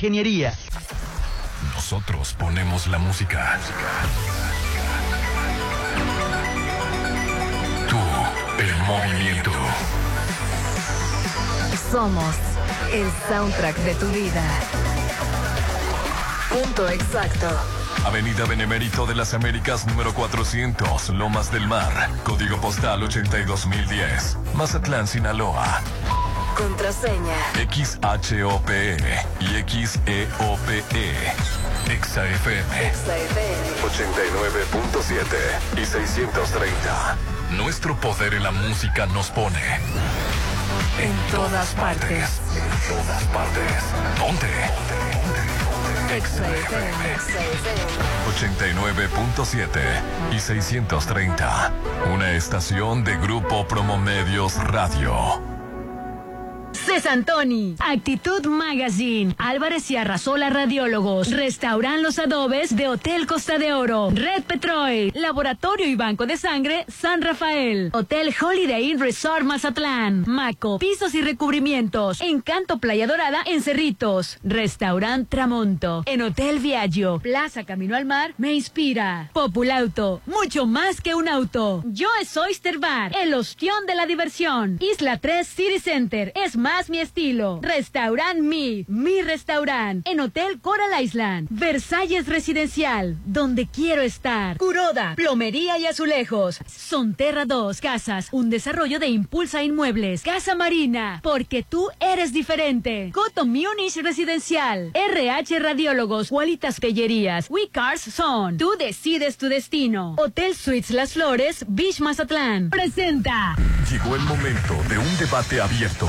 ingeniería. Nosotros ponemos la música. Tú, el movimiento. Somos el soundtrack de tu vida. Punto exacto. Avenida Benemérito de las Américas número 400, Lomas del Mar. Código postal 82010. Mazatlán, Sinaloa. Contraseña. XHOPE y XEOPE. XAFM. XFM. 89.7 y 630. Nuestro poder en la música nos pone. En todas partes. En todas partes. Ponte. XFM. 89.7 y 630. Una estación de Grupo Promomedios Radio. Cesantoni, Actitud Magazine, Álvarez y Arrasola Radiólogos, Restauran Los Adobes de Hotel Costa de Oro, Red Petrol, Laboratorio y Banco de Sangre San Rafael, Hotel Holiday Inn Resort Mazatlán, Maco, Pisos y Recubrimientos, Encanto Playa Dorada en Cerritos, Restaurant Tramonto, en Hotel Viaggio, Plaza Camino al Mar, me inspira, Populauto, mucho más que un auto, Yo es Oyster Bar, el ostión de la diversión, Isla 3 City Center, es más mi estilo. Restaurant Mi, mi restaurant. En Hotel Coral Island. Versalles Residencial, donde quiero estar. Curoda, plomería y azulejos. Sonterra 2, casas, un desarrollo de Impulsa Inmuebles. Casa Marina, porque tú eres diferente. Coto Munich Residencial. RH Radiólogos, Gualitas Pellerías. We Cars Son. Tú decides tu destino. Hotel Suites Las Flores, Beach Mazatlán. Presenta. Llegó el momento de un debate abierto.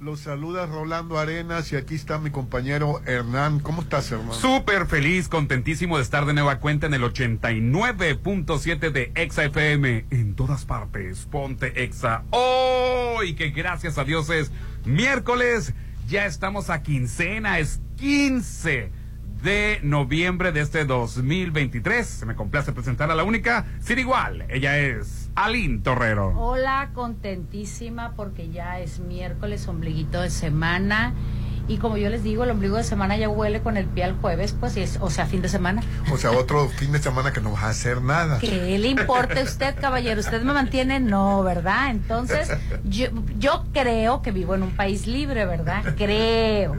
Los saluda Rolando Arenas y aquí está mi compañero Hernán. ¿Cómo estás, hermano? Súper feliz, contentísimo de estar de nueva cuenta en el 89.7 de Exa FM. En todas partes, ponte Exa. Hoy, que gracias a Dios es miércoles, ya estamos a quincena, es 15 de noviembre de este 2023. Se me complace presentar a la única, sin igual. Ella es Aline Torrero. Hola, contentísima porque ya es miércoles, ombliguito de semana. Y como yo les digo, el ombligo de semana ya huele con el pie al jueves, pues, y es, o sea, fin de semana. O sea, otro fin de semana que no vas a hacer nada. ¿Qué le importa a usted, caballero? ¿Usted me mantiene? No, ¿verdad? Entonces, yo, yo creo que vivo en un país libre, ¿verdad? Creo.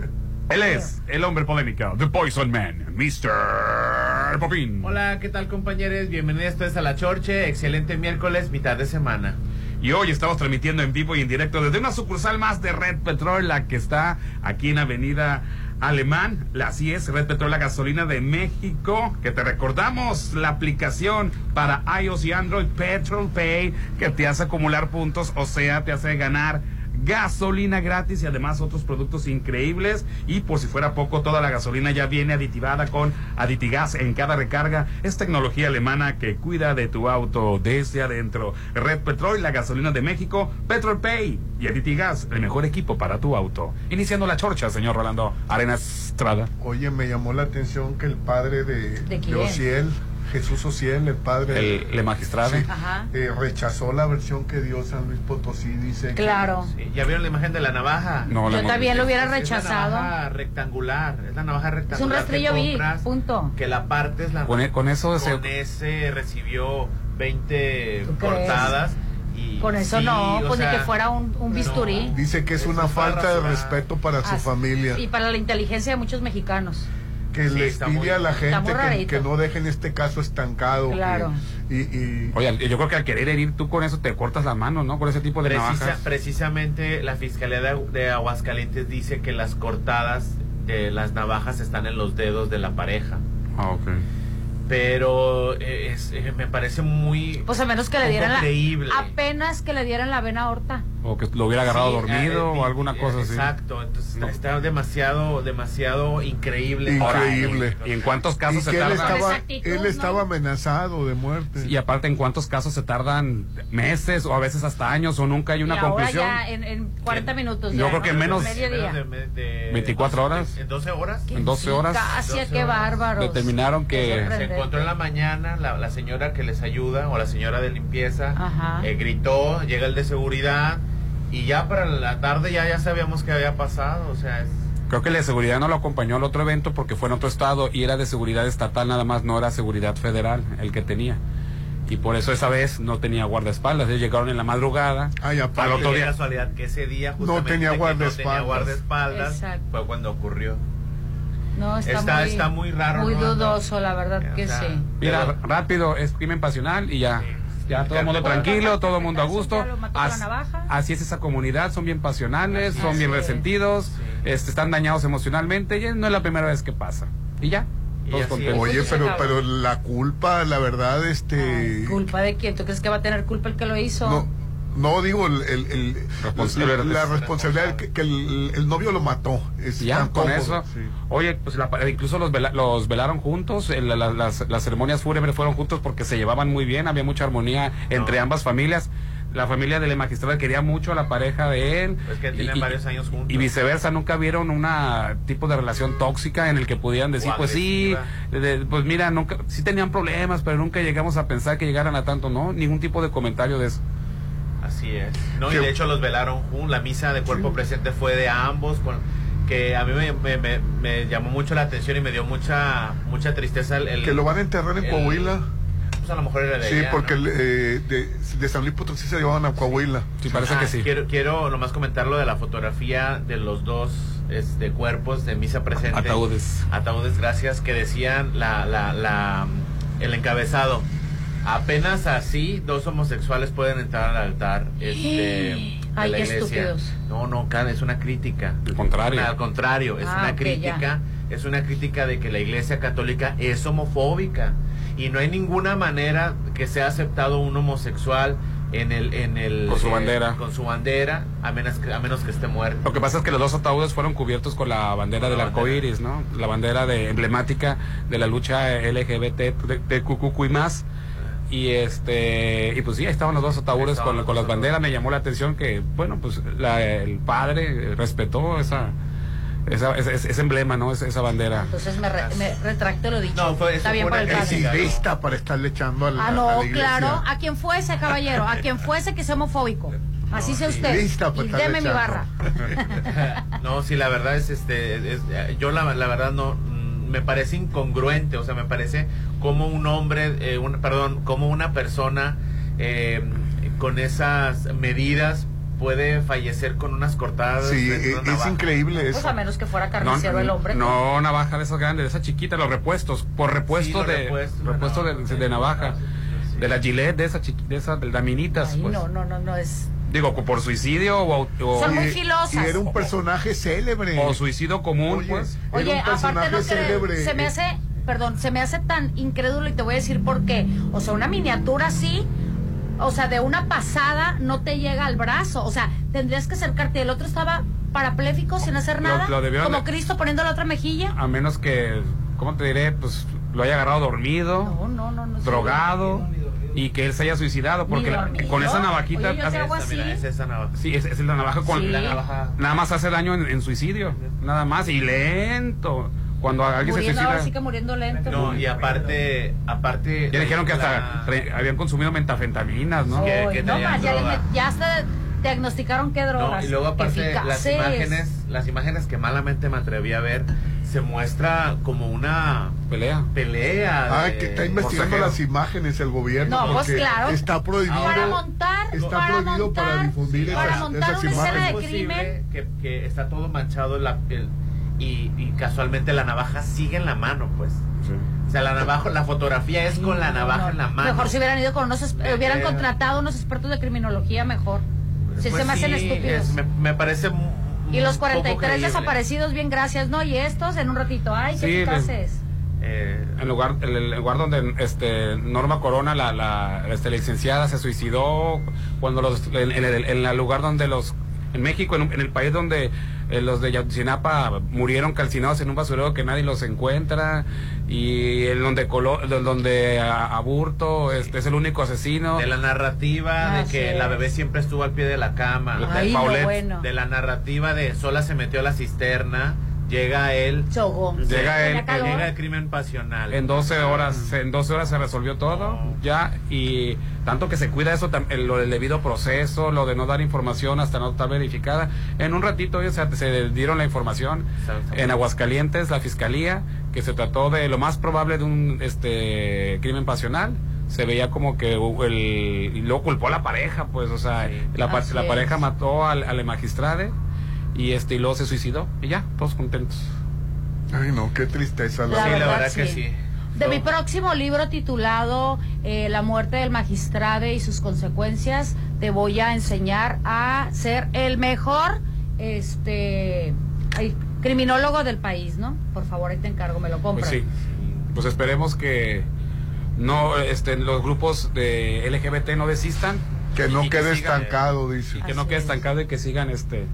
Él es el hombre polémico, The Poison Man, Mr. Popín. Hola, ¿qué tal compañeros? Bienvenidos a La Chorche. Excelente miércoles, mitad de semana. Y hoy estamos transmitiendo en vivo y en directo desde una sucursal más de Red Petrol, la que está aquí en Avenida Alemán. Así es, Red Petrol, la gasolina de México. Que te recordamos la aplicación para iOS y Android Petrol Pay, que te hace acumular puntos, o sea, te hace ganar gasolina gratis y además otros productos increíbles. Y por si fuera poco, toda la gasolina ya viene aditivada con Aditigas en cada recarga. Es tecnología alemana que cuida de tu auto desde adentro. Red Petrol, la gasolina de México, Petrol Pay y Aditigas, el mejor equipo para tu auto. Iniciando la chorcha, señor Rolando Arenas Estrada. Oye, me llamó la atención que el padre de, ¿De quién? Jesús Ociel, el padre El, el magistrado. Sí, Ajá. eh, rechazó la versión que dio San Luis Potosí. Dice que- Claro. Sí, ¿Ya vieron la imagen de la navaja? No, la Yo hemos también lo hubiera Es la rechazado. navaja rectangular. Es la navaja rectangular. Es un rastrillo que vi, punto. Que la parte es la. Con, e- con eso se- Con ese recibió 20 ¿Tú crees? cortadas. Y Con eso sí, no, pues ni sea, que fuera un, un bisturí. no. Dice que es una falta de respeto para su Así- familia. Y para la inteligencia de muchos mexicanos. Que Sí, les está pide muy- a la gente que, no dejen este caso estancado. que- Claro. y, y- Oye, yo creo que al querer herir tú con eso te cortas las manos, ¿no? Con ese tipo de Precisa- navajas. precisamente la Fiscalía de, Agu- de Aguascalientes dice que las cortadas, eh, las navajas están en los dedos de la pareja. Ah, ok. Pero eh, es- eh, me parece muy... Pues a menos que le dieran la. creíble. Apenas que le dieran la vena aorta. O que lo hubiera agarrado Sí, dormido eh, o alguna eh, cosa así. Exacto, entonces No. está demasiado, demasiado increíble. Increíble. ¿Y en cuántos Y casos se que él tardan? estaba, él ¿no? estaba amenazado de muerte. Y aparte, ¿en cuántos casos se tardan meses o a veces hasta años o nunca hay una y ahora conclusión? ya en, en 40 minutos. Yo ya, creo que ¿no? menos- de- de- 24 horas. En 12 horas. En 12 horas Casi, 12 qué horas. bárbaros. determinaron que Se encontró en la mañana la, la señora que les ayuda o la señora de limpieza Ajá. eh, gritó, llega el de seguridad y ya para la tarde ya ya sabíamos que había pasado, o sea, es- creo que de seguridad no lo acompañó al otro evento porque fue en otro estado y era de seguridad estatal nada más, no era seguridad federal el que tenía. Y por eso esa vez no tenía guardaespaldas. Ellos llegaron en la madrugada. Ay, Al otro día. casualidad que ese día No tenía guardaespaldas. no tenía guardaespaldas, Exacto. fue cuando ocurrió. No, está, Está- muy, está muy raro, Muy ¿no? dudoso, la verdad O que sea, sí. Mira, rápido, es crimen pasional y ya. Sí. Ya todo el mundo tranquilo, todo el mundo a gusto. As- así es esa comunidad, son bien pasionales, son bien es. resentidos, Sí. este, están dañados emocionalmente y no es la primera vez que pasa. Y ya. Oye, se pero, pero la culpa, la verdad, este... Ay, ¿Culpa de quién? ¿Tú crees que va a tener culpa el que lo hizo? No, no digo el, el- el- Responsable- la, responsabilidad que, que el, el novio lo mató. Es ya, tan con eso. sí. Oye, pues la- incluso los, vela- los velaron juntos, el- la- las, las ceremonias fúnebres fueron juntos porque se llevaban muy bien, había mucha armonía entre No. ambas familias. La familia de la magistrada quería mucho a la pareja de él. Pues que tienen y- varios años juntos. Y viceversa, nunca vieron una tipo de relación tóxica en el que pudieran decir, pues sí, de- pues mira, nunca, sí tenían problemas, pero nunca llegamos a pensar que llegaran a tanto, ¿no? Ningún tipo de comentario de eso. Así es. No, y de hecho los velaron juntos. La misa de cuerpo presente fue de ambos, con, que a mí me, me- me- me llamó mucho la atención y me dio mucha mucha tristeza el, el- Que lo van a enterrar en el- Coahuila. Pues a lo mejor era de Sí, ella, porque eh, de, de San Luis Potosí se llevaban a Coahuila. Sí, parece Ah, que sí. Quiero, quiero nomás comentar lo de la fotografía de los dos este, cuerpos de misa presente. Ataúdes. Ataúdes, gracias, que decían la, la, la, el encabezado. Apenas así dos homosexuales pueden entrar al altar este, de la iglesia. estúpidos. No, no, es una crítica. Al contrario. Al contrario, es Ah, una crítica, es una crítica de que la Iglesia Católica es homofóbica y no hay ninguna manera que sea aceptado un homosexual en el en el Con su eh, bandera. con su bandera a menos que a menos que esté muerto. Lo que pasa es que los dos ataúdes fueron cubiertos con la bandera Con del la arco bandera. iris, ¿no? La bandera de, emblemática de la lucha LGBT de, de Cucucu y más. Y este y pues sí, ahí estaban los dos ataúdes con, con las banderas. Me llamó la atención que, bueno, pues la- el padre respetó esa, esa, ese, ese emblema, ¿no? Esa, esa bandera. Entonces me, re- me retracto lo dicho. No, fue- eso Está bien para el Es para estarle echando a la, Ah, a no, la claro. A quien fuese, caballero. A quien fuese que sea homofóbico. Así No, sea sí. usted. Lista y estarle deme mi barra. no, sí, la verdad es este es- yo la, la verdad no me parece incongruente, o sea, me parece como un hombre, eh, un- perdón, como una persona eh, con esas medidas puede fallecer con unas cortadas. Sí, de una es increíble Pues a menos que fuera No, carnicero el hombre. no navaja de esas grandes, de esas chiquitas, los repuestos, por repuesto de repuestos de repuesto de, navaja. de navaja, Sí. de la gilet, de esas chiqui- de esas de las minitas, Ay, pues. no, no, no, no es. Digo, por suicidio o, o- Son muy filosas. Y era un personaje célebre. o suicidio común, Oye, pues. era Oye, un aparte no célebre. creo, se me hace, perdón, se me hace tan incrédulo y te voy a decir por qué. O sea, una miniatura así, o sea, de una pasada no te llega al brazo. O sea, tendrías que acercarte. El otro estaba parapléjico sin hacer nada, lo como de- Cristo poniendo la otra mejilla. A menos que, ¿cómo te diré? Pues lo haya agarrado dormido, No, no, no, no. drogado y que él se haya suicidado porque la- con esa navajita Oye, hace- mira, es esa navaja. sí es, es la navaja con Sí. La navaja. nada más hace daño en, en suicidio, nada más y lento. Cuando alguien se Muriendo, sí suicida que muriendo lento. No, y aparte, aparte. ya dijeron que hasta la- habían consumido metafentaminas, ¿no? que- que no más, ya, ya hasta diagnosticaron qué No, drogas. y luego aparte las imágenes, las imágenes que malamente me atreví a ver, se muestra como una Pelea. pelea. Ah, de- que está investigando las imágenes el gobierno. No, pues porque claro. Está prohibido. Para montar, está para prohibido montar, para difundir para esas, montar esas una escena imágenes. de Es posible crimen. Que, que está todo manchado la, el- y, y casualmente la navaja sigue en la mano, pues. O sea, la navaja, la fotografía es con la navaja No, en la mano. Mejor si hubieran ido con unos, hubieran contratado unos expertos de criminología mejor. Si Pues se me hacen sí, estúpidos. es- me, me parece y los un poco 43 creíble. desaparecidos, bien gracias, ¿no? Y estos en un ratito, ay, qué Sí, eficaces. Eh, el lugar, el, lugar donde este Norma Corona, la, la este, licenciada, se suicidó, cuando los, en, el, lugar donde los, en México, en, el país donde eh, los de Yotzinapa murieron calcinados en un basurero que nadie los encuentra, y en donde donde Aburto este, es el único asesino. De la narrativa de que la bebé siempre estuvo al pie de la cama, de la narrativa de sola se metió a la cisterna llega él. Llega él llega el crimen pasional. En 12 horas en 12 horas se resolvió todo ya y tanto que se cuida eso lo del debido proceso lo de no dar información hasta no estar verificada. En un ratito ya se, se dieron la información. En Aguascalientes la fiscalía que se trató de lo más probable de un este crimen pasional se veía como que el y luego culpó a la pareja pues o sea la, la pareja mató al, al magistrade y este y luego se suicidó y ya, todos contentos. Ay, no, qué tristeza. La, la verdad, que sí. De mi próximo libro titulado eh, La muerte del magistrado y sus consecuencias, te voy a enseñar a ser el mejor este criminólogo del país, ¿no? Por favor, ahí te encargo, me lo compro. Pues sí. Pues esperemos que no este los grupos de LGBT no desistan que no quede estancado, dice. Y que no quede estancado y que sigan este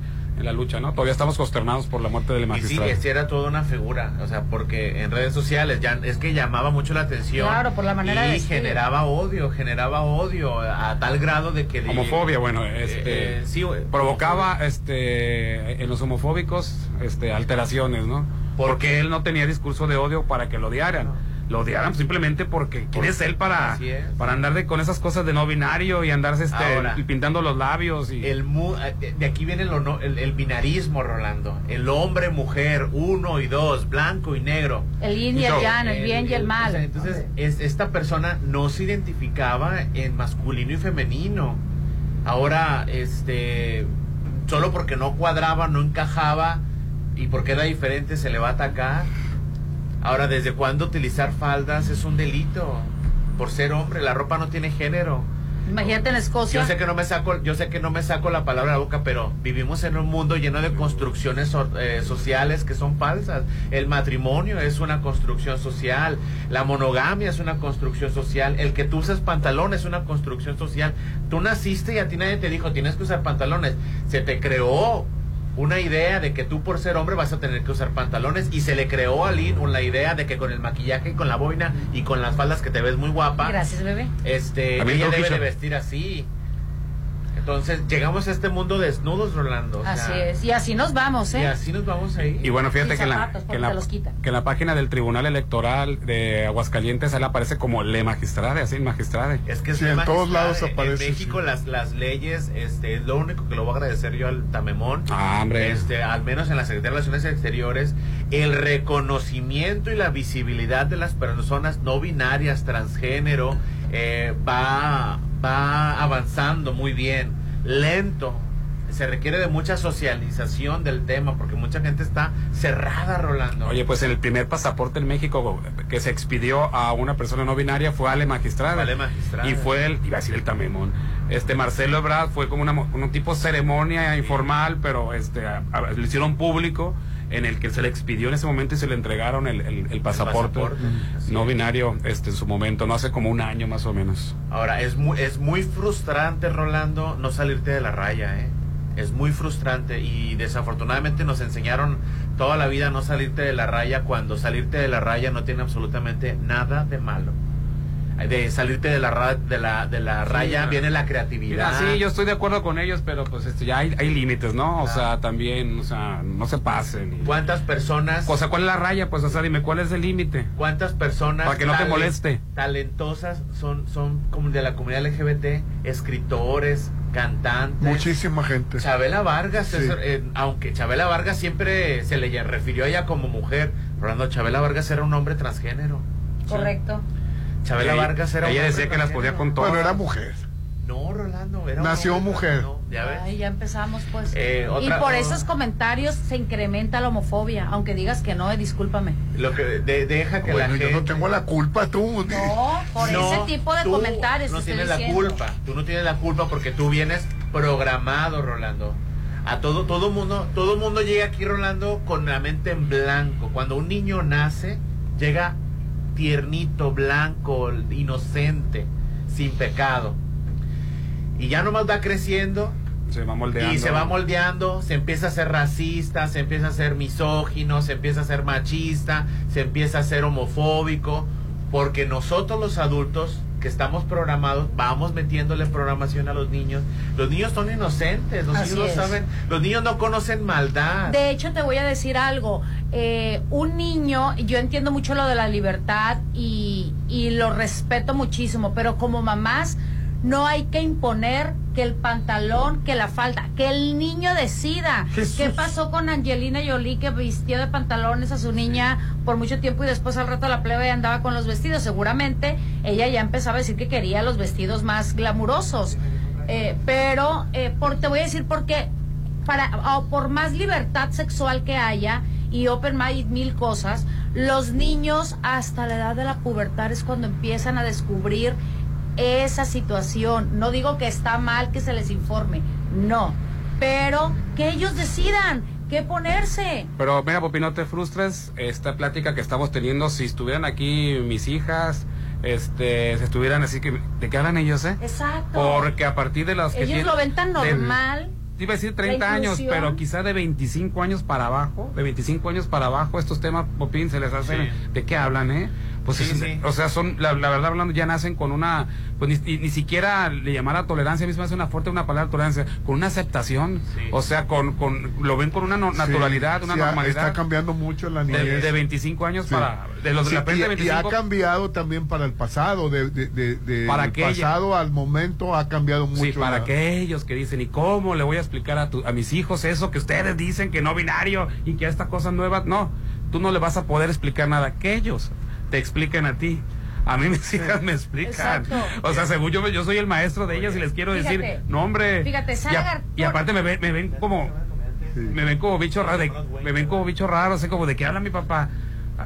en la lucha, ¿no? Todavía estamos consternados por la muerte del magistrado. Y sí, era toda una figura, o sea, porque en redes sociales ya es que llamaba mucho la atención. Claro, por la manera y generaba odio, generaba odio a tal grado de que homofobia, bueno, eh, este eh, sí, provocaba este en los homofóbicos este alteraciones, ¿no? Porque él no tenía discurso de odio para que lo odiaran lo odiaran simplemente porque quién es él para, para andar de, con esas cosas de no binario y andarse este, pintando los labios. Y... El, eh, de aquí viene el, el, binarismo, Rolando. El hombre, mujer, uno y dos, blanco y negro. El yin y el yang, el, bien y el mal. entonces, es, esta persona no se identificaba en masculino y femenino. Ahora, este, solo porque no cuadraba, no encajaba y porque era diferente, se le va a atacar. Ahora, ¿desde cuándo utilizar faldas es un delito? Por ser hombre, la ropa no tiene género. Imagínate en Escocia. Yo sé que no me saco, yo sé que no me saco la palabra de la boca, pero vivimos en un mundo lleno de construcciones eh, sociales que son falsas. El matrimonio es una construcción social, la monogamia es una construcción social, el que tú uses pantalones es una construcción social. Tú naciste y a ti nadie te dijo tienes que usar pantalones. Se te creó una idea de que tú por ser hombre vas a tener que usar pantalones y se le creó a Lynn la idea de que con el maquillaje y con la boina y con las faldas que te ves muy guapa. Gracias, bebé. Este, ella debe de vestir así. Entonces llegamos a este mundo desnudos, Rolando. así es, y así nos vamos, ¿eh? Y así nos vamos ahí. Y bueno, fíjate que, la, que, en la, página del Tribunal Electoral de Aguascalientes él aparece como le magistrade, así magistrade. Es que en todos lados aparece. En México las, las leyes, este, es lo único que lo voy a agradecer yo al Tamemón. Ah, hombre. Este, al menos en la Secretaría de Relaciones Exteriores, el reconocimiento y la visibilidad de las personas no binarias, transgénero, eh, va va avanzando muy bien, lento. Se requiere de mucha socialización del tema porque mucha gente está cerrada, Rolando. Oye, pues el primer pasaporte en México que se expidió a una persona no binaria fue Ale Magistrada. Ale Y fue el, iba a decir el Tamemón, este Marcelo Ebrard fue como una, un tipo ceremonia informal, pero este, lo hicieron público en el que se le expidió en ese momento y se le entregaron el, el, pasaporte, no binario este, en su momento, no hace como un año más o menos. Ahora, es muy, es muy frustrante, Rolando, no salirte de la raya, ¿eh? Es muy frustrante y desafortunadamente nos enseñaron toda la vida no salirte de la raya cuando salirte de la raya no tiene absolutamente nada de malo de salirte de la de la, de la raya viene la creatividad. sí, yo estoy de acuerdo con ellos, pero pues este, ya hay, hay límites, ¿no? O sea, también, o sea, no se pasen. ¿Cuántas personas? O sea, ¿cuál es la raya? Pues, o sea, dime, ¿cuál es el límite? ¿Cuántas personas? Para que no te moleste. Talentosas son, son como de la comunidad LGBT, escritores, cantantes. Muchísima gente. Chabela Vargas, eh, aunque Chabela Vargas siempre se le refirió a ella como mujer, Rolando Chabela Vargas era un hombre transgénero. Correcto. Chabela Vargas era Ella decía que las podía con todo. Bueno, era mujer. No, Rolando, era Nació mujer. ¿ya ves? ya empezamos pues. Eh, y por esos comentarios se incrementa la homofobia, aunque digas que no, eh, discúlpame. Lo que deja que la gente... yo no tengo la culpa, tú. No, por ese tipo de comentarios. No tienes la culpa, tú no tienes la culpa porque tú vienes programado, Rolando. A todo todo mundo, todo mundo llega aquí, Rolando, con la mente en blanco. Cuando un niño nace, llega tiernito, blanco, inocente, sin pecado. Y ya nomás va creciendo se va moldeando. Y se va moldeando, se empieza a ser racista, se empieza a ser misógino, se empieza a ser machista, se empieza a ser homofóbico, porque nosotros los adultos que estamos programados, vamos metiéndole programación a los niños. Los niños son inocentes, los niños no saben, los niños no conocen maldad. De hecho, te voy a decir algo. Eh, un niño, yo entiendo mucho lo de la libertad y, y lo respeto muchísimo, pero como mamás no hay que imponer que el pantalón, que la falda, que el niño decida. ¿Qué pasó con Angelina Jolie que vistió de pantalones a su niña por mucho tiempo y después al rato la plebe andaba con los vestidos? Seguramente ella ya empezaba a decir que quería los vestidos más glamurosos. Eh, pero eh, por, te voy a decir porque para, por más libertad sexual que haya y open mind mil cosas, los niños hasta la edad de la pubertad es cuando empiezan a descubrir esa situación. No digo que está mal que se les informe, no, pero que ellos decidan qué ponerse. Pero mira, Popi, no te frustres esta plática que estamos teniendo. Si estuvieran aquí mis hijas, este, si estuvieran así que, ¿de qué hablan ellos, eh? Exacto. Porque a partir de los ellos que... Ellos lo ven tan normal. iba a decir 30 años, pero quizá de 25 años para abajo, de 25 años para abajo, estos temas, Popín, se les hacen, ¿de qué hablan, eh? Pues o sea, son, la, verdad hablando, ya nacen con una, pues ni, siquiera le llamara tolerancia, a mí me hace una fuerte una palabra tolerancia, con una aceptación, o sea, con, con, lo ven con una naturalidad, una normalidad. Está cambiando mucho la niñez. De, 25 años para, de los de la y, 25. y ha cambiado también para el pasado, de, de, de, para pasado al momento ha cambiado mucho. Sí, para aquellos que dicen, ¿y cómo le voy a explicar a, tu, a mis hijos eso que ustedes dicen que no binario y que esta cosa nueva? No, tú no le vas a poder explicar nada a aquellos te expliquen a ti. A mí mis hijas me explican. O sea, según yo, yo soy el maestro de ellas y les quiero decir, no hombre. Fíjate, y, aparte me, me ven como, me ven como bicho raro, me ven como bicho raro, sé como de qué habla mi papá.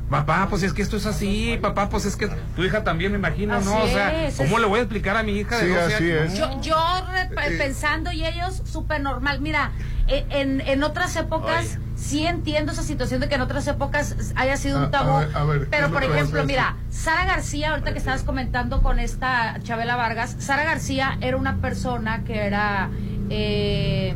Papá, pues es que esto es así, papá, pues es que tu hija también me imagino, ¿no? O sea, ¿cómo le voy a explicar a mi hija de sí, Yo, yo eh, pensando y ellos súper normal. Mira, e, en, en otras épocas sí entiendo esa situación de que en otras épocas haya sido un tabú. pero, por ejemplo, mira, Sara García, ahorita que estabas comentando con esta Chabela Vargas, Sara García era una persona que era eh,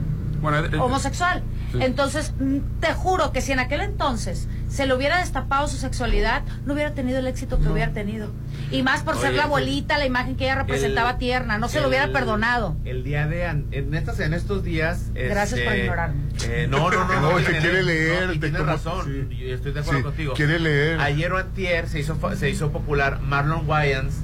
homosexual. Entonces, mm, te juro que si en aquel entonces se le hubiera destapado su sexualidad, no hubiera tenido el éxito que hubiera tenido. Y más por ser la abuelita, la imagen que ella representaba tierna, no se lo hubiera perdonado. El día de en estas en estos días Gracias por este, ignorarme. Eh, no, no, no, no, quiere leer, tienes razón, estoy de acuerdo contigo. Quiere leer. Ayer o antier se hizo se hizo popular Marlon Wayans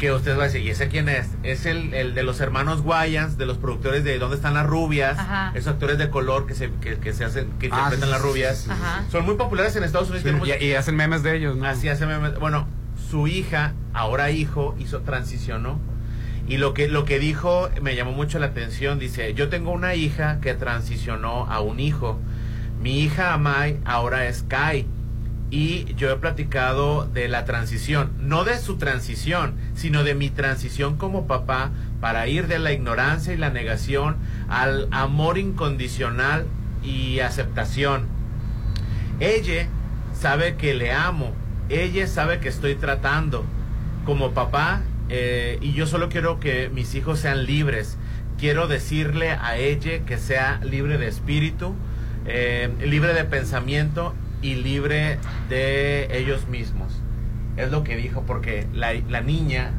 que usted va a decir, ¿y ese quién es? Es el, el de los hermanos Guayans, de los productores de ¿Dónde están las rubias? Esos actores de color que se, que, se hacen, que ah, interpretan las rubias. Son muy populares en Estados Unidos. y, hacen memes de ellos, ¿no? Así hacen memes. Bueno, su hija, ahora hijo, hizo, transicionó. Y lo que, lo que dijo me llamó mucho la atención. Dice, yo tengo una hija que transicionó a un hijo. Mi hija Amai ahora es Kai y yo he platicado de la transición, no de su transición, sino de mi transición como papá para ir de la ignorancia y la negación al amor incondicional y aceptación. Ella sabe que le amo, ella sabe que estoy tratando como papá eh, y yo solo quiero que mis hijos sean libres. Quiero decirle a ella que sea libre de espíritu, eh, libre de pensamiento y libre de ellos mismos. Es lo que dijo, porque la, la niña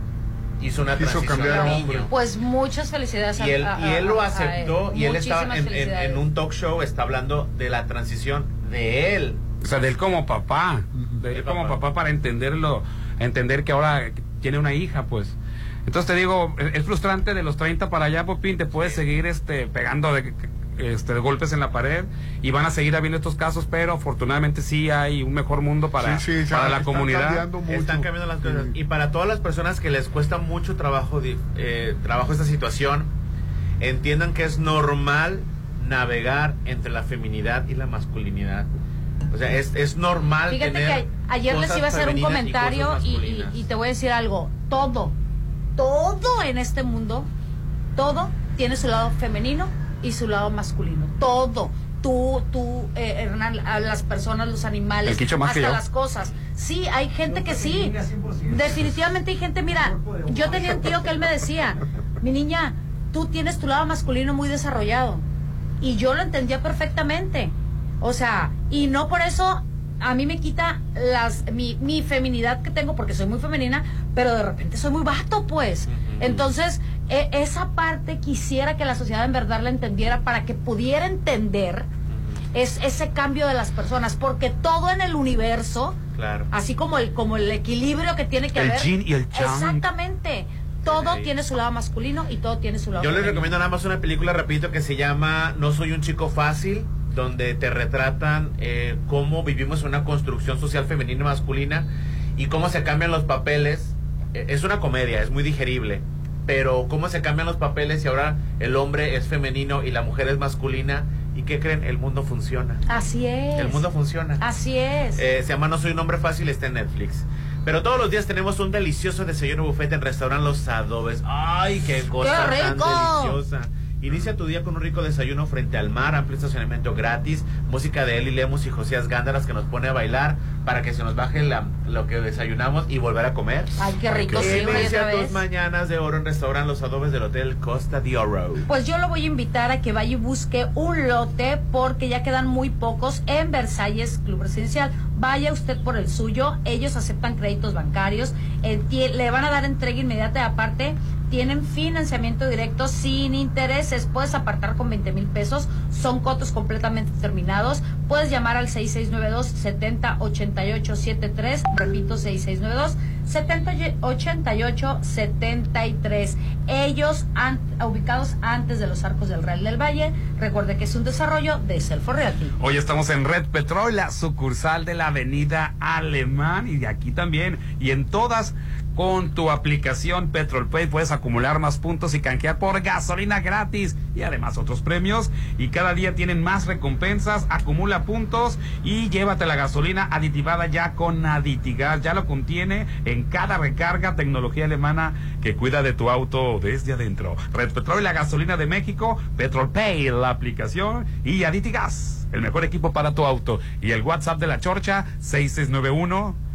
hizo una transición de niño. Pues muchas felicidades y él, y él lo aceptó y él estaba en, un talk show, está hablando de la transición de él. O sea, de él como papá, de él como papá para entenderlo, entender que ahora tiene una hija, pues. Entonces te digo, es frustrante de los 30 para allá, Popín, te puedes seguir este pegando de este, golpes en la pared y van a seguir habiendo estos casos, pero afortunadamente sí hay un mejor mundo para, para la comunidad. Están cambiando las cosas. Y para todas las personas que les cuesta mucho trabajo, eh, trabajo esta situación, entiendan que es normal navegar entre la feminidad y la masculinidad. O sea, es, es normal. Fíjate que ayer les iba a hacer un comentario y, y te voy a decir algo. Todo, todo en este mundo, todo tiene su lado femenino y su lado masculino. Todo, tú, tú, eh, Hernán, a las personas, los animales, hasta las cosas. Sí, hay gente que sí. Definitivamente hay gente, mira, yo tenía un tío que él me decía, mi niña, tú tienes tu lado masculino muy desarrollado. Y yo lo entendía perfectamente. O sea, y no por eso a mí me quita las mi, mi feminidad que tengo porque soy muy femenina, pero de repente soy muy vato, pues. Entonces, e, esa parte quisiera que la sociedad en verdad la entendiera para que pudiera entender es ese cambio de las personas, porque todo en el universo, claro. así como el como el equilibrio que tiene que el haber, y el exactamente. Todo tiene su lado masculino y todo tiene su lado. Yo les recomiendo nada más una película, repito, que se llama No soy un chico fácil donde te retratan eh, cómo vivimos una construcción social femenina y masculina y cómo se cambian los papeles. Es una comedia, es muy digerible, pero cómo se cambian los papeles y ahora el hombre es femenino y la mujer es masculina. ¿Y qué creen? El mundo funciona. Así es. El mundo funciona. Así es. Eh, se llama No Soy un Hombre Fácil, está en Netflix. Pero todos los días tenemos un delicioso desayuno buffet en restaurante Los Adobes. ¡Ay, qué cosa tan deliciosa! Inicia tu día con un rico desayuno frente al mar, amplio estacionamiento gratis, música de Eli Lemus y Josías Gándaras que nos pone a bailar para que se nos baje la, lo que desayunamos y volver a comer. Ay, qué rico. Sí, Inicia tus mañanas de oro en restaurante Los Adobes del Hotel Costa de Oro. Pues yo lo voy a invitar a que vaya y busque un lote porque ya quedan muy pocos en Versalles Club Residencial. Vaya usted por el suyo, ellos aceptan créditos bancarios, eh, le van a dar entrega inmediata aparte tienen financiamiento directo sin intereses. Puedes apartar con 20 mil pesos. Son cotos completamente terminados. Puedes llamar al 6692 708873. Repito, 6692 708873. Ellos han, ubicados antes de los arcos del Real del Valle. Recuerde que es un desarrollo de Selfo Realty. Hoy estamos en Red Petrol, la sucursal de la Avenida Alemán y de aquí también. Y en todas con tu aplicación Petrol Pay puedes acumular más puntos y canjear por gasolina gratis y además otros premios. Y cada día tienen más recompensas. Acumula puntos y llévate la gasolina aditivada ya con Aditigas. Ya lo contiene en cada recarga. Tecnología alemana que cuida de tu auto desde adentro. Red Petrol, la gasolina de México. Petrol Pay, la aplicación. Y Aditigas, el mejor equipo para tu auto. Y el WhatsApp de la Chorcha, 6691.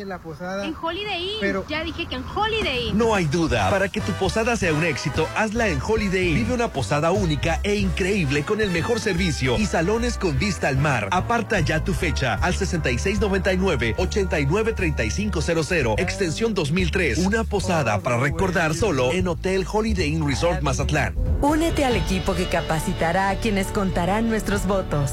en la posada. En Holiday Inn. Pero ya dije que en Holiday Inn. No hay duda. Para que tu posada sea un éxito, hazla en Holiday Inn. Vive una posada única e increíble con el mejor servicio y salones con vista al mar. Aparta ya tu fecha al 6699-893500, extensión 2003. Una posada para recordar solo en Hotel Holiday Inn Resort Mazatlán. Únete al equipo que capacitará a quienes contarán nuestros votos.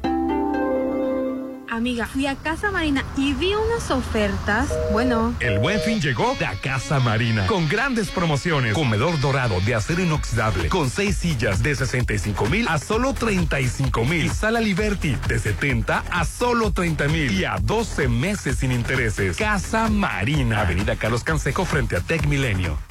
Amiga, fui a Casa Marina y vi unas ofertas. Bueno. El buen fin llegó a Casa Marina con grandes promociones. Comedor dorado de acero inoxidable con seis sillas de 65 mil a solo 35 mil. Sala Liberty de 70 a solo 30 mil y a 12 meses sin intereses. Casa Marina, Avenida Carlos Canseco frente a Tech Milenio.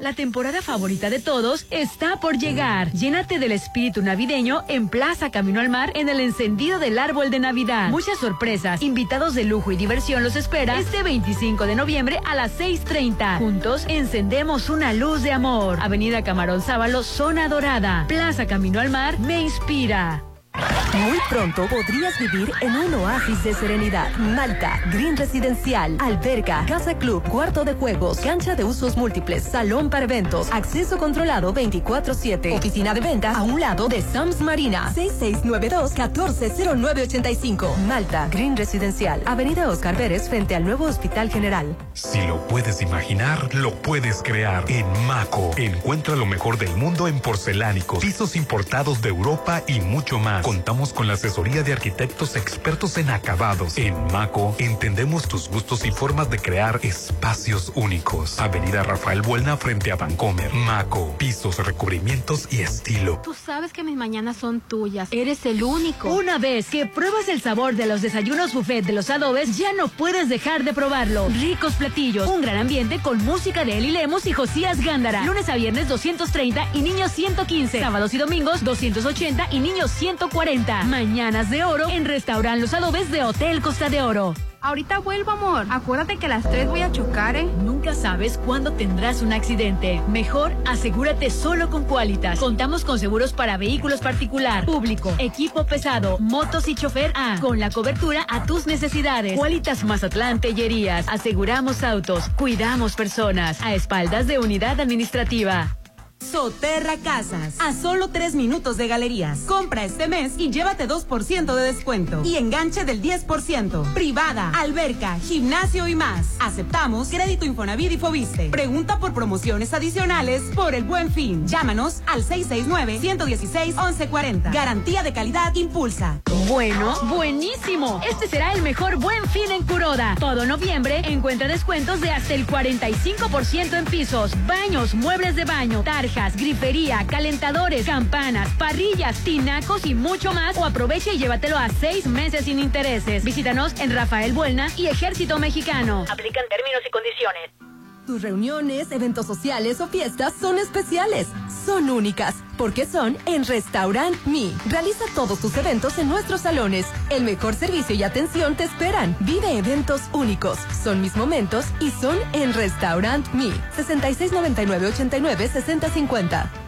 La temporada favorita de todos está por llegar. Llénate del espíritu navideño en Plaza Camino al Mar en el encendido del árbol de Navidad. Muchas sorpresas, invitados de lujo y diversión los espera este 25 de noviembre a las 6.30. Juntos encendemos una luz de amor. Avenida Camarón Sábalo, Zona Dorada. Plaza Camino al Mar me inspira. Muy pronto podrías vivir en un oasis de serenidad. Malta, Green Residencial, alberca, casa club, cuarto de juegos, cancha de usos múltiples, salón para eventos, acceso controlado 24-7, oficina de venta a un lado de Sams Marina, 6692-140985. Malta, Green Residencial, Avenida Oscar Pérez frente al nuevo Hospital General. Si lo puedes imaginar, lo puedes crear. En Maco, encuentra lo mejor del mundo en porcelánicos, pisos importados de Europa y mucho más. Contamos con la asesoría de arquitectos expertos en acabados. En Maco, entendemos tus gustos y formas de crear espacios únicos. Avenida Rafael Buelna frente a Vancomer. Maco, pisos, recubrimientos y estilo. Tú sabes que mis mañanas son tuyas. Eres el único. Una vez que pruebas el sabor de los desayunos buffet de los adobes, ya no puedes dejar de probarlo. Ricos platillos, un gran ambiente con música de Eli Lemos y Josías Gándara. Lunes a viernes 230 y niños 115. Sábados y domingos 280 y niños 140. Mañanas de oro en Restaurant Los Adobes de Hotel Costa de Oro. Ahorita vuelvo, amor. Acuérdate que a las 3 voy a chocar, ¿eh? Nunca sabes cuándo tendrás un accidente. Mejor asegúrate solo con Qualitas. Contamos con seguros para vehículos particular, público, equipo pesado, motos y chofer A. Con la cobertura a tus necesidades. Qualitas Mazatlán Tellerías. Aseguramos autos. Cuidamos personas. A espaldas de unidad administrativa. Soterra Casas, a solo tres minutos de galerías. Compra este mes y llévate 2% de descuento. Y enganche del 10%. Privada, alberca, gimnasio y más. Aceptamos crédito Infonavit y Fobiste. Pregunta por promociones adicionales por el buen fin. Llámanos al 669-116-1140. Garantía de calidad impulsa. Bueno, buenísimo. Este será el mejor buen fin en Curoda. Todo noviembre encuentra descuentos de hasta el 45% en pisos, baños, muebles de baño, grifería, calentadores, campanas, parrillas, tinacos y mucho más. O aprovecha y llévatelo a seis meses sin intereses. Visítanos en Rafael Buelna y Ejército Mexicano. Aplican términos y condiciones. Tus reuniones, eventos sociales o fiestas son especiales, son únicas, porque son en Restaurant Me. Realiza todos tus eventos en nuestros salones. El mejor servicio y atención te esperan. Vive eventos únicos. Son mis momentos y son en Restaurant Me. 6699-896050.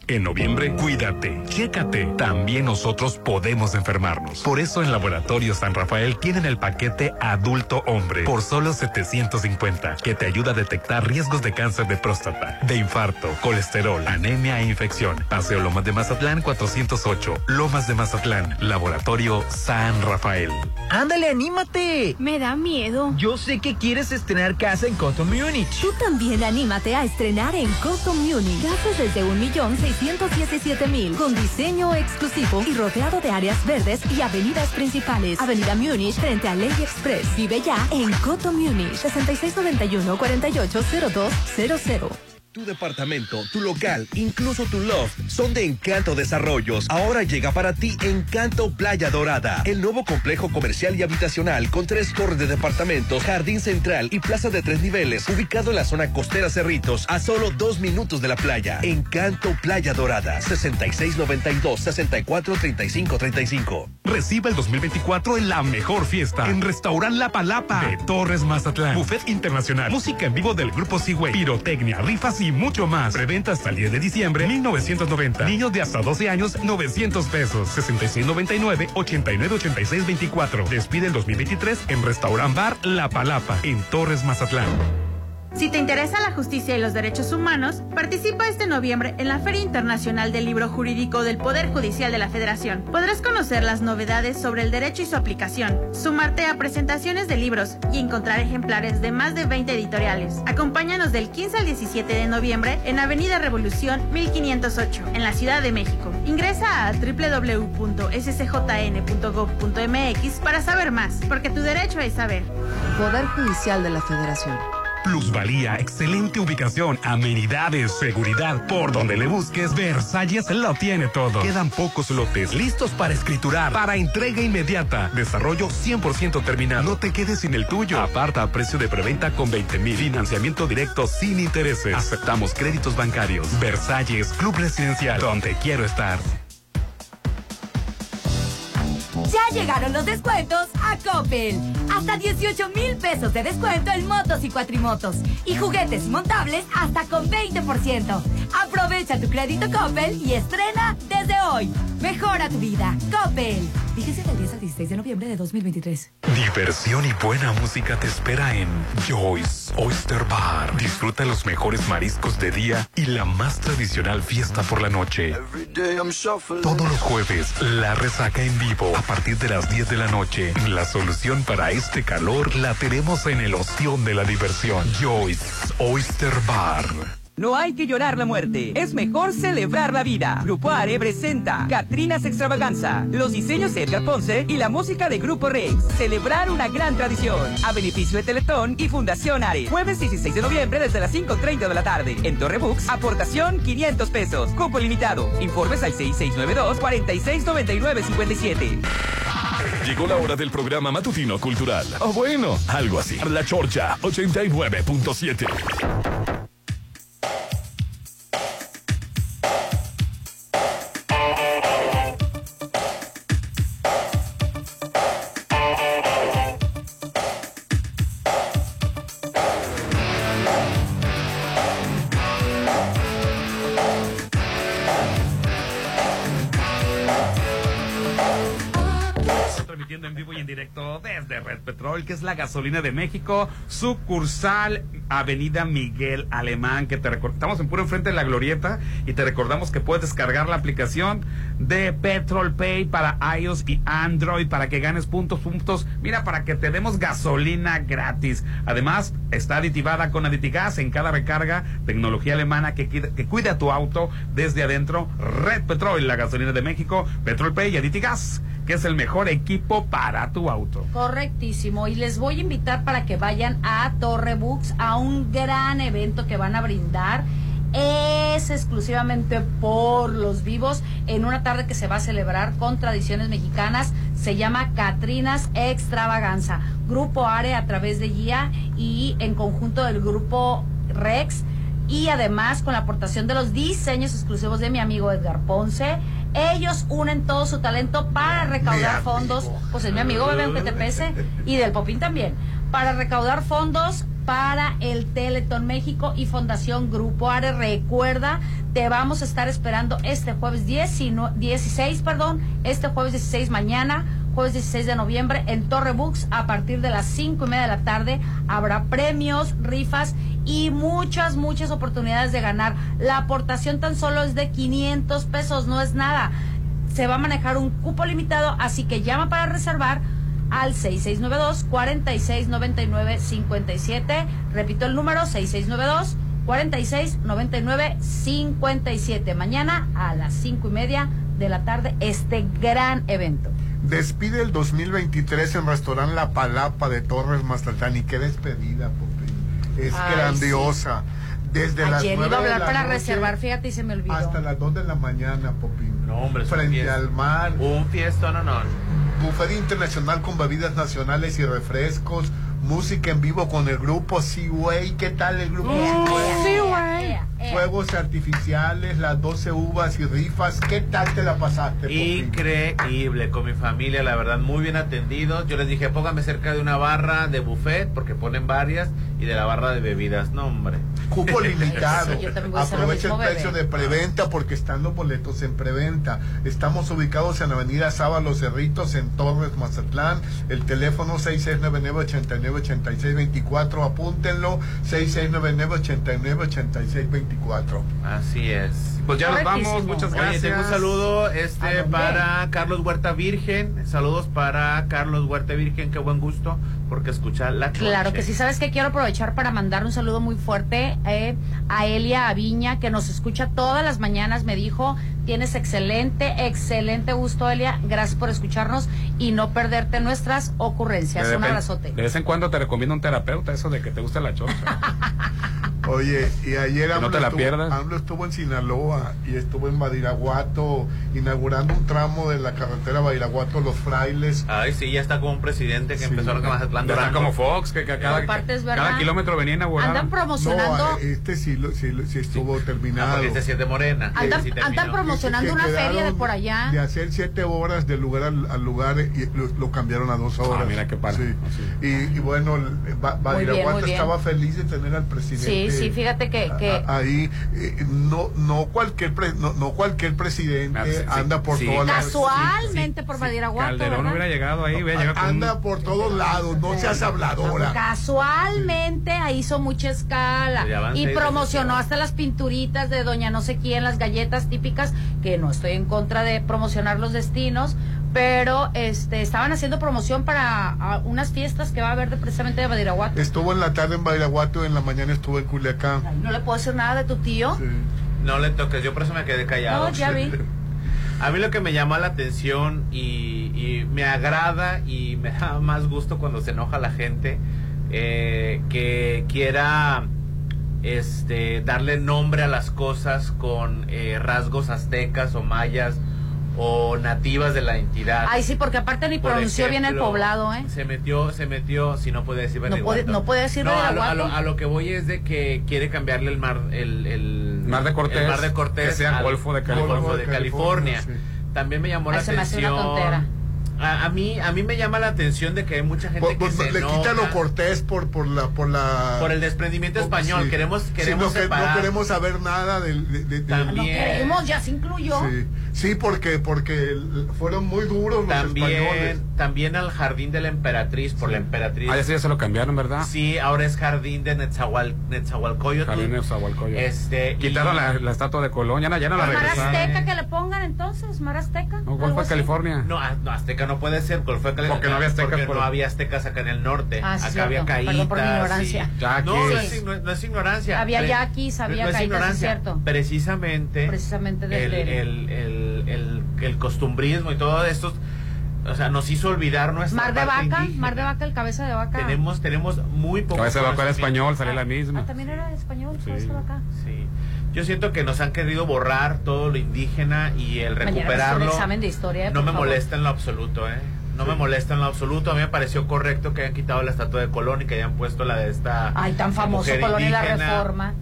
En noviembre, cuídate, chécate. También nosotros podemos enfermarnos. Por eso en Laboratorio San Rafael tienen el paquete adulto hombre por solo 750, que te ayuda a detectar riesgos de cáncer de próstata, de infarto, colesterol, anemia e infección. Paseo Lomas de Mazatlán 408, Lomas de Mazatlán, Laboratorio San Rafael. Ándale, anímate. Me da miedo. Yo sé que quieres estrenar casa en Coto Munich. Tú también anímate a estrenar en Coto Munich. Casas desde un millón seiscientos mil, con diseño exclusivo y rodeado de áreas verdes y avenidas principales. Avenida Munich frente a Ley Express. Vive ya en Coto Munich, 6691-480200. Tu departamento, tu local, incluso tu loft son de Encanto Desarrollos. Ahora llega para ti Encanto Playa Dorada, el nuevo complejo comercial y habitacional con tres torres de departamentos, jardín central y plaza de tres niveles, ubicado en la zona costera Cerritos, a solo dos minutos de la playa. Encanto Playa Dorada, 6692-643535. Recibe el 2024 en la mejor fiesta en Restaurant La Palapa de Torres Mazatlán. Buffet internacional, música en vivo del grupo Seaway, pirotecnia, rifas y mucho más. Preventa hasta el 10 de diciembre, 1990. Niños de hasta 12 años, 900 pesos. 6699-898624. Despide el 2023 en Restaurant Bar La Palapa, en Torres, Mazatlán. Si te interesa la justicia y los derechos humanos, participa este noviembre en la Feria Internacional del Libro Jurídico del Poder Judicial de la Federación. Podrás conocer las novedades sobre el derecho y su aplicación, sumarte a presentaciones de libros y encontrar ejemplares de más de 20 editoriales. Acompáñanos del 15 al 17 de noviembre en Avenida Revolución 1508, en la Ciudad de México. Ingresa a www.scjn.gov.mx para saber más, porque tu derecho es saber. Poder Judicial de la Federación. Plusvalía, excelente ubicación, amenidades, seguridad. Por donde le busques, Versalles lo tiene todo. Quedan pocos lotes listos para escriturar, para entrega inmediata. Desarrollo 100% terminado. No te quedes sin el tuyo. Aparta a precio de preventa con 20 mil. Financiamiento directo sin intereses. Aceptamos créditos bancarios. Versalles, Club Residencial, donde quiero estar. Ya llegaron los descuentos a Coppel. Hasta 18 mil pesos de descuento en motos y cuatrimotos. Y juguetes y montables hasta con 20%. Aprovecha tu crédito Coppel y estrena desde hoy. Mejora tu vida. Coppel. Fíjese del 10 al 16 de noviembre de 2023. Diversión y buena música te espera en Joyce Oyster Bar. Disfruta los mejores mariscos de día y la más tradicional fiesta por la noche. Todos los jueves, la resaca en vivo a partir de las 10 de la noche. La solución para este calor la tenemos en el ostión de la diversión. Joyce Oyster Bar. No hay que llorar la muerte, es mejor celebrar la vida. Grupo Are presenta Catrinas Extravaganza, los diseños de Edgar Ponce y la música de Grupo Rex. Celebrar una gran tradición. A beneficio de Teletón y Fundación Are. Jueves 16 de noviembre desde las 5.30 de la tarde. En Torre aportación 500 pesos. Cupo limitado. Informes al 6692-469957. Llegó la hora del programa matutino cultural. O bueno, algo así. La Chorcha 89.7. Que es la gasolina de México, sucursal Avenida Miguel Alemán, que te recor- estamos en puro enfrente de la glorieta y te recordamos que puedes descargar la aplicación de Petrol Pay para iOS y Android para que ganes puntos, puntos, mira, para que te demos gasolina gratis. Además, está aditivada con Aditigas en cada recarga, tecnología alemana que, que cuida tu auto desde adentro. Red Petrol, la gasolina de México, Petrol Pay y Aditigas, es el mejor equipo para tu auto. Correctísimo. Y les voy a invitar para que vayan a Torre Books a un gran evento que van a brindar. Es exclusivamente por los vivos en una tarde que se va a celebrar con tradiciones mexicanas. Se llama Catrinas Extravaganza. Grupo Are a través de Guía y en conjunto del grupo Rex. Y además con la aportación de los diseños exclusivos de mi amigo Edgar Ponce. Ellos unen todo su talento para recaudar fondos. Pues es mi amigo, bebé, aunque te pese. Y del Popín también. Para recaudar fondos para el Teletón México y Fundación Grupo Are. Recuerda, te vamos a estar esperando este jueves 10 y no- 16, perdón, este jueves 16 mañana, jueves 16 de noviembre en Torre Books a partir de las 5 y media de la tarde. Habrá premios, rifas y muchas, muchas oportunidades de ganar. La aportación tan solo es de 500 pesos, no es nada. Se va a manejar un cupo limitado, así que llama para reservar al 6692-4699-57. Repito el número, 6692-4699-57. Mañana a las 5 y media de la tarde, este gran evento. Despide el 2023 en Restaurante La Palapa de Torres Mastatán. Y qué despedida, Popín. Es Ay, grandiosa. Desde las Ayer 9 iba a de hablar la para noche reservar, fíjate, y se me olvidó. Hasta las 2 de la mañana, Popín. No, hombre, Frente fiesta. al mar. Un fiesta, no, no. Buffet internacional con bebidas nacionales y refrescos. Música en vivo con el grupo Seaway. ¿Qué tal el grupo Ea, Seaway? ea, ea, fuegos artificiales, las 12 uvas y rifas. ¿Qué tal te la pasaste? Increíble, con mi familia, la verdad, muy bien atendidos. Yo les dije, póngame cerca de una barra de buffet, porque ponen varias, y de la barra de bebidas. No, hombre. Cupo limitado. Sí, Aprovecha el precio bebé. de preventa porque están los boletos en preventa. Estamos ubicados en Avenida Sábalo Los Cerritos, en Torres, Mazatlán. El teléfono 6699-898624. Apúntenlo. 6699-898624. Así es. Pues ya nos vamos, muchas Oye, gracias. tengo un saludo este para Carlos Huerta Virgen. Saludos para Carlos Huerta Virgen. Qué buen gusto porque escuchar la Claro Noche. que sí, sabes que quiero aprovechar para mandar un saludo muy fuerte eh, a Elia Aviña, que nos escucha todas las mañanas. Me dijo, tienes excelente, excelente gusto, Elia. Gracias por escucharnos y no perderte nuestras ocurrencias. De Un abrazote. De vez en cuando te recomiendo un terapeuta, eso de que te gusta la chorcha. Oye, y ayer Que no AMLO, te la estuvo, pierdas. AMLO estuvo en Sinaloa y estuvo en Badiraguato inaugurando un tramo de la carretera Badiraguato-Los Frailes. Ay, sí, ya está como un presidente que empezó a Mazatlán Ya está como Fox, que, que cada, cada kilómetro venía a inaugurar. Andan promocionando. No, este sí, lo- sí, lo- sí estuvo Ah, terminado. porque este sí es de Morena. Sí, andan promocionando Que una feria de por allá. De hacer siete horas del lugar al, al lugar y lo, lo cambiaron a dos horas. Ah, mira qué padre. Sí. Y, y bueno, el- Ba- Muy bien, Badiraguato muy bien. estaba feliz de tener al presidente. Sí, sí, fíjate que, que a- ahí eh, no no cualquier pre- no, no cualquier presidente Ah, sí, anda por sí. todas las casualmente por Badiraguato, Calderón ¿verdad? hubiera llegado ahí, hubiera llegado anda un- por todos lados, no seas habladora. Casualmente ahí hizo mucha escala y promocionó hasta las pinturitas de doña no sé quién, las galletas típicas, que no estoy en contra de promocionar los destinos, pero este estaban haciendo promoción para unas fiestas que va a haber de, precisamente de Badiraguato. Estuvo en la tarde en Badiraguato y en la mañana estuvo en Culiacán. No le puedo decir nada de tu tío. No le toques, yo por eso me quedé callado. No, ya vi. A mí lo que me llama la atención y, y me agrada y me da más gusto cuando se enoja la gente eh, que quiera este darle nombre a las cosas con eh, rasgos aztecas o mayas o nativas de la entidad. Ay, sí, porque aparte ni Por pronunció bien el ejemplo, poblado, ¿eh? Se metió, se metió, si no puede decir No puede, no puede decir No, a lo, a, lo, a lo que voy es de que quiere cambiarle el mar, el, el Mar de Cortés, el mar de Cortés que sea al- Golfo de al California. Golfo de California. También me llamó Ay, la se me hace una atención. A, a mí, a mí me llama la atención de que hay mucha gente Por- que por- se le enoja quitan lo cortés por por la por la por el desprendimiento Oh, español. sí. Queremos, Sí, queremos no, que- no queremos saber nada del de, de- de- No También. queremos, ya se incluyó. Sí, sí, porque porque el- fueron muy duros los También, españoles. también al jardín de la emperatriz, por la emperatriz. Ah, sí, ya se lo cambiaron, ¿verdad? Sí, ahora es jardín de Netzahual, Netzahualcoyotl. Jardín de Nezahualcóyotl. Este, Quitaron y- la, la estatua de Colón, ya no, ya no la Mar regresaron. Azteca que le pongan entonces, Mar Azteca. No, ¿cuál fue. California? No, a- no, Azteca no puede ser, ¿cuál fue Cali- Porque no había aztecas porque por- no había aztecas acá en el norte. Ah, sí, acá cierto. había caídas. Perdón por mi ignorancia. No, no Sí. es, igno- no es ignorancia. Había yaquis, había no es caídas, sí, ignorancia. cierto. Precisamente, Precisamente el, desde el, el, el, el costumbrismo y todo esto, o sea, nos hizo olvidar nuestra Mar de parte vaca, indígena. Mar de vaca, el cabeza de vaca. Tenemos, tenemos muy poco. Cabeza de vaca era español, salió la misma. Ah, también era español, Sí. cabeza de vaca. Sí. Yo siento que nos han querido borrar todo lo indígena y el recuperarlo. un examen de historia, no me favor. molesta en lo absoluto, ¿eh? No me molesta en lo absoluto. A mí me pareció correcto que hayan quitado la estatua de Colón y que hayan puesto la de esta. Ay, tan famoso mujer Colón en la. Reforma.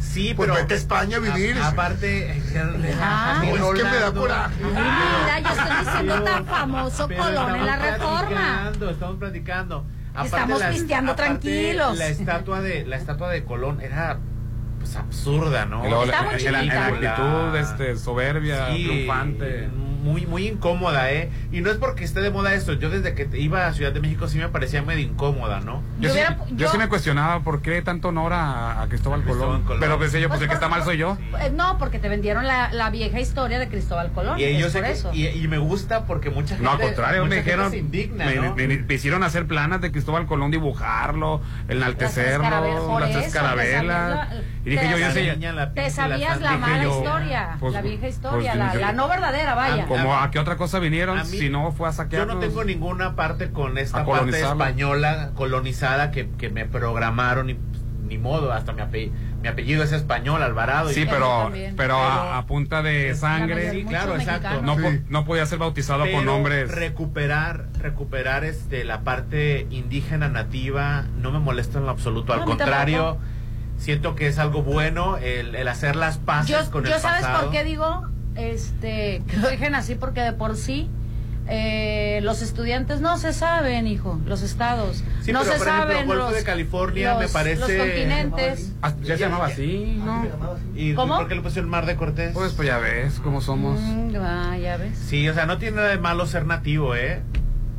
Sí, Pues pero. vete a España a vivir. a- aparte. Ah. No, es que me da coraje. Ay, mira, yo estoy diciendo tan famoso Colón en la estamos Reforma. platicando, Estamos platicando. Estamos pisteando aparte, tranquilos. La estatua de la estatua de Colón era pues absurda, ¿no? Y luego la- la, la actitud este, soberbia, Sí, triunfante. Muy, muy incómoda, ¿eh? Y no es porque esté de moda esto. Yo desde que te- iba a Ciudad de México sí me parecía medio incómoda, ¿no? Yo, Yo sí, hubiera- yo yo- sí me cuestionaba por qué tanto honor a, a Cristóbal, A Cristóbal Colón. Colón. Pero pensé yo, pues, Pues el que está mal soy yo. Eh, No, porque te vendieron la, la vieja historia de Cristóbal Colón. Y, es yo sé por que- eso. y, y me gusta porque mucha gente. No, al contrario, me dijeron, se indigna, me, ¿no? me- me hicieron hacer planas de Cristóbal Colón, dibujarlo, enaltecerlo, las eso, tres te carabelas. sabías la- Y dije te yo, yo sé, Te sabías la mala historia, pues, la vieja pues, historia, yo- la no verdadera, vaya. Como a qué otra cosa vinieron A mí- si no fue a Yo saquearnos. no tengo ninguna parte con esta A parte española colonizada que, que me programaron y pues, ni modo, hasta mi, ape- mi apellido es español, Alvarado. y- Sí, Yo pero, pero a, a punta de sangre. Sí, claro, exacto. No, po- Sí. no podía ser bautizado Pero con nombres. recuperar recuperar este la parte indígena nativa no me molesta en lo absoluto No, al a contrario siento que es algo bueno el, el hacer las paces Yo, con yo el sabes pasado. por qué digo este que lo dejen así porque de por sí eh, los estudiantes no se saben, hijo, los estados. Sí, no pero, se por ejemplo, saben Golfo los, de California me los- parece- los continentes. Ah, ya se llamaba así, ¿no? ¿Y ¿Cómo? por qué le pusieron Mar de Cortés? Pues, pues ya ves cómo somos. Mm, ah, ya ves. Sí, o sea, no tiene nada de malo ser nativo, ¿eh?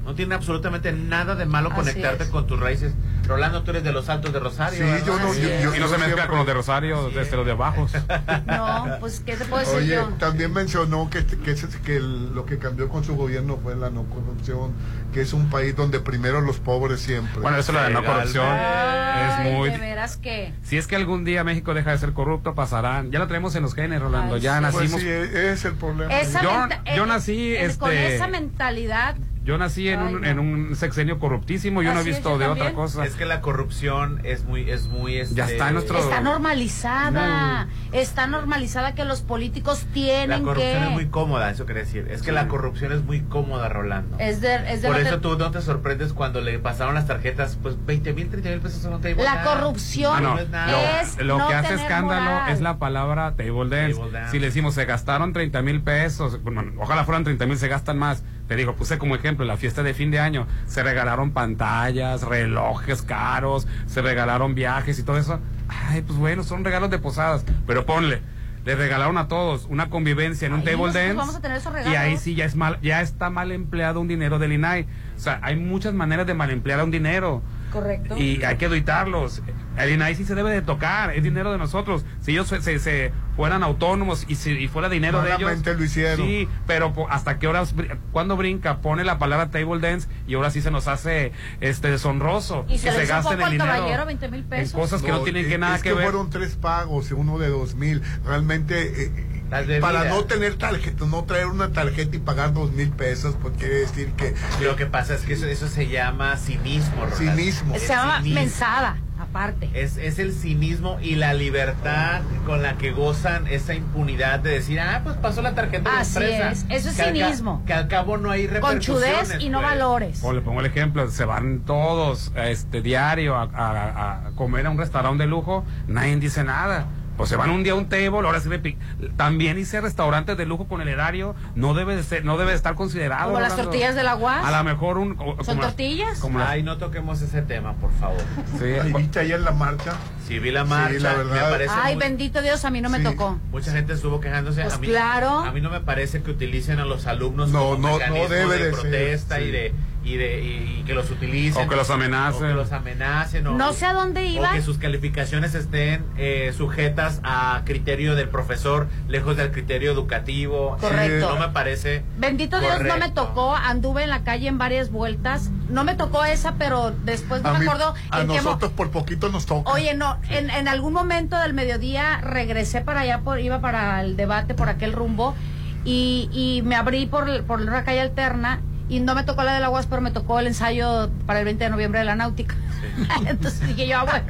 No tiene absolutamente nada de malo Así conectarte es. con tus raíces. Rolando, tú eres de los Altos de Rosario. Sí, ¿verdad? yo no- yo- yo- y no se mezcla con los de Rosario, desde los de bajos. No, pues ¿qué te puedo decir Oye, yo? también mencionó que, que, ese- que el- lo que cambió con su gobierno fue la no corrupción, que es un país donde primero los pobres siempre. Bueno, eso es la de no corrupción. Ay, es muy. de veras que Si es que algún día México deja de ser corrupto, pasarán. Ya lo tenemos en los genes, Rolando. Ay, ya sí. nacimos. Pues sí, ese es el problema. esa Yo- menta- yo eh, nací, eh, con este- esa mentalidad Yo nací en, Ay, un, no. en un sexenio corruptísimo. Yo no he visto de también. otra cosa. Es que la corrupción es muy, es muy, este, Ya está en nuestro- está normalizada, está normalizada que los políticos La tienen corrupción que es muy cómoda, eso quiere decir. Es que la corrupción es muy cómoda, Rolando. es de, es de Por eso tú no te sorprendes cuando le pasaron las tarjetas, pues 20 mil, 30 mil pesos no te La nada. corrupción Ah, no. es nada. es Lo no que hace escándalo moral. es la palabra table dance. Table dance. Si le decimos se gastaron 30 mil pesos, bueno, ojalá fueran 30 mil, se gastan más. Te digo, puse como ejemplo la fiesta de fin de año. Se regalaron pantallas, relojes caros, se regalaron viajes y todo eso. Ay, pues bueno, son regalos de posadas. Pero ponle, le regalaron a todos una convivencia en un Ahí table dance. vamos a tener esos Y ahí sí ya es mal, ya está mal empleado un dinero del INAI. O sea, hay muchas maneras de mal emplear a un dinero. Correcto. Y hay que evitarlos. El INAI sí se debe de tocar, es dinero de nosotros. Si ellos se, se- se fueran autónomos y, si, y fuera dinero de ellos. Lo hicieron. Sí, pero po- hasta qué horas, cuando brinca, pone la palabra table dance y ahora sí se nos hace este deshonroso. y se que hizo gasten el dinero caballero 20 mil en cosas que no, tienen que nada es que, ver. fueron tres pagos, uno de dos mil. Realmente, eh, bebidas. para no tener tarjeta, no traer una tarjeta y pagar dos mil pesos, pues quiere decir que Lo que pasa es que eso, eso se llama cinismo, Rolando. Cinismo. Se llama cinismo. mensada, aparte. Es, es el cinismo y la libertad con la que gozan esa impunidad de decir, ah, pues pasó la tarjeta de la Así empresa. es, eso es Que al cinismo. que al cabo no hay repercusiones. chudez y no pues. valores. O le pongo el ejemplo, se van todos este diario a, a- a comer a un restaurante de lujo, nadie dice nada. Pues se van un día a un table, ahora sí me pi- También hice restaurantes de lujo con el erario, no debe de ser, no debe de estar considerado. Como las tortillas de la UAS. A lo mejor un. o- ¿Son como tortillas? como las- Ay, no toquemos ese tema, por favor. sí, ¿Y viste ayer la marcha? Si vi la marcha, la verdad. me parece Ay, muy- bendito Dios, a mí no me Sí. tocó. Mucha gente estuvo quejándose. Pues a mí, claro. A mí no me parece que utilicen a los alumnos No, como no, no debe de, de ser, protesta sí. y de y de y, y que los utilicen O que los amenacen. o que los amenacen o, No sé a dónde iba. o que sus calificaciones estén eh, sujetas a criterio del profesor lejos del criterio educativo Correcto. no me parece Bendito Dios, no me tocó. Anduve en la calle en varias vueltas. No me tocó esa, pero después no A, me mí- acuerdo a nosotros por poquito nos toca. Oye, no, en, en algún momento del mediodía regresé para allá, por, iba para el debate por aquel rumbo y, y me abrí por, por una calle alterna y no me tocó la de la UAS, pero me tocó el ensayo para el 20 de noviembre de la náutica. Entonces dije yo, ah, bueno,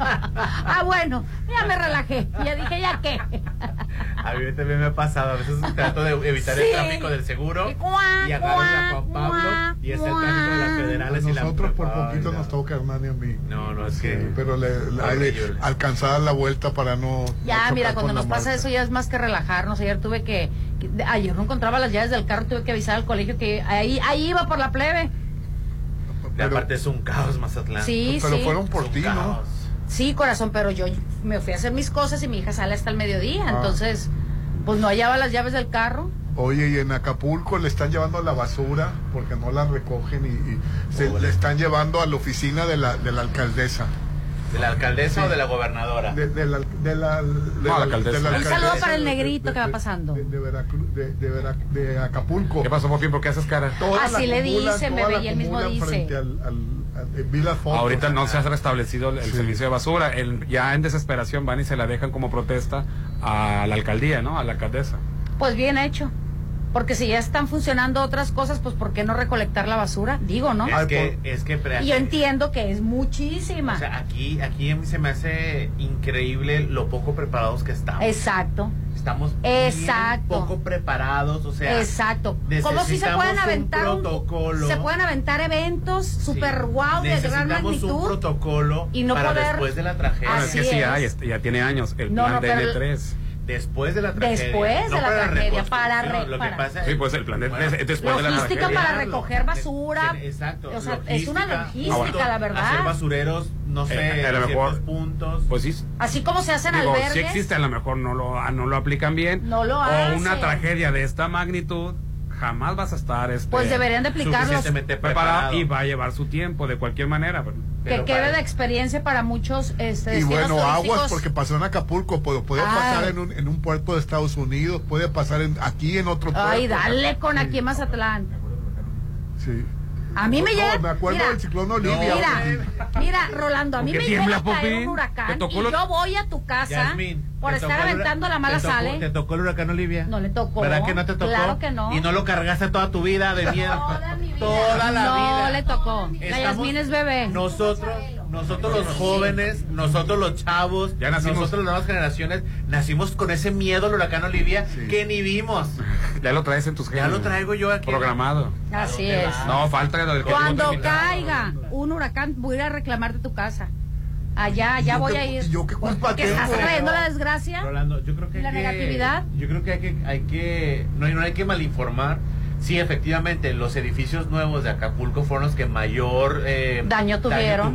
ah, bueno, ya me relajé. Ya dije, ¿ya qué? a mí también me ha pasado a veces trato de evitar Sí. el tráfico del seguro Y cuá, y agarro a Juan Pablo cuá, y es el cuá. tráfico de las federales y la nosotros por Ay, poquito no. nos toca Hernán y a mí. no no es Sí, que pero le, le- alcanzar la vuelta para no. Ya, no mira, cuando nos la pasa eso ya es más que relajarnos. Ayer tuve que, que- ayer no encontraba las llaves del carro, tuve que avisar al colegio que ahí, ahí iba por la plebe. y Pero- aparte es un caos Mazatlán Sí, Pero sí. fueron por ti, ¿no? Sí, corazón, pero yo me fui a hacer mis cosas y mi hija sale hasta el mediodía. Ah. Entonces, pues no hallaba las llaves del carro. Oye, y en Acapulco le están llevando la basura porque no la recogen y, y se Pobre. le están llevando a la oficina de la, de la alcaldesa. De la alcaldesa Sí. o de la gobernadora De, de la, de la, de No, la alcaldesa. de Un Un saludo para el negrito de- que va pasando. De, de Veracruz- de- de Vera- de Acapulco. ¿Qué pasó, Popín? ¿Por qué haces cara? Todas Así le dice, todas bebé, y él mismo dice. frente al, al- al- vi las fotos. Ahorita no se ha restablecido el, el servicio de basura. El- ya en desesperación van y se la dejan como protesta a la alcaldía, ¿no? A la alcaldesa. Pues bien hecho. Porque si ya están funcionando otras cosas, pues ¿por qué no recolectar la basura? Digo, ¿no? es que es que pre- Y yo entiendo que es muchísima. o sea aquí aquí a mí se me hace increíble lo poco preparados que estamos Exacto. estamos Exacto. bien poco preparados, o sea, Exacto. Como si se pueden un aventar un- protocolo. se pueden aventar eventos super wow de gran necesitamos un magnitud. protocolo y no para poder- después de la tragedia. Bueno, es que sí este, ya tiene años, el No, plan no, de pero- N3. Después de la tragedia. Después no de la para tragedia, para re- lo que para- pasa es- Sí, pues el plan de Bueno, es después de la Logística tragedia. para recoger basura. Exacto. O sea, es una logística, la verdad. Hacer basureros, no sé, Eh, a lo mejor- puntos. Pues sí. Así como se hacen Digo, albergues. si existe, a lo mejor no lo, ah, no lo aplican bien. No lo O una hacen. tragedia de esta magnitud, jamás vas a estar este, Pues deberían de aplicarlos. preparado y va a llevar su tiempo de cualquier manera. pero- que pero quede para- de experiencia para muchos este, Y bueno, aguas turísticos. porque pasó en Acapulco, puede, puede Ay. pasar en un, en un puerto de Estados Unidos, puede pasar en, aquí en otro puerto. Ay, dale con aquí en Mazatlán. Sí. A mí me No, llega. me acuerdo mira, del ciclón Olivia. Mira, mira, Rolando, a mí ¿Por me llega a caer Popín? un ¿Te huracán tocó y lo- yo voy a tu casa Yasmín, por ¿te estar aventando la te mala tocó- sale. ¿Te tocó el huracán Olivia? No le tocó. ¿Verdad que no te tocó? Claro que no. Y no lo cargaste toda tu vida de miedo. Toda la no vida. le tocó. La Estamos- Yasmín es bebé. Nosotros, nosotros los jóvenes, nosotros los chavos, Ya nacimos. nosotros las nuevas generaciones, nacimos con ese miedo al huracán Olivia que ni vimos. Ya lo traes en tus Ya lo traigo yo aquí. Programado. Así es. No, falta Cuando caiga un huracán, voy a ir a reclamar de tu casa. Allá, allá yo voy a ir. yo qué culpa Porque tengo? estás trayendo la desgracia. Rolando, yo creo que ¿Y la hay que- negatividad? Yo creo que hay que, hay que no, no hay que malinformar. Sí, efectivamente, los edificios nuevos de Acapulco fueron los que mayor eh, Daño tuvieron,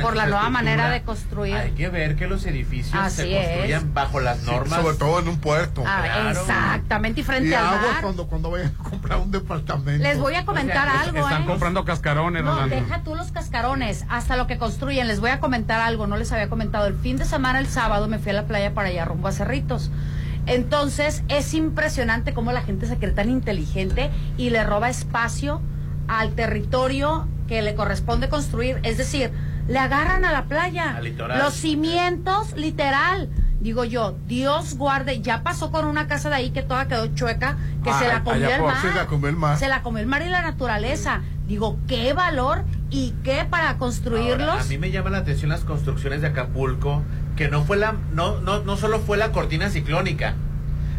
por la nueva manera de construir. Hay que ver que los edificios Así se construyan es. bajo las normas. sobre todo en un puerto. Ah, Claro. Exactamente, y frente y al aguas mar. cuando, cuando vayan a comprar un departamento. Les voy a comentar algo, Están ¿eh? comprando cascarones, No, Rolando. deja tú los cascarones, hasta lo que construyen. Les voy a comentar algo, no les había comentado. El fin de semana, el sábado, me fui a la playa para allá, rumbo a Cerritos. Entonces, es impresionante cómo la gente se cree tan inteligente y le roba espacio al territorio que le corresponde construir. Es decir, le agarran a la playa. Al litoral. Los cimientos, literal. Digo yo, Dios guarde. Ya pasó con una casa de ahí que toda quedó chueca, que Ah, se la comió allá el mar. se la comió el mar. Se la comió el mar y la naturaleza. Digo, qué valor y qué para construirlos. Ahora, a mí me llama la atención las construcciones de Acapulco, que no fue la, no, no, no solo fue la cortina ciclónica,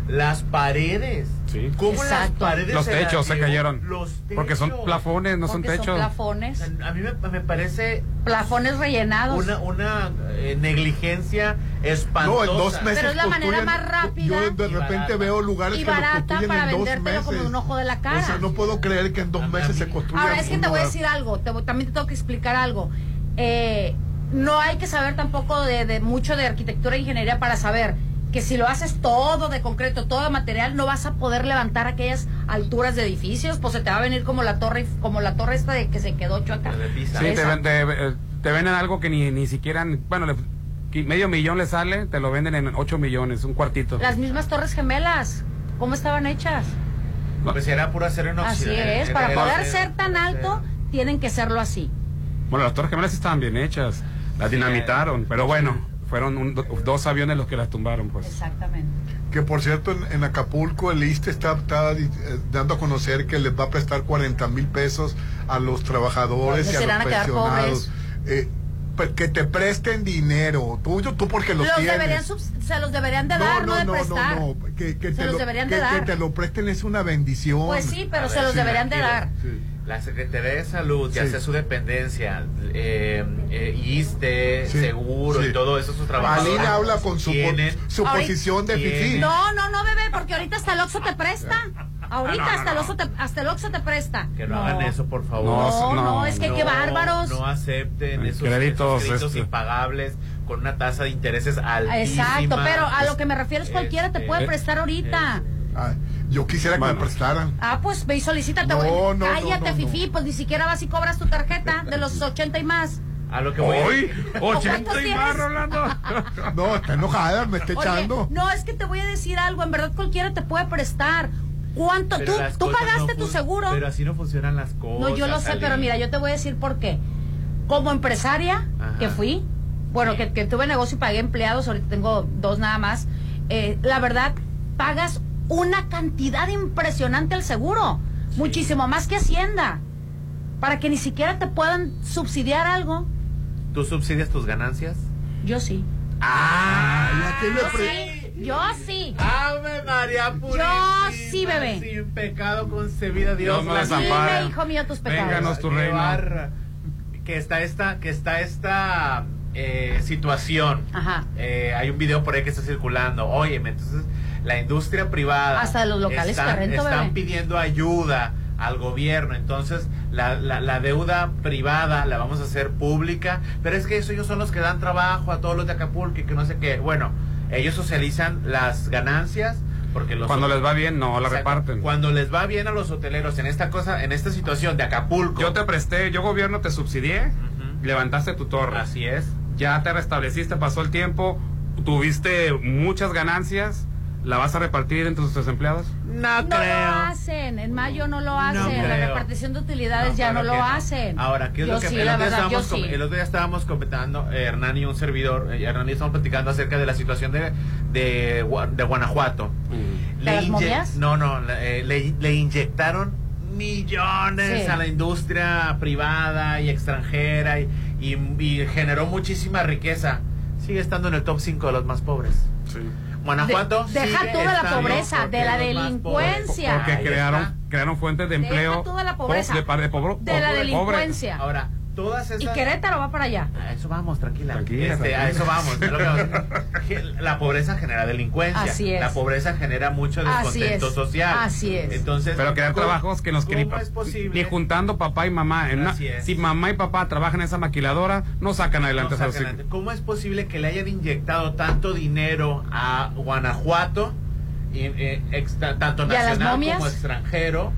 las paredes. Sí. ¿Cómo las Exacto. paredes Los se techos se cayeron. Los Porque son techos. plafones, no son porque son techos. plafones. A mí me, me parece Plafones rellenados. una, una eh, negligencia No, espantosa. en dos meses Pero es la manera más rápida Yo de y repente barata. veo lugares y que los barata construyen para en dos vendértelo como meses. un ojo de la cara. O sea, no puedo creer que en dos meses se construya Ahora es que te voy a decir algo, te voy- también te tengo que explicar algo. Eh, no hay que saber tampoco de, de mucho de arquitectura e ingeniería para saber que si lo haces todo de concreto, todo de material, no vas a poder levantar aquellas alturas de edificios, pues se te va a venir como la torre, como la torre esta de que se quedó chueca. Sí, te, Esa. ven- te, eh, te venden algo que ni, ni siquiera, bueno, le- medio millón le sale, te lo venden en 8 millones, un cuartito. Las mismas torres gemelas, ¿cómo estaban hechas? Pues era puro acero Así es, Era- para poder ser tan alto, tienen que serlo así. Bueno, las torres gemelas estaban bien hechas, las dinamitaron, pero bueno, fueron un- do- dos aviones los que las tumbaron, pues. Exactamente. Que por cierto, en, en Acapulco el ISTE está, está, eh, dando a conocer que les va a prestar 40 mil pesos a los trabajadores y a los pensionados. Eh, que te presten dinero, tú, tú porque los, Los tienes. deberían se los deberían de dar, no, de prestar. no, que, que Se te los lo, deberían que- de dar. que te lo presten es una bendición. Pues sí, pero A se ver, los sí, deberían de dar. La Secretaría de Salud, ya Sí. sea su dependencia, eh, eh, Sí, seguro sí. y todo eso, sus trabajadores. Alina habla con su, tienen- su Ahorita- posición de fifí. No, no, no, bebé, porque ahorita hasta el Oxxo te presta. Ahorita Ah, no, no, hasta, el no. Oxxo te, hasta el Oxxo te presta. Que no, hagan eso, por favor. No, no, es que qué bárbaros. No acepten esos Créditos, esos créditos este. impagables con una tasa de intereses altísima. Exacto, pero a lo que me refiero es cualquiera te Este, puede prestar ahorita. Ay, yo quisiera que me prestaran. Ah, pues ve y solicítate. Güey. no, Cállate, no, no, fifí, pues ni siquiera vas y cobras tu tarjeta de los 80 y más. A lo que voy. ¡Hoy! ¿Cuántos ¡80 y más? Rolando! No, está enojada, me está Oye, echando. no, es que te voy a decir algo, en verdad cualquiera te puede prestar. ¿Cuánto? Pero ¿Tú, tú pagaste no tu seguro? Pero así no funcionan las cosas. No, yo lo sé, pero mira, yo te voy a decir por qué. Como empresaria Ajá. que fui, bueno, que, que tuve negocio y pagué empleados, ahorita tengo dos nada más, eh, la verdad, pagas una cantidad impresionante al seguro, muchísimo más que Hacienda, para que ni siquiera te puedan subsidiar algo. ¿Tú subsidias tus ganancias? Yo sí. Ay, ¿a qué le Yo sí. Yo sí. Ave María Purísima. Yo sí, bebé. Sin pecado concebida, Dios. Dios me hijo mío, tus pecados. Vénganos tu reino. Que está esta, que está esta eh, situación. Ajá. Eh, hay un video por ahí que está circulando. Óyeme, entonces la industria privada. Hasta los locales están, que rento, están pidiendo ayuda al gobierno. Entonces la, la, la deuda privada la vamos a hacer pública. Pero es que eso ellos son los que dan trabajo a todos los de Acapulco y que no sé qué. Bueno, ellos socializan las ganancias. Porque los Cuando les va bien, no la reparten. Cuando les va bien a los hoteleros en esta cosa, en esta situación de Acapulco. Yo te presté, yo gobierno te subsidié, levantaste tu torre. Así es. Ya te restableciste, pasó el tiempo, tuviste muchas ganancias, ¿la vas a repartir entre tus empleados? No, No lo hacen, en mayo no lo hacen, la repartición de utilidades ya no lo que hacen. Ahora, ¿qué es yo lo que sí, el, la otro día verdad, yo estábamos sí. el otro día estábamos comentando, eh, Hernán y un servidor, eh, Hernán y estamos platicando acerca de la situación de, de, Gua- de Guanajuato. ¿De las inye- momias? No, no, le, le- le inyectaron millones Sí. a la industria privada y extranjera y, y- y generó muchísima riqueza. Sigue estando en el top 5 de los más pobres. Guanajuato. De- deja sigue tú de la pobreza, de la delincuencia. Porque crearon, crearon fuentes de Deja empleo. tú de la po- pobreza. De, de De la pobre- delincuencia. Ahora, todas esas. Y Querétaro va para allá. A eso vamos, tranquila. Tranquila, Este, tranquila. A eso vamos. es lo que vamos. Que La pobreza genera delincuencia. Así es. La pobreza genera mucho descontento es. social. Así es. Entonces, Pero crear ¿cómo- trabajos que nos que ni, ¿Cómo es posible? ni juntando papá y mamá. En una- Así es. si mamá y papá trabajan en esa maquiladora, no sacan adelante No esos sacan adelante. ¿Cómo es posible que le hayan inyectado tanto dinero a Guanajuato, y, eh, extra- tanto ¿Y a las nacional como extranjero,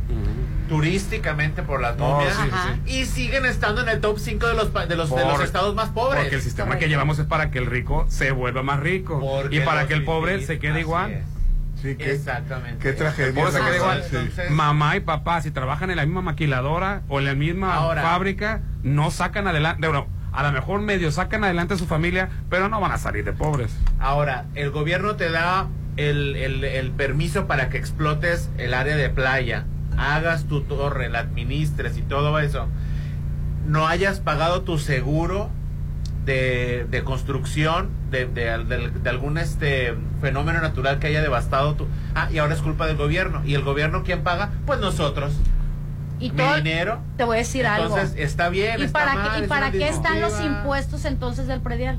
turísticamente por las momias, sí, y siguen estando en el top 5 de los, pa- de los, de los estados más pobres? Porque el sistema Correcto. que llevamos es para que el rico se vuelva más rico. Porque y para que el pobre se quede igual. es. Sí, qué, Exactamente. qué tragedia. Se queda igual. Entonces- Mamá y papá, si trabajan en la misma maquiladora o en la misma Ahora. fábrica, no sacan adelante. Bueno, a lo mejor medio sacan adelante a su familia, pero no van a salir de pobres. Ahora, el gobierno te da el, el- el permiso para que explotes el área de playa, hagas tu torre, la administres y todo eso. No hayas pagado tu seguro de, de construcción de, de- de- algún este fenómeno natural que haya devastado tu... Ah, y ahora es culpa del gobierno. ¿Y el gobierno quién paga? Pues nosotros. Y Mi todo- dinero. Te voy a decir algo. Entonces, está bien, ¿Y está para, mal, qué, ¿y para qué están los impuestos entonces del predial?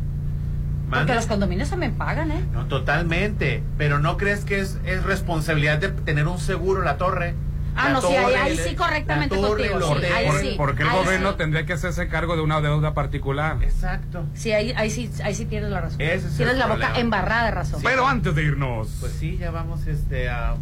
Porque los condominios también pagan, ¿eh? No, totalmente. Pero ¿no crees que es, es responsabilidad de tener un seguro la torre? Ah, no, sí, ahí- ahí sí, correctamente contigo, sí, hotel. ahí Por- sí. porque el ahí gobierno sí. tendría que hacerse cargo de una deuda particular. Exacto. Sí, ahí, ahí sí, ahí sí tienes la razón. Ese es tienes el la problema. boca embarrada de razón. Pero antes de irnos, Pues sí, ya vamos este, a...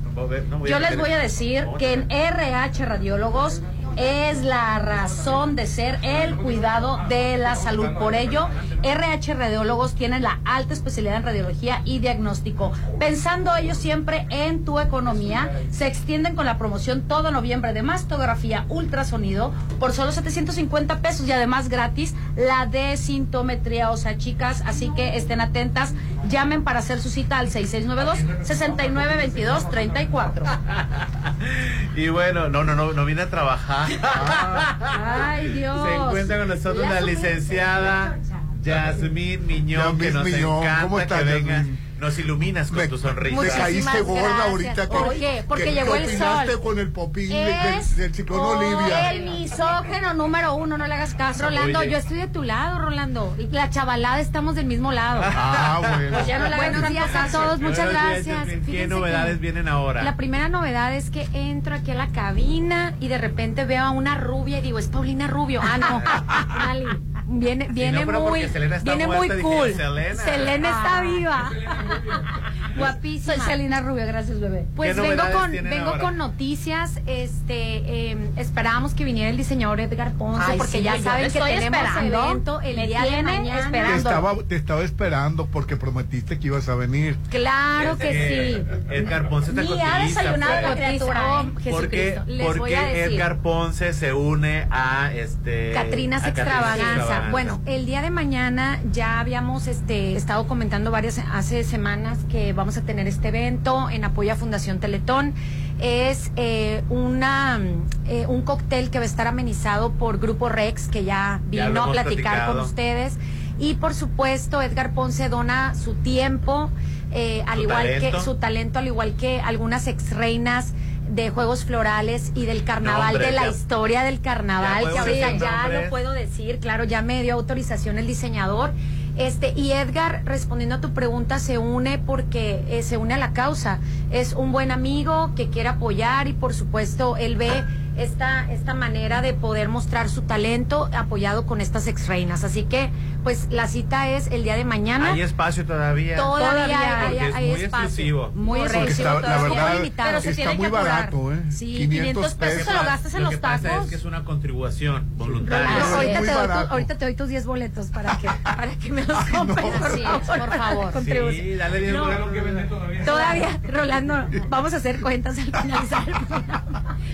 Yo a les voy a decir que en RH Radiólogos es la razón de ser el cuidado de la salud. Por ello, RH Radiólogos tiene la alta especialidad en radiología y diagnóstico. Pensando ellos siempre en tu economía, se extienden con la promoción todo noviembre de mastografía ultrasonido por solo 750 pesos y además gratis la de sintometría. O sea, chicas, así que estén atentas. Llamen para hacer su cita al 6692-6922-34. Y bueno, no, no, no, no vine a trabajar. Ay, Dios. Se encuentra con nosotros La licenciada Yasmín Miñón, que nos Miñón, encanta ¿cómo estás, que vengas. Yasmín? Nos iluminas con tu sonrisa. Me caíste gorda ahorita. Que, ¿Por qué? Porque que- llegó que el sol. con el popín del, del ciclón Olivia. el misógeno número uno, no le hagas caso. Rolando, Oye. yo estoy de tu lado, Rolando. Y la chavalada estamos del mismo lado. Ah, bueno. Pues ya no le Buenos días a todos, muchas gracias. ¿Qué Fíjense novedades que vienen ahora? La primera novedad es que entro aquí a la cabina y de repente veo a una rubia y digo, es Paulina Rubio. Ah, no. Viene, viene no muy, porque Selena está viene muy dije, cool. Selena. Selena está Ah. viva. Soy Guapísima. Selena Rubio, gracias, bebé. Pues ¿Qué vengo con vengo ahora? con noticias. Este eh, esperábamos que viniera el diseñador Edgar Ponce Ay, porque sí, ya saben te que estoy tenemos esperando. evento el Me día de mañana. Te esperando. estaba, te estaba esperando porque prometiste que ibas a venir. Claro que sí. Edgar Ponce está Ni ha desayunado pues. la criatura, Oh, ¿eh? ¿Por qué, Jesucristo. Les por voy qué a decir. Edgar Ponce se une a este Catrinas a Catrinas Extravaganza. Extravaganza? Bueno, el día de mañana ya habíamos este, estado comentando varias hace semanas que vamos a tener este evento en apoyo a Fundación Teletón. Es eh, una eh, un cóctel que va a estar amenizado por Grupo Rex, que ya vino a platicar platicado. con ustedes. Y por supuesto, Edgar Ponce dona su tiempo eh, al Su igual talento. que su talento, al igual que algunas ex reinas de Juegos Florales y del carnaval, hombre, de la ya- historia del carnaval, ya que ahorita ya lo puedo decir, claro, ya me dio autorización el diseñador. Este, y Edgar, respondiendo a tu pregunta, se une porque eh, se une a la causa. Es un buen amigo que quiere apoyar y por supuesto él ve esta, esta manera de poder mostrar su talento apoyado con estas ex reinas. Así que, pues la cita es el día de mañana. Hay espacio todavía. Todavía hay- Porque es hay muy espacio. exclusivo. Muy exclusivo. está- la todavía verdad, muy. Pero se está tiene muy que apurar. barato, ¿eh? Sí, 500 500 pesos se lo gastas en Lo los que pasa tacos. es que es una contribución voluntaria. Rolando, ahorita, muy te doy tu- ahorita te doy tus 10 boletos para que, para que me los compres, por Así es, favor. por favor. Sí, dale 10 No, boletos que vende todavía. Todavía, Rolando, vamos a hacer cuentas al finalizar.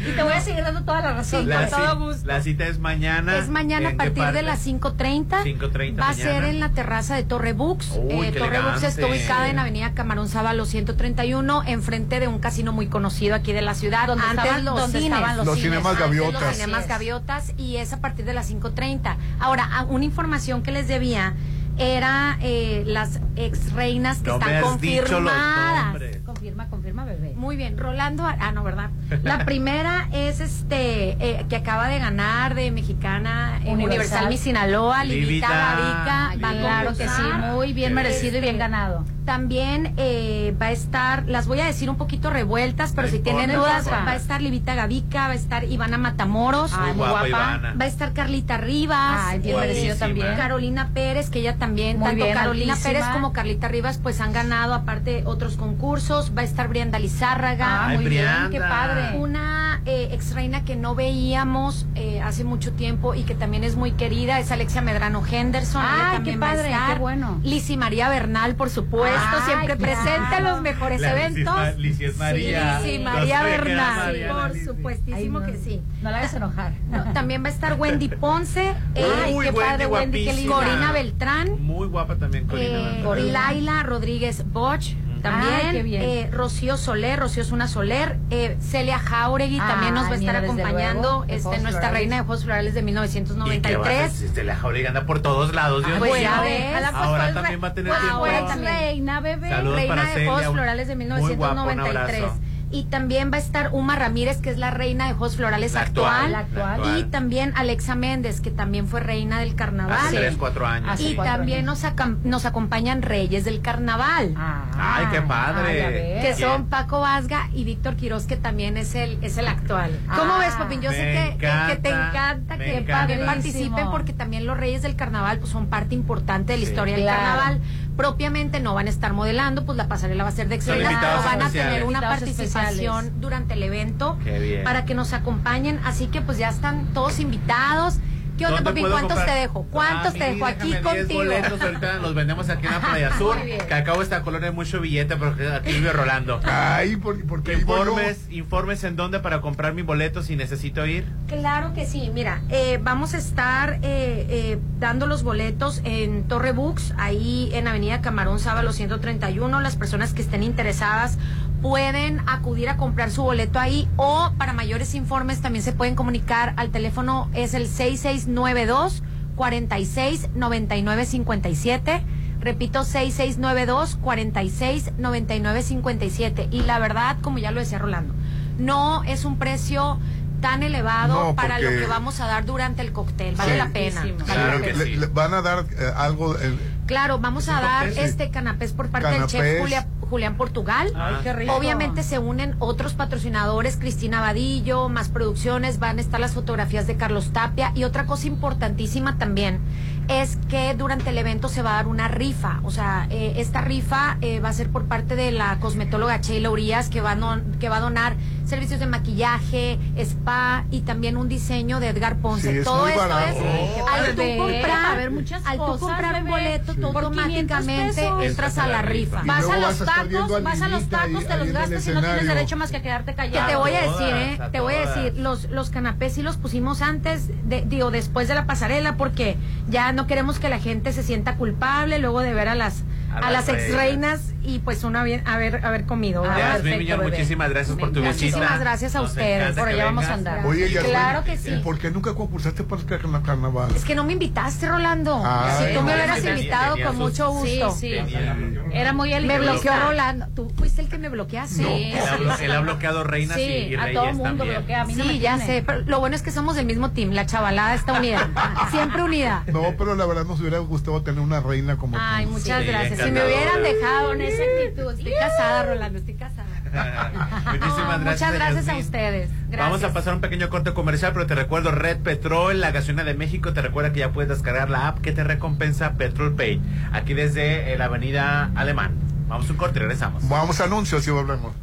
Y te voy a seguir dando toda la razón, La, con todo gusto. la cita es mañana. Es mañana a ¿En qué partir de las 5.30. 5:30 Va a ser en la terraza de Torre Books. Uy, Eh, Torre Books está ubicada en Avenida Camarón Sábalo 131, enfrente de un casino muy conocido aquí de la ciudad. Donde Antes estaban- los donde cines. estaban los Los cines. cinemas gaviotas. Los cinemas gaviotas y es a partir de las 5.30. Ahora, a- una información que les debía era eh, las ex reinas que No me están has dicho los confirmadas. Confirma, confirma, bebé. Muy bien, Rolando, ah, no, ¿verdad? La primera es este, eh, que acaba de ganar de mexicana en Universal. Universal Miss Sinaloa, Livita Gavica. Livita. va a Claro que sí, muy bien merecido y bien. bien ganado. También eh, va a estar, las voy a decir un poquito revueltas, pero No si importa, tienen dudas, va a estar Livita Gavica, va a estar Ivana Matamoros, Muy guapa, Ivana. va a estar Carlita Rivas, Ay, bien eh, merecido también. Carolina Pérez, que ella también, Muy tanto bien, Carolina altísima. Pérez como Carlita Rivas, pues han ganado aparte otros concursos, va a estar Brianda Lizárraga, Ay, muy bien, qué padre. una eh, ex reina que no veíamos eh, hace mucho tiempo y que también es muy querida es Alexia Medrano Henderson. Ay, Ella qué también va a padre, estar. qué bueno. Lisi María Bernal, por supuesto, Ay, siempre claro. presente en los mejores La eventos. Ma- Lisi es María. Sí, No María Bernal, por supuestísimo Ay, no, que sí. No la hagas enojar. No, también va a estar Wendy Ponce, eh, Ay, qué padre, Wendy, qué linda. Corina Beltrán, Muy guapa también, Corina. eh, Beltrán. Laila Rodríguez Bosch, también, Ay, eh, Rocío Soler, Rocío Zuna Soler, eh, Celia Jauregui Ah, también nos va a estar acompañando, luego, este, nuestra reina de Juegos Florales de ¿Y qué va a hacer 1993. si este la Jauregui anda por todos lados, Dios Pues mío. Ahora pues, también va a tener tiempo. también. reina, bebé. Saludos reina de Celia, Juegos Florales de muy guapo, un 1993. abrazo. Y también va a estar Uma Ramírez, que es la reina de Juegos Florales La actual. actual, la Y también Alexa Méndez, que también fue reina del carnaval. Hace 3, 4 años. Hace y cuatro también nos, acam- nos acompañan reyes del carnaval. Ah, Ay, qué padre. ay, a ver. que son Paco Vasga y Víctor Quiroz, que también es el, es el actual. ¿Cómo Ah, ves, Popín? Yo sé que, que- que te encanta, que encanta. participen porque también los reyes del carnaval pues, son parte importante de la Sí. historia del Claro. carnaval. Propiamente no van a estar modelando, pues la pasarela va a ser de excelente, pero van a tener una Invitados participación especiales. durante el evento para que nos acompañen. Así que pues ya están todos invitados. ¿Qué onda, puedo ¿Cuántos comprar? te dejo? ¿Cuántos Ah, te dejo aquí déjame 10 contigo? boletos ahorita los vendemos aquí en la Playa Sur. Que acabo esta colonia de mucho billete, pero que aquí vive Rolando. Ay, ¿por, por qué? Informes, informes en dónde para comprar mi boleto si necesito ir. Claro que sí, mira, eh, vamos a estar eh, eh, dando los boletos en Torre Books, ahí en Avenida Camarón Sábalo 131. Las personas que estén interesadas pueden acudir a comprar su boleto ahí o para mayores informes también se pueden comunicar al teléfono, es el 6692 46 99 57. Repito, 6692 46 99 57. Y la verdad, como ya lo decía Rolando, no es un precio tan elevado No, para lo que vamos a dar durante el cóctel. Vale Sí. la pena. Vale Claro la que sí. Le- le van a dar eh, algo. eh, Claro, vamos a dar cóctel, sí. este canapés por parte del chef. Julia- Julián Portugal. Ay, qué rico. Obviamente se unen otros patrocinadores, Cristina Vadillo, más producciones, van a estar las fotografías de Carlos Tapia y otra cosa importantísima también es que durante el evento se va a dar una rifa, o sea, eh, esta rifa eh, va a ser por parte de la cosmetóloga Sheila Urias que va, a don- que va a donar servicios de maquillaje, spa y también un diseño de Edgar Ponce. Sí, es Todo esto barato. es al tú comprar, a muchas al tú cosas, comprar un boleto, 500 automáticamente entras a la rifa. Vas a los tacos, vas a los tacos, te los gastas y no tienes derecho más que a quedarte Que callado. te voy a decir, ¿eh? Te voy a decir, los, los canapés sí los pusimos antes, de, digo, después de la pasarela, porque ya no queremos que la gente se sienta culpable luego de ver a las, A a, las las ex reinas y pues una bien haber, haber comido. Ah, Millón, muchísimas gracias por tu visita. Muchísimas gracias a ustedes. Por allá vamos a andar. Oye, claro que sí. ¿Por qué nunca concursaste para el carna- carnaval? Es que no me invitaste, Rolando. Ah, si tú me no, hubieras tenía- invitado, tenía con sus- mucho gusto. Sí, sí. Era muy Me elitista. bloqueó Rolando. Tú fuiste el que me bloqueaste. No, él, ha, blo- él ha bloqueado reinas Sí, y, y a reyes todo mundo también. bloquea. A mí no sí, me ya tiene. sé. Pero lo bueno es que somos del mismo team. La chavalada está unida. Siempre unida. No, pero la verdad nos hubiera gustado tener una reina como tú. Ay, muchas Sí, gracias. Si me hubieran dejado en esa actitud. Estoy casada, Rolando. Estoy casada. Muchísimas gracias. Muchas gracias a ustedes. Gracias. Vamos a pasar un pequeño corte comercial, pero te recuerdo Red Petrol, la gasolina de México, te recuerda que ya puedes descargar la app que te recompensa Petrol Pay, aquí desde eh, la avenida Alemán. Vamos a un corte y regresamos. Vamos a anuncios y volvemos.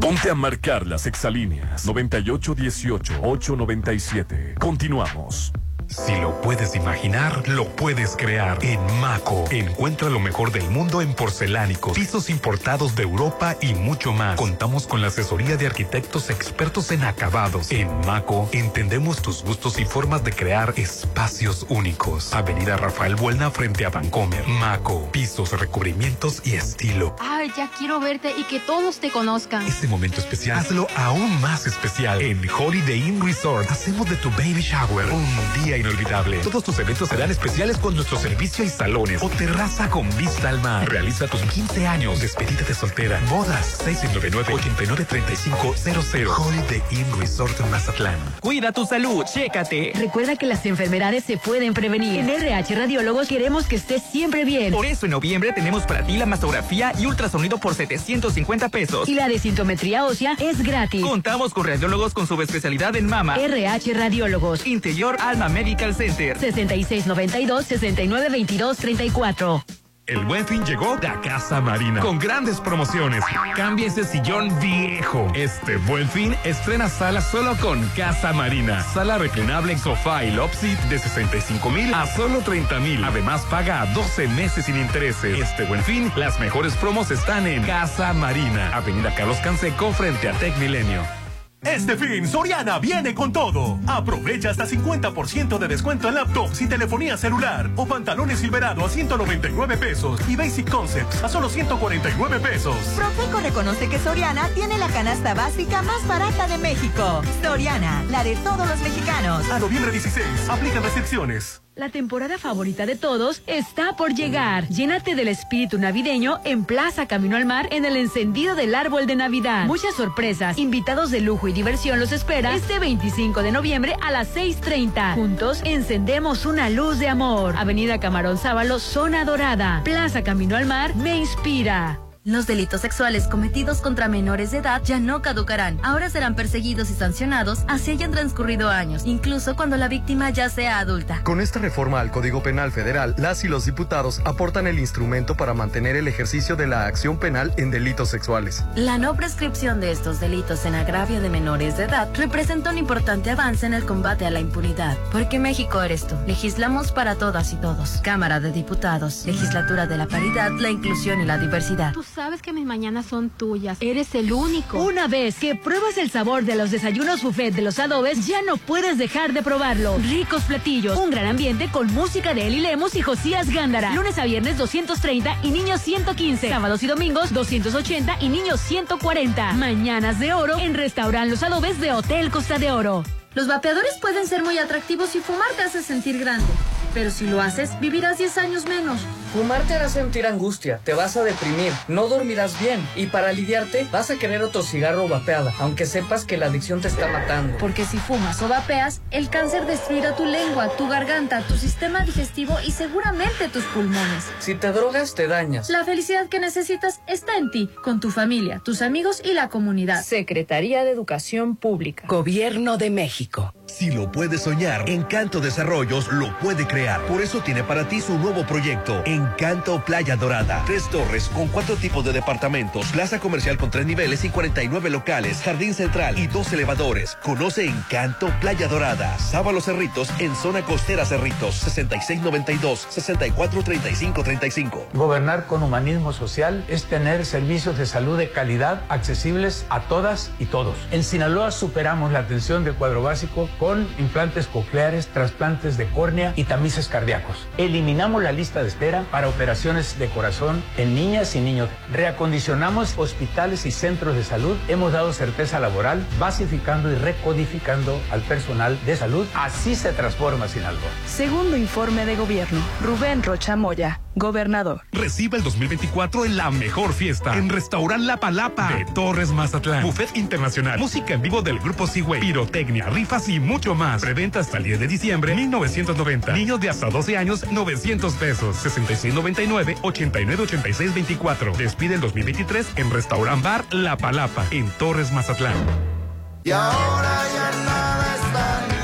Ponte a marcar las exalíneas 9818-897. Continuamos. Si lo puedes imaginar, lo puedes crear. En Maco, encuentra lo mejor del mundo en porcelánicos, pisos importados de Europa y mucho más. Contamos con la asesoría de arquitectos expertos en acabados. En Maco, entendemos tus gustos y formas de crear espacios únicos. Avenida Rafael Buelna frente a Vancomer. Maco, pisos, recubrimientos y estilo. Ay, ya quiero verte y que todos te conozcan. Este momento especial, hazlo aún más especial. En Holiday Inn Resort, hacemos de tu baby shower un día inolvidable. Todos tus eventos serán especiales con nuestro servicio y salones o terraza con vista al mar. Realiza tus 15 años, despedida de soltera, bodas, 699-893500. Holiday Inn Resort en Mazatlán. Cuida tu salud, chécate. Recuerda que las enfermedades se pueden prevenir. En RH Radiólogos queremos que estés siempre bien. Por eso en noviembre tenemos para ti la mastografía y ultrasonido por 750 pesos. Y la desintometría ósea es gratis. Contamos con radiólogos con subespecialidad en mama. RH Radiólogos. Interior Alma Medical Center. 6692-6922-34. El buen fin llegó a Casa Marina con grandes promociones. Cambia ese sillón viejo. Este buen fin estrena sala solo con Casa Marina. Sala reclinable, sofá y love seat de 65 mil a solo 30 mil. Además paga a 12 meses sin intereses. Este buen fin, las mejores promos están en Casa Marina. Avenida Carlos Canseco frente a Tech Milenio. Este fin, Soriana viene con todo. Aprovecha hasta 50% de descuento en laptops y telefonía celular o pantalones Silverado a 199 pesos y Basic Concepts a solo 149 pesos. Profeco reconoce que Soriana tiene la canasta básica más barata de México. Soriana, la de todos los mexicanos. A noviembre 16, aplican restricciones. La temporada favorita de todos está por llegar. Llénate del espíritu navideño en Plaza Camino al Mar en el encendido del árbol de Navidad. Muchas sorpresas, invitados de lujo y diversión los espera este 25 de noviembre a las 6.30. Juntos encendemos una luz de amor. Avenida Camarón Sábalo, Zona Dorada. Plaza Camino al Mar me inspira. Los delitos sexuales cometidos contra menores de edad ya no caducarán. Ahora serán perseguidos y sancionados así hayan transcurrido años, incluso cuando la víctima ya sea adulta. Con esta reforma al Código Penal Federal, las y los diputados aportan el instrumento para mantener el ejercicio de la acción penal en delitos sexuales. La no prescripción de estos delitos en agravio de menores de edad representa un importante avance en el combate a la impunidad. Porque México eres tú. Legislamos para todas y todos. Cámara de Diputados. Legislatura de la Paridad, la Inclusión y la Diversidad. Sabes que mis mañanas son tuyas. Eres el único. Una vez que pruebas el sabor de los desayunos buffet de los adobes, ya no puedes dejar de probarlo. Ricos platillos, un gran ambiente con música de Eli Lemos y Josías Gándara. Lunes a viernes 230 y niños 115. Sábados y domingos 280 y niños 140. Mañanas de oro en Restaurant Los Adobes de Hotel Costa de Oro. Los vapeadores pueden ser muy atractivos y fumar te hace sentir grande. Pero si lo haces, vivirás 10 años menos. Fumar te hará sentir angustia, te vas a deprimir, no dormirás bien y para aliviarte vas a querer otro cigarro vapeada, aunque sepas que la adicción te está matando. Porque si fumas o vapeas, el cáncer destruirá tu lengua, tu garganta, tu sistema digestivo y seguramente tus pulmones. Si te drogas te dañas. La felicidad que necesitas está en ti, con tu familia, tus amigos y la comunidad. Secretaría de Educación Pública. Gobierno de México. Si lo puede soñar, Encanto Desarrollos lo puede crear. Por eso tiene para ti su nuevo proyecto, Encanto Playa Dorada. Tres torres con cuatro tipos de departamentos, plaza comercial con tres niveles y 49 locales, jardín central y dos elevadores. Conoce Encanto Playa Dorada. Sábalo Cerritos en zona costera Cerritos, 6692-643535. Gobernar con humanismo social es tener servicios de salud de calidad accesibles a todas y todos. En Sinaloa superamos la atención de cuadro básico con implantes cocleares, trasplantes de córnea y tamices cardíacos. Eliminamos la lista de espera para operaciones de corazón en niñas y niños. Reacondicionamos hospitales y centros de salud. Hemos dado certeza laboral, basificando y recodificando al personal de salud. Así se transforma Sinaloa. Segundo informe de gobierno. Rubén Rocha Moya, gobernador. Reciba el 2024 en la mejor fiesta en Restaurant La Palapa de Torres Mazatlán. Buffet internacional, música en vivo del grupo Seaway, pirotecnia, rifas y mucho más. Preventa hasta el 10 de diciembre 1990. Niños de hasta 12 años 900 pesos. 6699 8986 24. Despide el 2023 en Restaurant Bar La Palapa en Torres Mazatlán. Y ahora ya nada está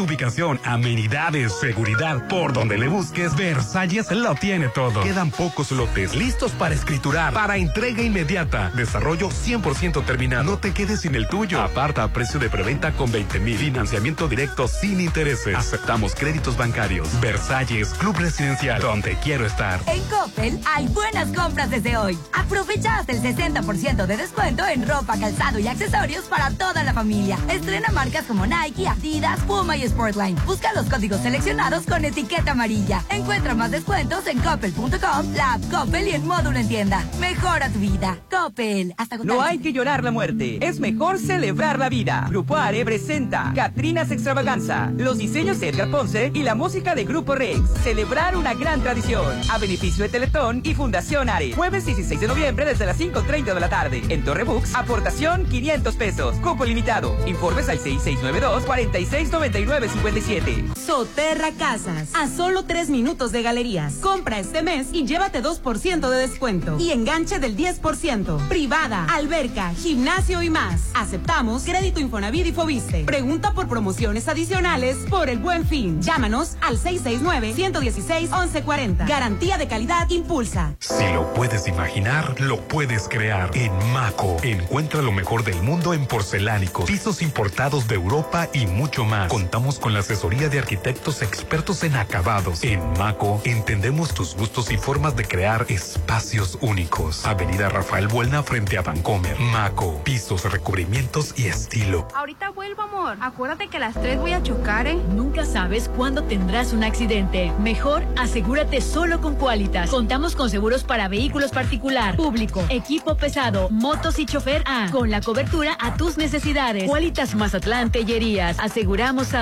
ubicación, amenidades, seguridad. Por donde le busques, Versalles lo tiene todo. Quedan pocos lotes listos para escriturar, para entrega inmediata. Desarrollo 100% terminado. No te quedes sin el tuyo. Aparta a precio de preventa con 20 mil. Financiamiento directo sin intereses. Aceptamos créditos bancarios. Versalles, Club Residencial, donde quiero estar. En Coppel hay buenas compras desde hoy. Aprovecha hasta el 60% de descuento en ropa, calzado y accesorios para toda la familia. Estrena marcas como Nike, Adidas, Puma y Sportline. Busca los códigos seleccionados con etiqueta amarilla. Encuentra más descuentos en coppel.com, la app Coppel y en módulo en tienda. Mejora tu vida. Coppel. Hasta No hay que llorar la muerte, es mejor celebrar la vida. Grupo Are presenta Catrinas Extravaganza, los diseños de Edgar Ponce y la música de Grupo Rex. Celebrar una gran tradición. A beneficio de Teletón y Fundación Are. Jueves 16 de noviembre desde las 5.30 de la tarde. En Torre aportación 500 pesos. Cupo limitado. Informes al 6692 4699 57. Soterra Casas, a solo tres minutos de galerías. Compra este mes y llévate 2% de descuento y enganche del 10%. Privada, alberca, gimnasio y más. Aceptamos crédito Infonavit y Fobiste. Pregunta por promociones adicionales por el buen fin. Llámanos al 669-116-1140. Garantía de calidad impulsa. Si lo puedes imaginar, lo puedes crear. En Maco, encuentra lo mejor del mundo en porcelánicos, pisos importados de Europa y mucho más. Contamos con la asesoría de arquitectos expertos en acabados. En Maco, entendemos tus gustos y formas de crear espacios únicos. Avenida Rafael Buelna frente a Vancomer. Maco, pisos, recubrimientos y estilo. Ahorita vuelvo, amor. Acuérdate que a las 3 voy a chocar, ¿eh? Nunca sabes cuándo tendrás un accidente. Mejor asegúrate solo con Qualitas. Contamos con seguros para vehículos particular, público, equipo pesado, motos y chofer A. Con la cobertura a tus necesidades. Qualitas Mazatlán Tellerías. Aseguramos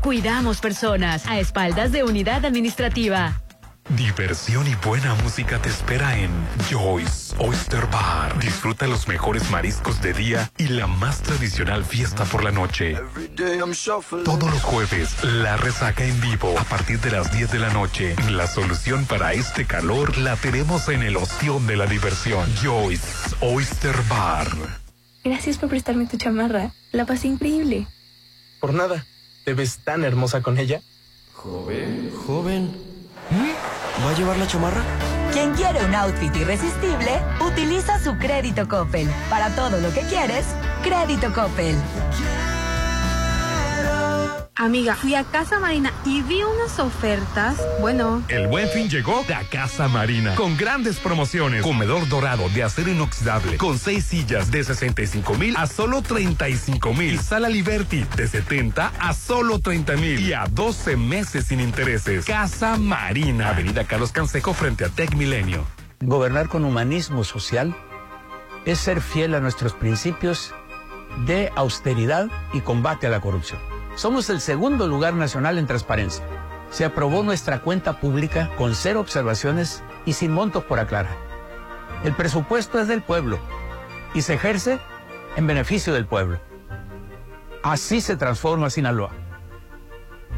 cuidamos personas. A espaldas de unidad administrativa. Diversión y buena música te espera en Joyce Oyster Bar. Disfruta los mejores mariscos de día y la más tradicional fiesta por la noche. Todos los jueves, la resaca en vivo a partir de las 10 de la noche. La solución para este calor la tenemos en el ostión de la diversión. Joyce Oyster Bar. Gracias por prestarme tu chamarra. La pasé increíble. Por nada. ¿Te ves tan hermosa con ella? Joven. Joven. ¿Va a llevar la chamarra? Quien quiere un outfit irresistible, utiliza su crédito Coppel. Para todo lo que quieres, crédito Coppel. Amiga, fui a Casa Marina y vi unas ofertas. Bueno. El buen fin llegó a Casa Marina con grandes promociones. Comedor dorado de acero inoxidable con seis sillas de 65 mil a solo 35 mil. Sala Liberty de 70 a solo 30 mil y a 12 meses sin intereses. Casa Marina, Avenida Carlos Canseco frente a Tech Milenio. Gobernar con humanismo social es ser fiel a nuestros principios de austeridad y combate a la corrupción. Somos el segundo lugar nacional en transparencia. Se aprobó nuestra cuenta pública con cero observaciones y sin montos por aclarar. El presupuesto es del pueblo y se ejerce en beneficio del pueblo. Así se transforma Sinaloa.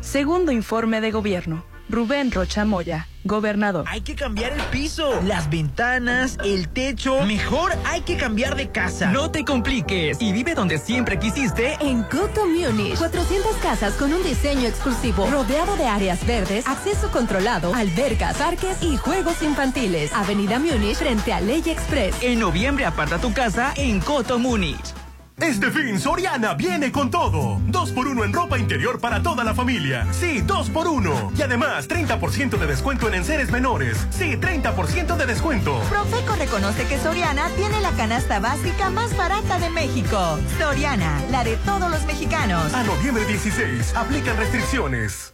Segundo informe de gobierno. Rubén Rocha Moya, gobernador. Hay que cambiar el piso, las ventanas, el techo. Mejor hay que cambiar de casa. No te compliques y vive donde siempre quisiste. En Coto Munich, 400 casas con un diseño exclusivo, rodeado de áreas verdes, acceso controlado, albercas, parques y juegos infantiles. Avenida Múnich frente a Ley Express. En noviembre aparta tu casa en Coto Múnich. Este fin, Soriana viene con todo. Dos por uno en ropa interior para toda la familia. Sí, dos por uno. Y además, 30% de descuento en enseres menores. Sí, 30% de descuento. Profeco reconoce que Soriana tiene la canasta básica más barata de México. Soriana, la de todos los mexicanos. A noviembre 16, aplican restricciones.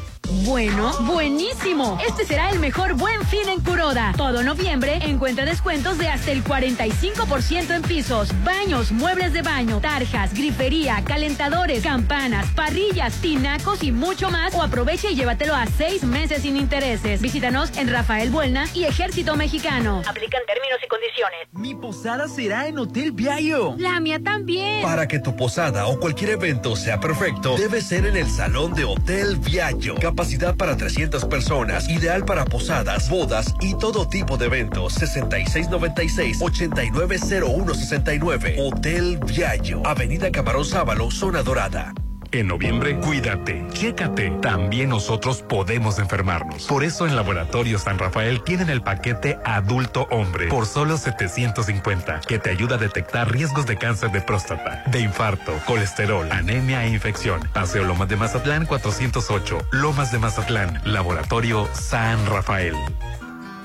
Bueno, buenísimo. Este será el mejor buen fin en Curoda. Todo noviembre encuentra descuentos de hasta el 45% en pisos, baños, muebles de baño, tarjas, grifería, calentadores, campanas, parrillas, tinacos y mucho más. O aprovecha y llévatelo a seis meses sin intereses. Visítanos en Rafael Buelna y Ejército Mexicano. Aplican términos y condiciones. Mi posada será en Hotel Viallo. La mía también. Para que tu posada o cualquier evento sea perfecto, debe ser en el salón de Hotel Viallo. Capacidad para 300 personas, ideal para posadas, bodas y todo tipo de eventos. 6696-890169. Hotel Viallo, Avenida Camarón Sábalo, Zona Dorada. En noviembre, cuídate, chécate. También nosotros podemos enfermarnos. Por eso en Laboratorio San Rafael tienen el paquete adulto hombre por solo 750, que te ayuda a detectar riesgos de cáncer de próstata, de infarto, colesterol, anemia e infección. Paseo Lomas de Mazatlán 408, Lomas de Mazatlán, Laboratorio San Rafael.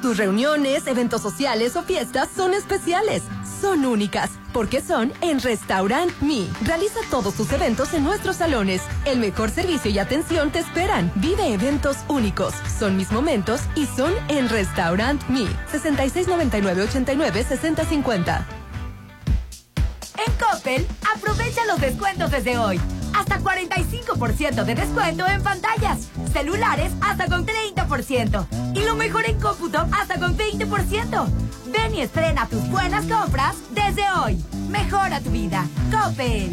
Tus reuniones, eventos sociales o fiestas son especiales, son únicas, porque son en Restaurant Me. Realiza todos tus eventos en nuestros salones. El mejor servicio y atención te esperan. Vive eventos únicos, son mis momentos y son en Restaurant Me. 6699-89-6050. En Coppel, aprovecha los descuentos desde hoy. Hasta 45% de descuento en pantallas, celulares hasta con 30% y lo mejor en cómputo hasta con 20%. Ven y estrena tus buenas compras desde hoy. Mejora tu vida. Coppel.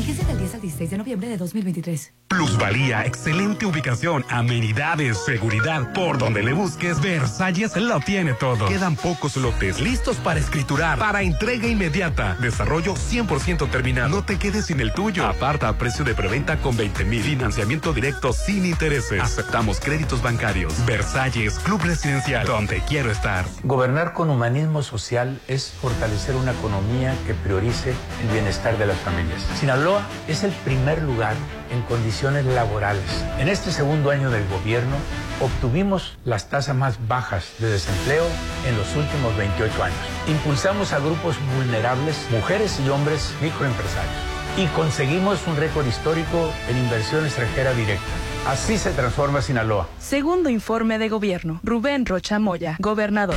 Fíjese del 10 al 16 de noviembre de 2023. Plusvalía, excelente ubicación, amenidades, seguridad. Por donde le busques, Versalles lo tiene todo. Quedan pocos lotes listos para escriturar, para entrega inmediata. Desarrollo 100% terminado. No te quedes sin el tuyo. Aparta a precio de preventa con 20 mil. Financiamiento directo sin intereses. Aceptamos créditos bancarios. Versalles, Club Residencial, donde quiero estar. Gobernar con humanismo social es fortalecer una economía que priorice el bienestar de las familias. Sinaloa es el primer lugar en condiciones laborales. En este segundo año del gobierno obtuvimos las tasas más bajas de desempleo en los últimos 28 años. Impulsamos a grupos vulnerables, mujeres y hombres microempresarios. Y conseguimos un récord histórico en inversión extranjera directa. Así se transforma Sinaloa. Segundo informe de gobierno. Rubén Rocha Moya, gobernador.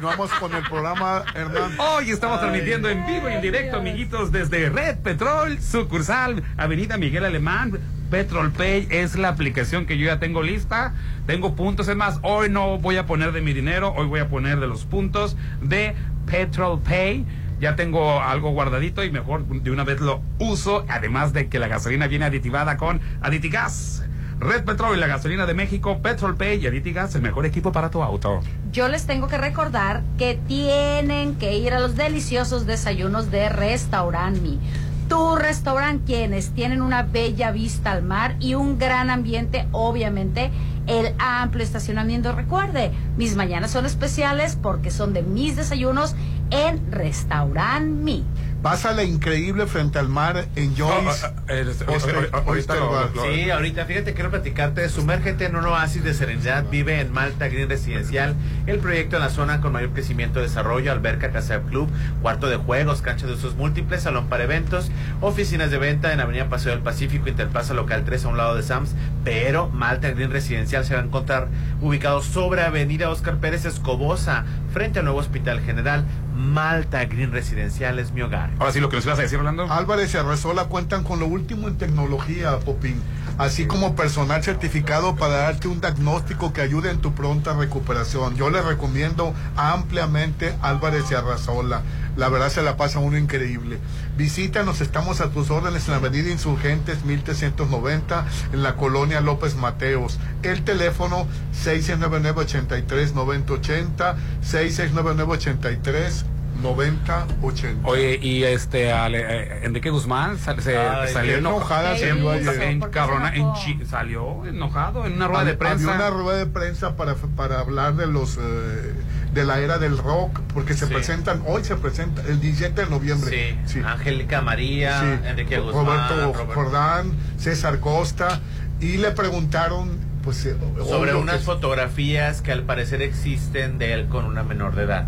continuamos con el programa, Hernán. Hoy estamos Ay, transmitiendo en vivo y en directo, amiguitos, desde Red Petrol, sucursal, Avenida Miguel Alemán. Petrol Pay es la aplicación que yo ya tengo lista. Tengo puntos, es más, hoy no voy a poner de mi dinero, hoy voy a poner de los puntos de Petrol Pay. Ya tengo algo guardadito y mejor de una vez lo uso, además de que la gasolina viene aditivada con Aditigas. Red Petrol y la gasolina de México, Petrol Pay y Aditigas, el mejor equipo para tu auto. Yo les tengo que recordar que tienen que ir a los deliciosos desayunos de Restaurant Me. Tu restaurante, quienes tienen una bella vista al mar y un gran ambiente, obviamente, el amplio estacionamiento. Recuerde, mis mañanas son especiales porque son de mis desayunos en Restaurant Mi. Pásala increíble frente al mar en Joyce. Sí, ahorita, fíjate, quiero platicarte. Sumérgete en un oasis de serenidad. Vive en Malta Green Residencial. El proyecto en la zona con mayor crecimiento y desarrollo. Alberca, casa de club, cuarto de juegos, cancha de usos múltiples, salón para eventos, oficinas de venta en Avenida Paseo del Pacífico, Interplaza Local 3 a un lado de Sams. Pero Malta Green Residencial se va a encontrar ubicado sobre Avenida Oscar Pérez Escobosa, frente al nuevo Hospital General. Malta Green Residencial es mi hogar. Ahora sí, lo que nos ibas a decir, Orlando. Álvarez y Arrezola cuentan con lo último en tecnología, Popín, así como personal certificado para darte un diagnóstico que ayude en tu pronta recuperación. Yo les recomiendo ampliamente Álvarez y Arrazola. La verdad se la pasa uno increíble. Visítanos, estamos a tus órdenes en la Avenida Insurgentes 1390, en la colonia López Mateos. El teléfono 699-83-9080, 669-983. 9080. Oye, y este ale- eh, Enrique Guzmán sal- se Ay, salió enojada salió ayer. en ¿Por qué cabrona- se en chi- salió enojado en una rueda de Hab- prensa. Había una rueda de prensa para, para hablar de los eh, de la era del rock, porque se presentan, hoy se presenta, el 17 de noviembre. Sí, Angélica María, Sí. Enrique Guzmán, Roberto Robert- Jordán, César Costa, y le preguntaron, pues, eh, sobre unas que- fotografías que al parecer existen de él con una menor de edad.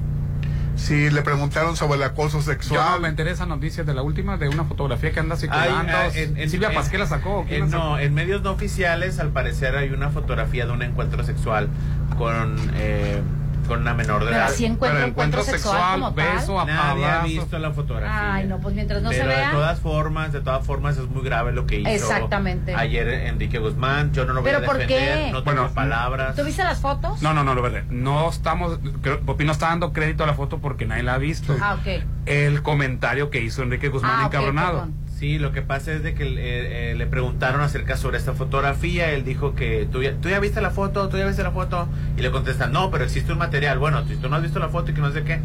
Sí, le preguntaron sobre el acoso Yo sexual. me enteré esa noticia de la última, de una fotografía que anda circulando. ah, en- en- Silvia en- Pasquel la sacó. ¿o quién en- la sacó? no, en medios no oficiales al parecer hay una fotografía de un encuentro sexual con eh, con una menor de Pero edad. así encuentro- Pero encuentro encuentro sexual sexual, como tal. beso, a- Nadie ha visto la fotografía. Ay, no, pues mientras no Pero se de vea. todas formas, de todas formas es muy grave lo que hizo Exactamente. ayer Enrique Guzmán. Yo no lo voy ¿Pero a por defender, qué? no tengo Bueno, palabras. ¿Tú viste las fotos? No, no, no, lo verdad. No estamos. creo- Popi no está dando crédito a la foto porque nadie la ha visto. Ah, ok. El comentario que hizo Enrique Guzmán Ah, encabronado. Sí, lo que pasa es de que eh, eh, le preguntaron acerca sobre esta fotografía. Él dijo que ¿tú ya, tú ya viste la foto, tú ya viste la foto. Y le contestan, no, pero existe un material. Bueno, si tú no has visto la foto y que no sé qué.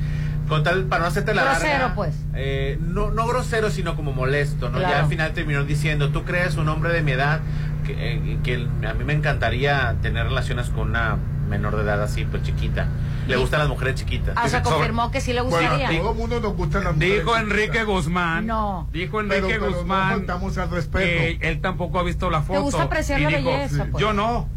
Con tal, para no hacerte la Grosero, larga, pues. eh, no, no grosero, sino como molesto, ¿no? Ya al final terminó diciendo, ¿tú crees un hombre de mi edad que, eh, que a mí me encantaría tener relaciones con una menor de edad así, pues chiquita? Le gustan las mujeres chiquitas. Ah, o sea, confirmó que sí le Bueno, gustaría. a todo mundo nos gustan las mujeres Dijo chiquitas. Enrique Guzmán. No. Dijo Enrique Pero- pero no Guzmán. faltamos al respeto. que él tampoco ha visto la foto. gusta apreciar Y la dijo, belleza, pues. Yo no.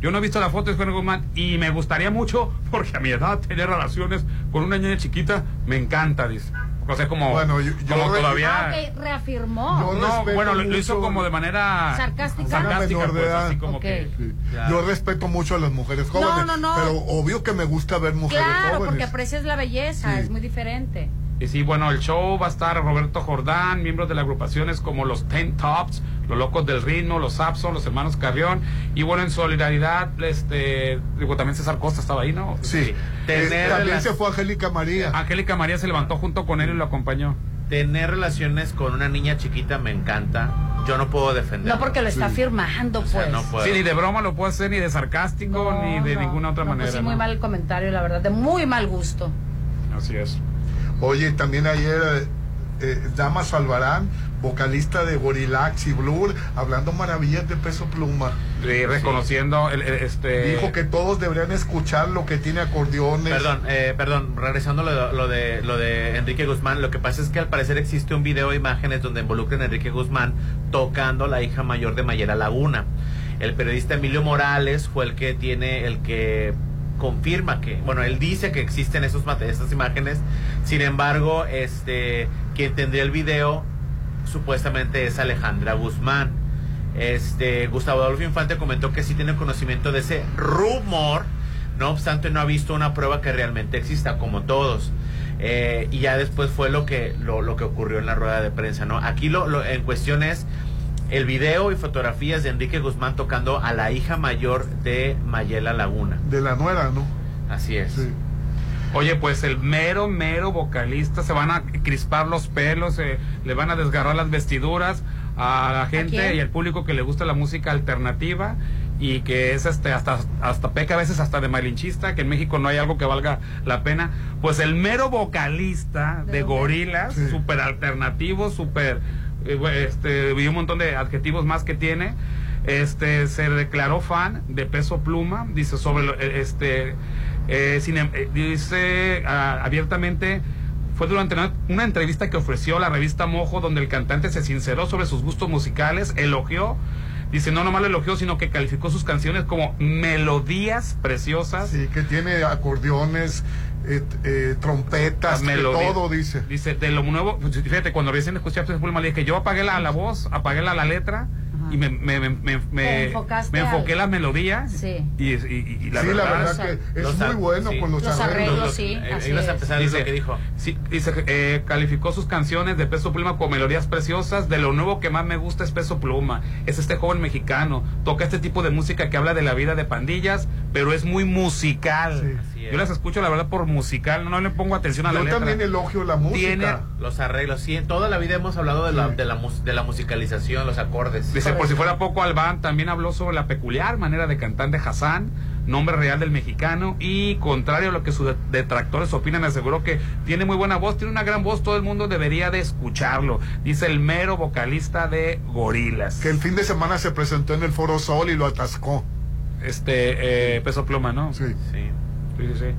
Yo no he visto la foto de Enrique Guzmán y me gustaría mucho porque a mi edad tener relaciones con una niña chiquita me encanta, dice. O sea, como, Bueno, yo- yo como todavía. Ah, reafirmó. Yo No, bueno, lo, lo hizo como de manera Sarcástica. sarcástica, Una menor de pues, edad. así como que. Sí. Claro. Yo respeto mucho a las mujeres jóvenes. no, no. Pero obvio que me gusta ver mujeres Claro, porque jóvenes. aprecias la belleza, Sí. es muy diferente. Y sí, bueno, el show va a estar Roberto Jordán, miembros de las agrupaciones como los Ten Tops, los Locos del Ritmo, los Sapson, los Hermanos Carrión. Y bueno, en solidaridad, este, digo, también César Costa estaba ahí, ¿no? Sí. Tener también las- se fue Angélica María. Angélica María se levantó junto con él y lo acompañó. Tener relaciones con una niña chiquita me encanta. Yo no puedo defender. No porque lo está firmando, pues. no puedo. Sí, ni de broma lo puedo hacer, ni de sarcástico, No, ni de no. ninguna otra No, pues manera. sí, muy ¿no? mal el comentario, la verdad, de muy mal gusto. Así es. Oye, también ayer eh, eh, Damas Albarán, vocalista de Gorillax y Blur, hablando maravillas de Peso Pluma. Y reconociendo el, el- este. Dijo que todos deberían escuchar lo que tiene acordeones. Perdón, eh, perdón, regresando a lo, lo de, lo de Enrique Guzmán, lo que pasa es que al parecer existe un video de imágenes donde involucran a Enrique Guzmán tocando a la hija mayor de Mayela Laguna. El periodista Emilio Morales fue el que tiene, el que confirma que, bueno, él dice que existen esos, esas imágenes, sin embargo, este, quien tendría el video supuestamente es Alejandra Guzmán. Este, Gustavo Adolfo Infante comentó que sí tiene conocimiento de ese rumor, no obstante no ha visto una prueba que realmente exista, como todos. Eh, y ya después fue lo que, lo, lo que ocurrió en la rueda de prensa, ¿no? Aquí lo, lo- en cuestión es el video y fotografías de Enrique Guzmán tocando a la hija mayor de Mayela Laguna. De la nuera, ¿no? Así es. Oye, pues el mero, mero vocalista, se van a crispar los pelos, eh, le van a desgarrar las vestiduras a la gente y al público que le gusta la música alternativa y que es este hasta hasta peca a veces hasta de malinchista, que en México no hay algo que valga la pena. Pues el mero vocalista ¿De de? Gorilas, Sí. súper alternativo, súper este y un montón de adjetivos más que tiene. Este se declaró fan de Peso Pluma, dice sobre lo- eh, este eh, sin em- eh, dice ah, abiertamente fue durante una, entrevista que ofreció la revista Mojo, donde el cantante se sinceró sobre sus gustos musicales, elogió Dice, no nomás lo elogió, sino que calificó sus canciones como melodías preciosas. Sí, que tiene acordeones, eh, eh, trompetas, de todo, dice. Dice, de lo nuevo, pues, fíjate, cuando recién escuché a Pulma, le dije, yo apagué la, la voz, apagué la, la letra y me, me, me, me, me enfoqué la melodía. Sí. Y, y, y la, sí, verdad, la verdad que es muy bueno con los, los arreglos. sí, eh, que dijo. Sí, dice, eh, calificó sus canciones de Peso Pluma como melodías preciosas. De lo nuevo que más me gusta es Peso Pluma. Es este joven mexicano. Toca este tipo de música que habla de la vida de pandillas, pero es muy musical. Yo las escucho, la verdad, por musical. No, le pongo atención a la Yo letra. también elogio la música. Tiene- Los arreglos, sí, en toda la vida hemos hablado de la, de la, mus- de la musicalización, los acordes. Dice, por si fuera poco, Albán también habló sobre la peculiar manera de cantar de Hassan, nombre real del mexicano, y contrario a lo que sus detractores opinan, aseguró que tiene muy buena voz, tiene una gran voz, todo el mundo debería de escucharlo. Dice el mero vocalista de Gorilas. Que el fin de semana se presentó en el Foro Sol y lo atascó. Este, eh, Peso Pluma, ¿no? Sí. Sí. Sí, sí, sí.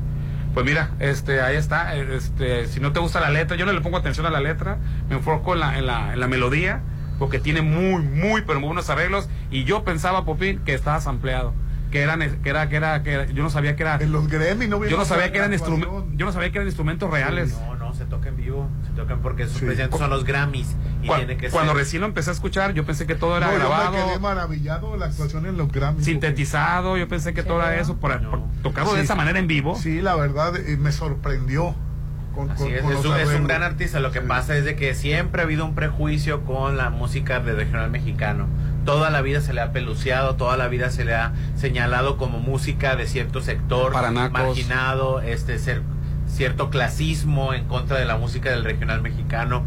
Pues mira, este, ahí está. Este, si no te gusta la letra, yo no le pongo atención a la letra, me enfoco en la, en la, en la melodía, porque tiene muy, muy, pero muy buenos arreglos. Y yo pensaba, Popín, que estaba sampleado. Que eran, que era, que era, que era- yo no sabía que era. En los Grammy no Yo no sabía que eran instrumentos, yo no sabía que eran instrumentos reales. No, no, se toca en vivo. Se tocan porque sus presidentes son los Grammys. Y Cu- tiene que Cuando ser. recién lo empecé a escuchar, yo pensé que todo era No, yo me grabado. quedé maravillado de la actuación en los Grammy. sintetizado, yo pensé que todo era eso, por, por- tocado de esa manera en vivo. Sí, la verdad, eh, me sorprendió. Con, Así con- es, con es los un, es un arreglos. gran artista. Lo que pasa es de que siempre ha habido un prejuicio con la música de regional mexicano. Toda la vida se le ha peluciado, toda la vida se le ha señalado como música de cierto sector, Para nacos. marginado, este ser, cierto clasismo en contra de la música del regional mexicano.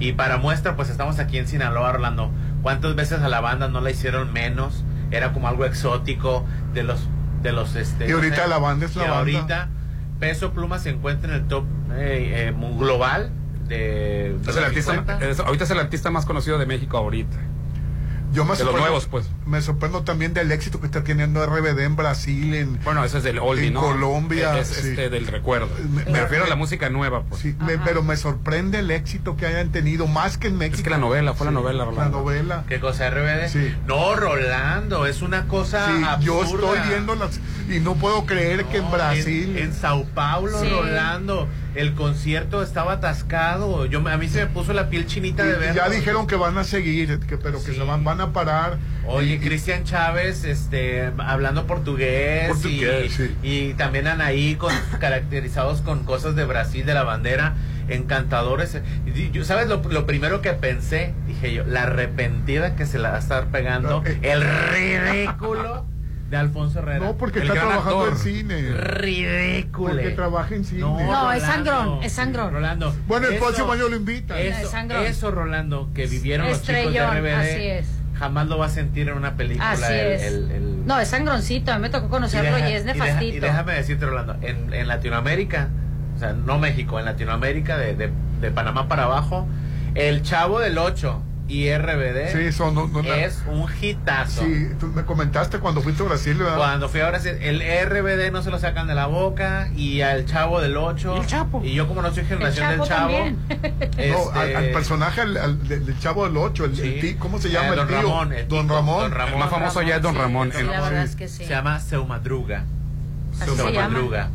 Y para muestra, pues estamos aquí en Sinaloa, Orlando. ¿Cuántas veces a la banda no la hicieron menos? Era como algo exótico de los de los este Y ahorita no sé, la banda es la y banda. ahorita Peso Pluma se encuentra en el top eh, eh, global de, Es el artista, es- ahorita es el artista más conocido de México ahorita. Yo me de los sorprendo- nuevos, pues. Me sorprendo también del éxito que está teniendo RBD en Brasil, en, Bueno, ese es del oldie, en ¿no? Colombia. Es sí. este del recuerdo. Me- Me, refiero a la música nueva, pues. Sí, me- pero me sorprende el éxito que hayan tenido, más que en México. Es que la novela, fue la novela, La Rolando. novela. ¿Qué cosa RBD? Sí. No, Rolando, es una cosa Sí, yo absurda. estoy viendo las y no puedo creer que en No, Brasil. En, en Sao Paulo, Sí. Rolando, el concierto estaba atascado. Yo, a mí se me puso la piel chinita de ver. ya dijeron que van a seguir, que, pero que Sí. se van, van a parar. Oye, Cristian Chávez, este, hablando portugués, Portugués, y, sí. y también Anaí con, caracterizados con cosas de Brasil, de la bandera, encantadores. Y yo- ¿Sabes lo, lo primero que pensé? Dije yo, la arrepentida que se la va a estar pegando, No, eh. el ridículo de Alfonso Herrera. No, porque El está gran trabajando actor. en cine. Ridículo. Porque trabaja en cine. No, es Rolando, sangrón, es sangrón. Rolando. Bueno, el eso- próximo año lo invitan. Es Eso, sangrón. eso, Rolando, que vivieron los chicos de RBD, así es. jamás lo va a sentir en una película. Así el- es. el- el- No, es sangroncito. A mí me tocó conocerlo y, deja- es deja- nefastito. y déjame decirte, Rolando, en, en Latinoamérica, o sea, no México, en Latinoamérica, de, de, de Panamá para abajo, el Chavo del 8 y RBD Sí, son no- no- no- es un hitazo. Sí, tú me comentaste cuando fuiste a Brasil, ¿verdad? Cuando fui a Brasil, el RBD no se lo sacan de la boca y al Chavo del 8. Y el Chapo. Y yo como no soy El generación del Chavo. también. No, al, este, al personaje, al, al- del, del chavo del 8, el, Sí. el ¿cómo se Eh, llama? Don el tío? Ramón, el Don Ramón. Don Ramón. El más famoso ya es Don sí, Ramón. sí, El- la verdad es que sí. Se llama Seu Madruga. Así Seu se llama. Madruga.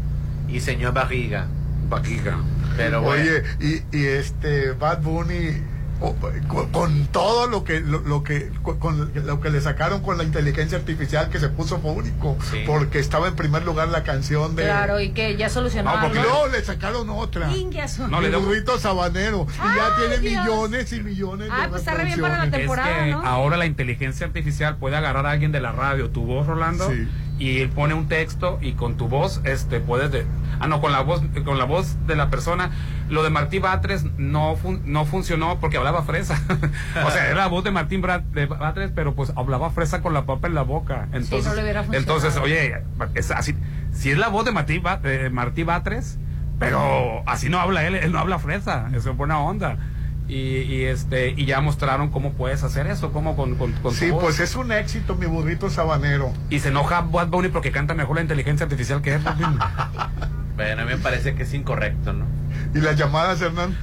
Y Señor Barriga. Vaquiga. Pero bueno. Oye, y, y este Bad Bunny con, con todo lo que lo, lo que con, lo que le sacaron con la inteligencia artificial que se puso Sí. porque estaba en primer lugar la canción de Claro, y que ya solucionó Ah, porque luego le sacaron otra. No, le burrito sabanero y ya Ay, tiene Dios. millones y millones de Ay, pues está re bien para la temporada, es que ¿no? ahora la inteligencia artificial puede agarrar a alguien de la radio, tu voz, Rolando, Sí. Y él pone un texto y con tu voz, este, puedes de, ah no, con la voz, con la voz de la persona. Lo de Martí Batres no fun- no funcionó porque hablaba fresa. o sea, era la voz de Martín de Batres, pero pues hablaba fresa con la papa en la boca. Entonces, no le hubiera funcionado. entonces, oye, es así, si es la voz de Martí, de Martí Batres, pero así no habla él, él no habla fresa, eso es buena onda. Y, y este y ya mostraron cómo puedes hacer eso, cómo con, con, con tu Sí, voz. pues es un éxito mi burrito sabanero. Y se enoja Bad Bunny porque canta mejor la inteligencia artificial que él. Bueno, a mí me parece que es incorrecto, ¿no? ¿Y las llamadas, Hernán?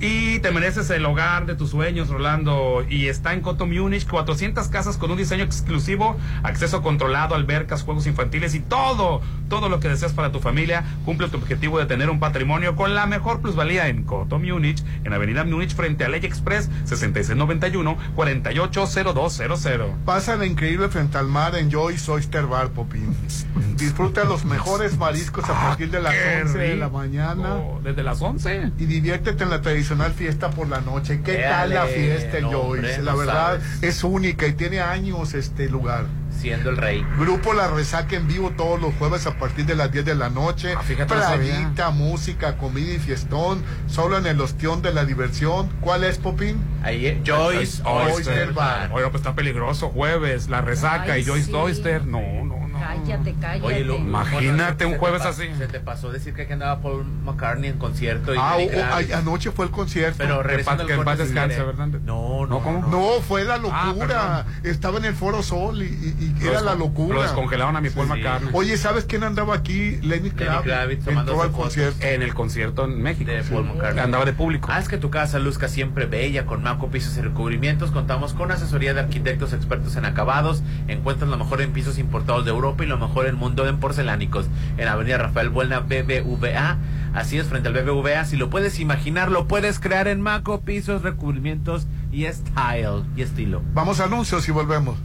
Y te mereces el hogar de tus sueños, Rolando. Y está en Coto Munich, 400 casas con un diseño exclusivo, acceso controlado, albercas, juegos infantiles y todo, todo lo que deseas para tu familia. Cumple tu objetivo de tener un patrimonio con la mejor plusvalía en Coto Munich, en Avenida Munich frente a Ley Express, 6691-480200. Pasa la increíble frente al mar en Joyce Oyster Bar, Popín. Disfruta los mejores mariscos a partir de las qué 11 de la mañana. Desde las 11. Y diviértete en la tradicional fiesta por la noche. ¿Qué tal la fiesta no, Joyce? hombre, la no verdad sabes. es única y tiene años este lugar. Siendo el rey. Grupo La Resaca en vivo todos los jueves a partir de las 10 de la noche. Ah. Playita, música, comida y fiestón. Solo en el ostión de la diversión. ¿Cuál es, Popín? Ahí, eh, Joyce Oyster Oyster Bar. Oiga, pues está peligroso. Jueves, la resaca Ay, y Joyce sí. Oyster. No, no. Cállate, cállate. Oye, lo- Imagínate bueno, un jueves así. Se te pasó decir que aquí andaba Paul McCartney en concierto. Y Ah, Lenny o- o- Kravitz. ay, anoche fue el concierto. Pero paz- que en paz descanse. ¿verdad? No, no, ¿No, cómo? No, fue la locura. Ah, Estaba en el Foro Sol y, y- y Lo era la locura. Lo descongelaron a mi Paul Sí. McCartney. Oye, ¿sabes quién andaba aquí? Lenny Kravitz. Entró al concierto. En el concierto en México. de Paul McCartney. Andaba de público. Haz que tu casa luzca siempre bella con Maco Pisos y Recubrimientos. Contamos con asesoría de arquitectos expertos en acabados. Encuentras lo mejor en pisos importados de Europa y lo mejor en mundo en porcelánicos. En Avenida Rafael Buena, BBVA. Así es, frente al BBVA. Si lo puedes imaginar, lo puedes crear en Maco Pisos, Recubrimientos y Style y estilo. Vamos a anuncios y volvemos.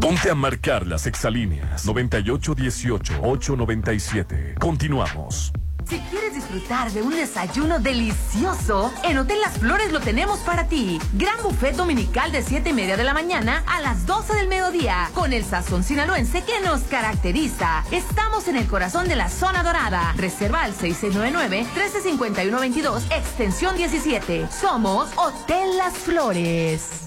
Ponte a marcar las exalíneas 9818-897. Continuamos. Si quieres disfrutar de un desayuno delicioso, en Hotel Las Flores lo tenemos para ti. Gran buffet dominical de 7 y media de la mañana a las 12 del mediodía, con el sazón sinaloense que nos caracteriza. Estamos en el corazón de la zona dorada. Reserva al 6699-135122, extensión 17. Somos Hotel Las Flores.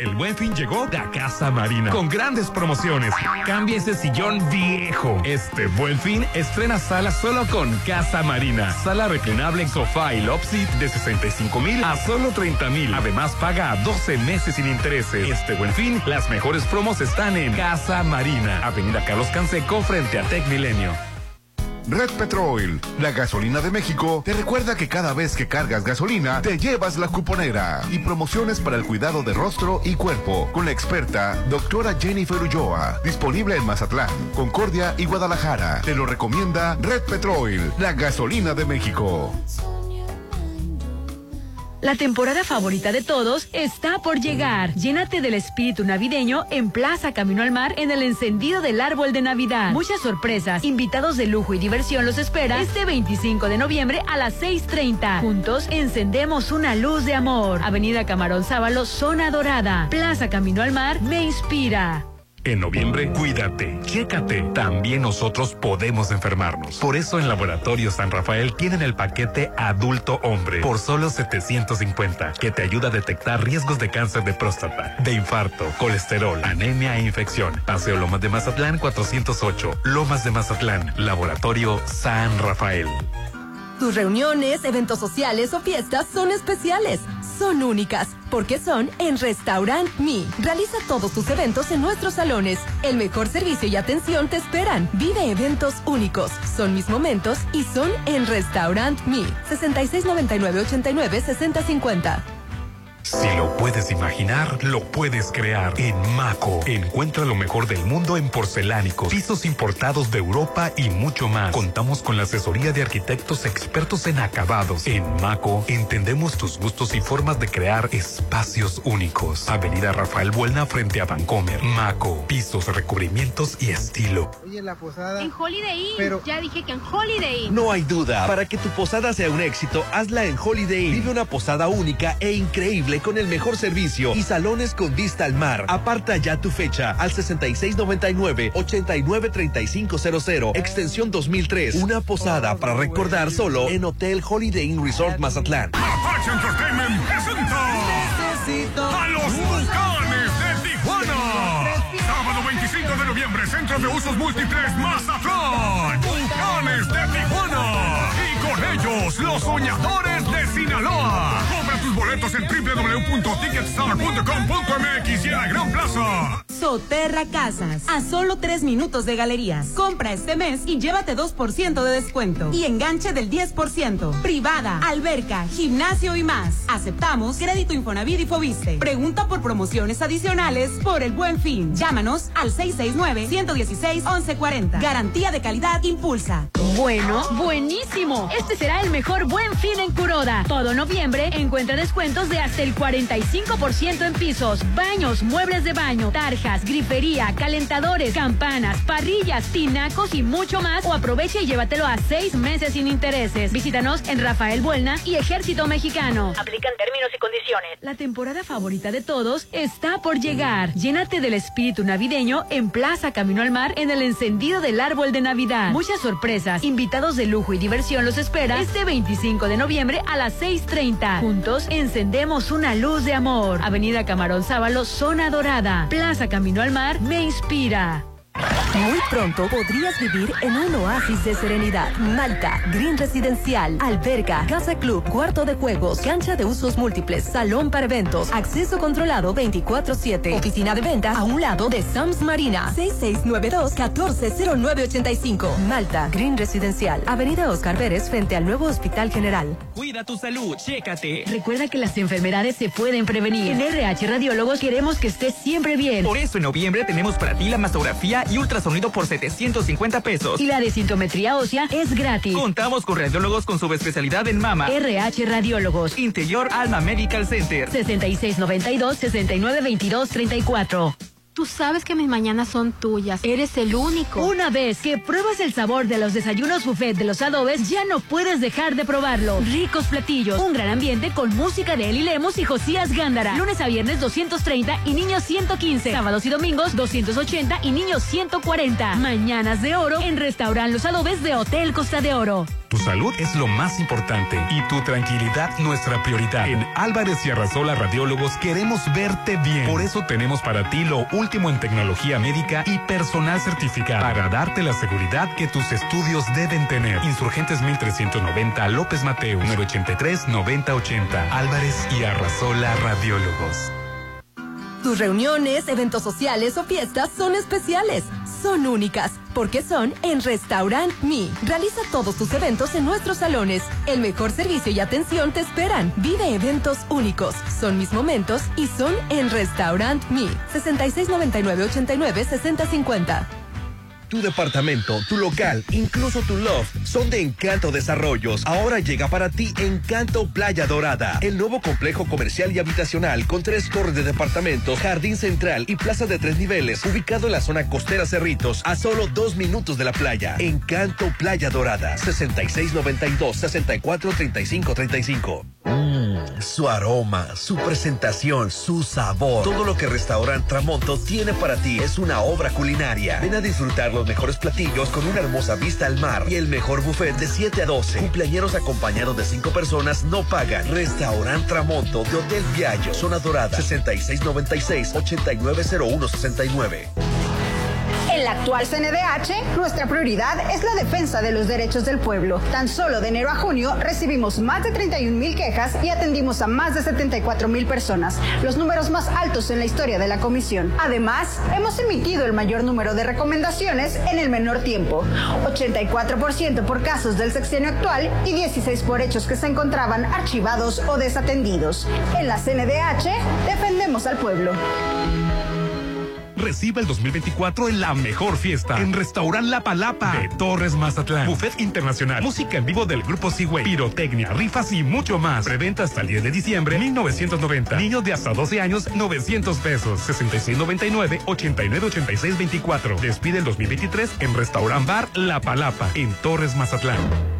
El buen fin llegó a Casa Marina con grandes promociones. Cambia ese sillón viejo. Este buen fin estrena sala solo con Casa Marina. Sala reclinable sofá y love seat de 65 mil a solo 30 mil. Además paga a 12 meses sin intereses. Este buen fin, las mejores promos están en Casa Marina. Avenida Carlos Canseco frente a Tec Milenio. Red Petrol, la gasolina de México, te recuerda que cada vez que cargas gasolina, te llevas la cuponera y promociones para el cuidado de rostro y cuerpo con la experta doctora Jennifer Ulloa, disponible en Mazatlán, Concordia y Guadalajara. Te lo recomienda Red Petrol, la gasolina de México. La temporada favorita de todos está por llegar. Llénate del espíritu navideño en Plaza Camino al Mar en el encendido del árbol de Navidad. Muchas sorpresas, invitados de lujo y diversión los espera este 25 de noviembre a las 6.30. Juntos encendemos una luz de amor. Avenida Camarón Sábalo, Zona Dorada. Plaza Camino al Mar me inspira. En noviembre, cuídate, chécate. También nosotros podemos enfermarnos. Por eso en Laboratorio San Rafael tienen el paquete adulto hombre por solo 750, que te ayuda a detectar riesgos de cáncer de próstata, de infarto, colesterol, anemia e infección. Paseo Lomas de Mazatlán 408, Lomas de Mazatlán, Laboratorio San Rafael. Tus reuniones, eventos sociales o fiestas son especiales, son únicas, porque son en Restaurant Me. Realiza todos tus eventos en nuestros salones. El mejor servicio y atención te esperan. Vive eventos únicos. Son mis momentos y son en Restaurant Me. 6699-89-6050. Si lo puedes imaginar, lo puedes crear. En Maco, encuentra lo mejor del mundo en porcelánicos, pisos importados de Europa y mucho más. Contamos con la asesoría de arquitectos expertos en acabados. En Maco, entendemos tus gustos y formas de crear espacios únicos. Avenida Rafael Buelna frente a Vancomer. Maco, pisos, recubrimientos y estilo. Oye, la posada. En Holiday Inn. Pero- Ya dije que en Holiday Inn. No hay duda, para que tu posada sea un éxito, hazla en Holiday Inn. Vive una posada única e increíble Con el mejor servicio y salones con vista al mar. Aparta ya tu fecha al 6699-893500, extensión 2003. Una posada para recordar solo en Hotel Holiday Inn Resort Mazatlán. Apache Entertainment presenta a los Bucanes de Tijuana. Sábado 25 de noviembre, Centro de Usos Múltiples Mazatlán. Bucanes de Tijuana. Y con ellos, los soñadores de Sinaloa. Boletos en www.ticketstar.com.mx y en la Gran Plaza. Soterra Casas, a solo tres minutos de galerías. Compra este mes y llévate 2% de descuento y enganche del 10%. Privada, alberca, gimnasio y más. Aceptamos crédito Infonavit y Fobiste. Pregunta por promociones adicionales por el buen fin. Llámanos al 669-116-1140. Garantía de calidad Impulsa. Bueno, buenísimo. Este será el mejor buen fin en Curoda. Todo noviembre encuentra descuentos de hasta el 45% en pisos, baños, muebles de baño, tarjas, grifería, calentadores, campanas, parrillas, tinacos y mucho más. O aprovecha y llévatelo a seis meses sin intereses. Visítanos en Rafael Buelna y Ejército Mexicano. Aplican términos y condiciones. La temporada favorita de todos está por llegar. Llénate del espíritu navideño en Plaza Camino al Mar en el encendido del árbol de Navidad. Muchas sorpresas, invitados de lujo y diversión los espera este 25 de noviembre a las 6.30. Juntos encendemos una luz de amor. Avenida Camarón Sábalo, Zona Dorada. Plaza Camino al Mar me inspira. Muy pronto podrías vivir en un oasis de serenidad. Malta, Green Residencial, alberga, casa club, cuarto de juegos, cancha de usos múltiples, salón para eventos, acceso controlado 24-7, oficina de venta a un lado de Sams Marina, 6692-140985. Malta, Green Residencial, Avenida Oscar Pérez frente al nuevo Hospital General. Cuida tu salud, chécate. Recuerda que las enfermedades se pueden prevenir. En RH Radiólogos queremos que estés siempre bien. Por eso en noviembre tenemos para ti la mastografía y ultrasonido por 750 pesos. Y la desintometría ósea es gratis. Contamos con radiólogos con subespecialidad en mama. RH Radiólogos. Interior Alma Medical Center. 6692-6922-34. Tú sabes que mis mañanas son tuyas. Eres el único. Una vez que pruebas el sabor de los desayunos buffet de los adobes, ya no puedes dejar de probarlo. Ricos platillos, un gran ambiente con música de Eli Lemos y Josías Gándara. Lunes a viernes 230 y niños 115. Sábados y domingos 280 y niños 140. Mañanas de oro en Restaurant Los Adobes de Hotel Costa de Oro. Tu salud es lo más importante y tu tranquilidad nuestra prioridad. En Álvarez y Arrasola Radiólogos queremos verte bien. Por eso tenemos para ti lo último en tecnología médica y personal certificado para darte la seguridad que tus estudios deben tener. Insurgentes 1390 López Mateo 983 9080 Álvarez y Arrasola Radiólogos. Tus reuniones, eventos sociales o fiestas son especiales. Son únicas, porque son en Restaurant Me. Realiza todos tus eventos en nuestros salones. El mejor servicio y atención te esperan. Vive eventos únicos. Son mis momentos y son en Restaurant Me. 6699-896050. Tu departamento, tu local, incluso tu loft son de Encanto Desarrollos. Ahora llega para ti Encanto Playa Dorada, el nuevo complejo comercial y habitacional con tres torres de departamentos, jardín central y plaza de tres niveles, ubicado en la zona costera Cerritos, a solo dos minutos de la playa. Encanto Playa Dorada, 6692-643535. Mmm, su aroma, su presentación, su sabor. Todo lo que Restaurant Tramonto tiene para ti es una obra culinaria. Ven a disfrutar los mejores platillos con una hermosa vista al mar y el mejor buffet de 7 a 12. Cumpleañeros acompañados de 5 personas no pagan. Restaurant Tramonto de Hotel Viallo, Zona Dorada, 6696-890169. En la actual CNDH, nuestra prioridad es la defensa de los derechos del pueblo. Tan solo de enero a junio recibimos más de 31 mil quejas y atendimos a más de 74 mil personas, los números más altos en la historia de la comisión. Además, hemos emitido el mayor número de recomendaciones en el menor tiempo, 84% por casos del sexenio actual y 16 por hechos que se encontraban archivados o desatendidos. En la CNDH, defendemos al pueblo. Recibe el 2024 en la mejor fiesta en Restaurant La Palapa de Torres Mazatlán. Buffet internacional, música en vivo del grupo Seaway, pirotecnia, rifas y mucho más. Preventa hasta el 10 de diciembre 1990. Niños de hasta 12 años 900 pesos. 6699 898624. Despide el 2023 en Restaurant Bar La Palapa en Torres Mazatlán.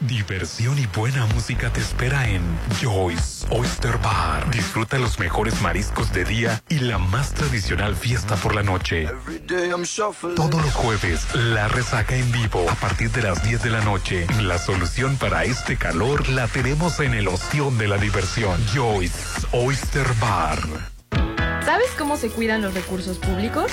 Diversión y buena música te espera en Joyce Oyster Bar. Disfruta los mejores mariscos de día y la más tradicional fiesta por la noche. Todos los jueves, la resaca en vivo a partir de las 10 de la noche. La solución para este calor la tenemos en el ostión de la diversión. Joyce Oyster Bar. ¿Sabes cómo se cuidan los recursos públicos?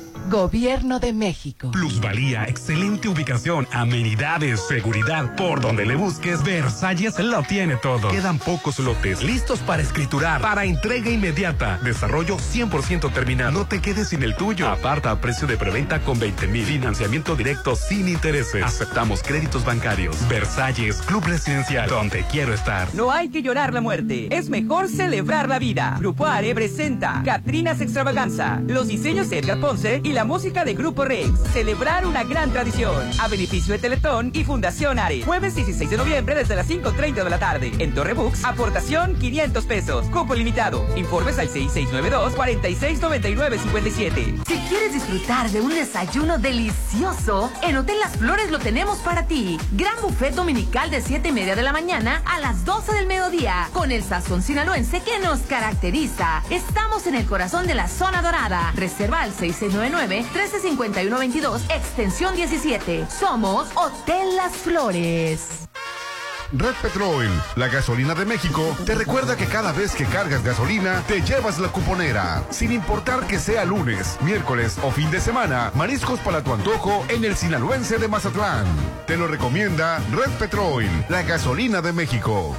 Gobierno de México. Plusvalía, excelente ubicación, amenidades, seguridad. Por donde le busques, Versalles lo tiene todo. Quedan pocos lotes listos para escriturar, para entrega inmediata. Desarrollo 100% terminado. No te quedes sin el tuyo. Aparta a precio de preventa con 20 mil. Financiamiento directo sin intereses. Aceptamos créditos bancarios. Versalles, Club Residencial, donde quiero estar. No hay que llorar la muerte, es mejor celebrar la vida. Grupo Are presenta Catrinas Extravaganza, los diseños de Edgar Ponce y la música de Grupo Rex. Celebrar una gran tradición. A beneficio de Teletón y Fundación Are. Jueves 16 de noviembre desde las 5.30 de la tarde. En Torre Books, aportación 500 pesos. Cupo limitado. Informes al 6692-469957. Si quieres disfrutar de un desayuno delicioso, en Hotel Las Flores lo tenemos para ti. Gran buffet dominical de 7 y media de la mañana a las 12 del mediodía, con el sazón sinaloense que nos caracteriza. Estamos en el corazón de la zona dorada. Reserva al 6699-135122, extensión 17. Somos Hotel Las Flores. Red Petrol, la gasolina de México, te recuerda que cada vez que cargas gasolina, te llevas la cuponera. Sin importar que sea lunes, miércoles o fin de semana, mariscos para tu antojo en el sinaloense de Mazatlán. Te lo recomienda Red Petrol, la gasolina de México.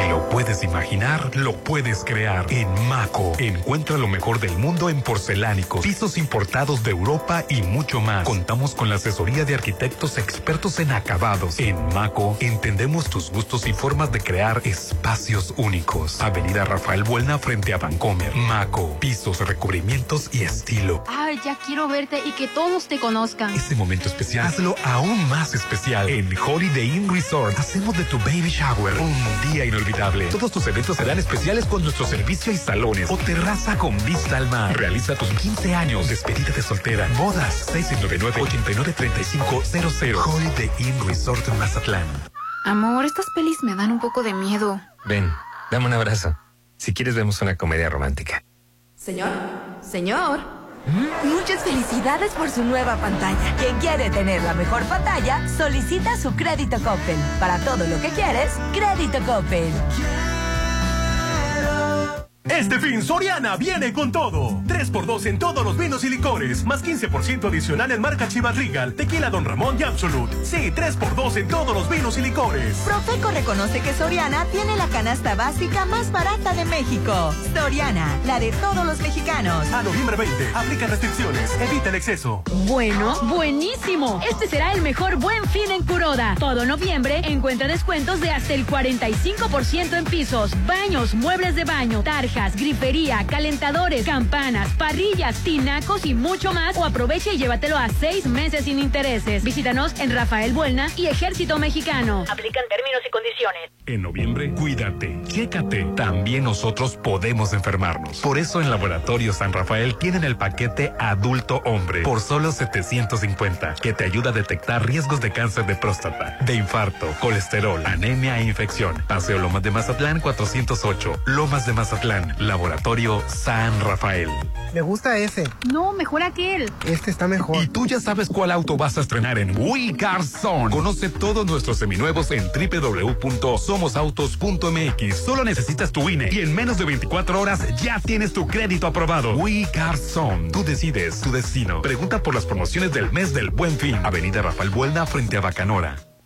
Si lo puedes imaginar, lo puedes crear. En Maco, encuentra lo mejor del mundo en porcelánicos, pisos importados de Europa y mucho más. Contamos con la asesoría de arquitectos expertos en acabados. En Maco, entendemos tus gustos y formas de crear espacios únicos. Avenida Rafael Buelna frente a Vancomer. Maco, pisos, recubrimientos y estilo. Ay, ya quiero verte y que todos te conozcan. Este momento especial, hazlo aún más especial. En Holiday Inn Resort, hacemos de tu baby shower un día inolvidable. Todos tus eventos serán especiales con nuestro servicio y salones o terraza con vista al mar. Realiza tus 15 años, despedida de soltera, bodas, 699-893500. Holiday Inn Resort en Mazatlán. Amor, estas pelis me dan un poco de miedo. Ven, dame un abrazo. Si quieres, vemos una comedia romántica. Señor, señor. Muchas felicidades por su nueva pantalla. Quien quiere tener la mejor pantalla, solicita su crédito Coppel. Para todo lo que quieres, crédito Coppel. Este fin Soriana viene con todo. 3x2 en todos los vinos y licores, más 15% adicional en marca Chivas Regal, Tequila Don Ramón y Absolute. Sí, 3x2 en todos los vinos y licores. Profeco reconoce que Soriana tiene la canasta básica más barata de México. Soriana, la de todos los mexicanos. A noviembre 20, aplica restricciones, evita el exceso. Bueno, buenísimo. Este será el mejor buen fin en Curoda. Todo noviembre encuentra descuentos de hasta el 45% en pisos, baños, muebles de baño, grifería, calentadores, campanas, parrillas, tinacos y mucho más. O aprovecha y llévatelo a seis meses sin intereses. Visítanos en Rafael Buelna y Ejército Mexicano. Aplican términos y condiciones. En noviembre, cuídate, chécate. También nosotros podemos enfermarnos. Por eso en Laboratorio San Rafael tienen el paquete adulto hombre por solo 750, que te ayuda a detectar riesgos de cáncer de próstata, de infarto, colesterol, anemia e infección. Paseo Lomas de Mazatlán 408, Lomas de Mazatlán. Laboratorio San Rafael. Me gusta ese. No, mejor aquel. Este está mejor. Y tú ya sabes cuál auto vas a estrenar en We Car Zone. Conoce todos nuestros seminuevos en www.somosautos.mx. Solo necesitas tu INE y en menos de 24 horas ya tienes tu crédito aprobado. We Car Zone. Tú decides tu destino. Pregunta por las promociones del mes del Buen Fin. Avenida Rafael Buelna frente a Bacanora.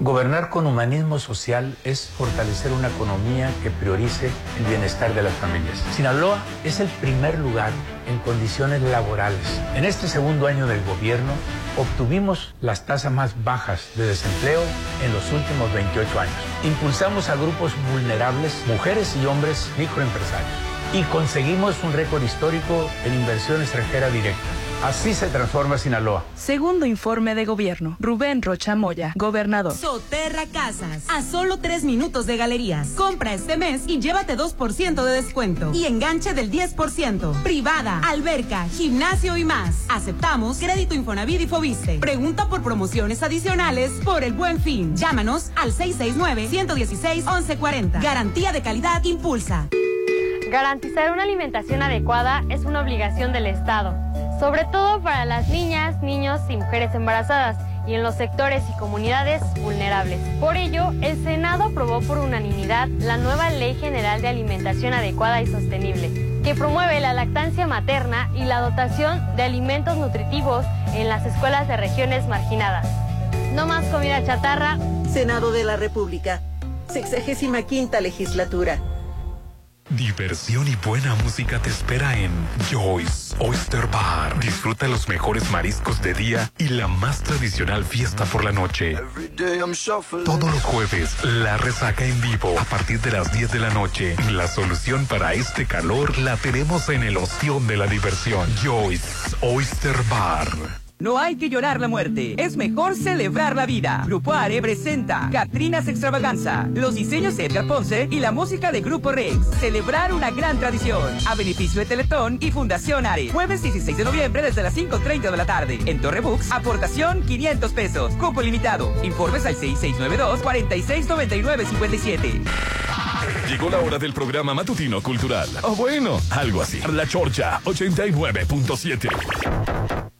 Gobernar con humanismo social es fortalecer una economía que priorice el bienestar de las familias. Sinaloa es el primer lugar en condiciones laborales. En este segundo año del gobierno obtuvimos las tasas más bajas de desempleo en los últimos 28 años. Impulsamos a grupos vulnerables, mujeres y hombres microempresarios. Y conseguimos un récord histórico en inversión extranjera directa. Así se transforma Sinaloa. Segundo informe de gobierno. Rubén Rocha Moya, gobernador. Soterra Casas. A solo tres minutos de galerías. Compra este mes y llévate 2% de descuento. Y enganche del 10%. Privada, alberca, gimnasio y más. Aceptamos crédito Infonavit y Fobiste. Pregunta por promociones adicionales por el buen fin. Llámanos al 669-116-1140. Garantía de calidad Impulsa. Garantizar una alimentación adecuada es una obligación del Estado, sobre todo para las niñas, niños y mujeres embarazadas y en los sectores y comunidades vulnerables. Por ello, el Senado aprobó por unanimidad la nueva Ley General de Alimentación Adecuada y Sostenible, que promueve la lactancia materna y la dotación de alimentos nutritivos en las escuelas de regiones marginadas. No más comida chatarra. Senado de la República, 65 legislatura. Diversión y buena música te espera en Joyce Oyster Bar. Disfruta los mejores mariscos de día y la más tradicional fiesta por la noche. Todos los jueves, la resaca en vivo a partir de las 10 de la noche. La solución para este calor la tenemos en el ostión de la diversión. Joyce Oyster Bar. No hay que llorar la muerte, es mejor celebrar la vida. Grupo Are presenta Catrinas Extravaganza, los diseños de Edgar Ponce y la música de Grupo Rex. Celebrar una gran tradición. A beneficio de Teletón y Fundación Are. Jueves 16 de noviembre desde las 5.30 de la tarde. En Torre aportación 500 pesos. Cupo limitado. Informes al 6692-469957. Llegó la hora del programa matutino cultural. O bueno, algo así. La Chorcha 89.7.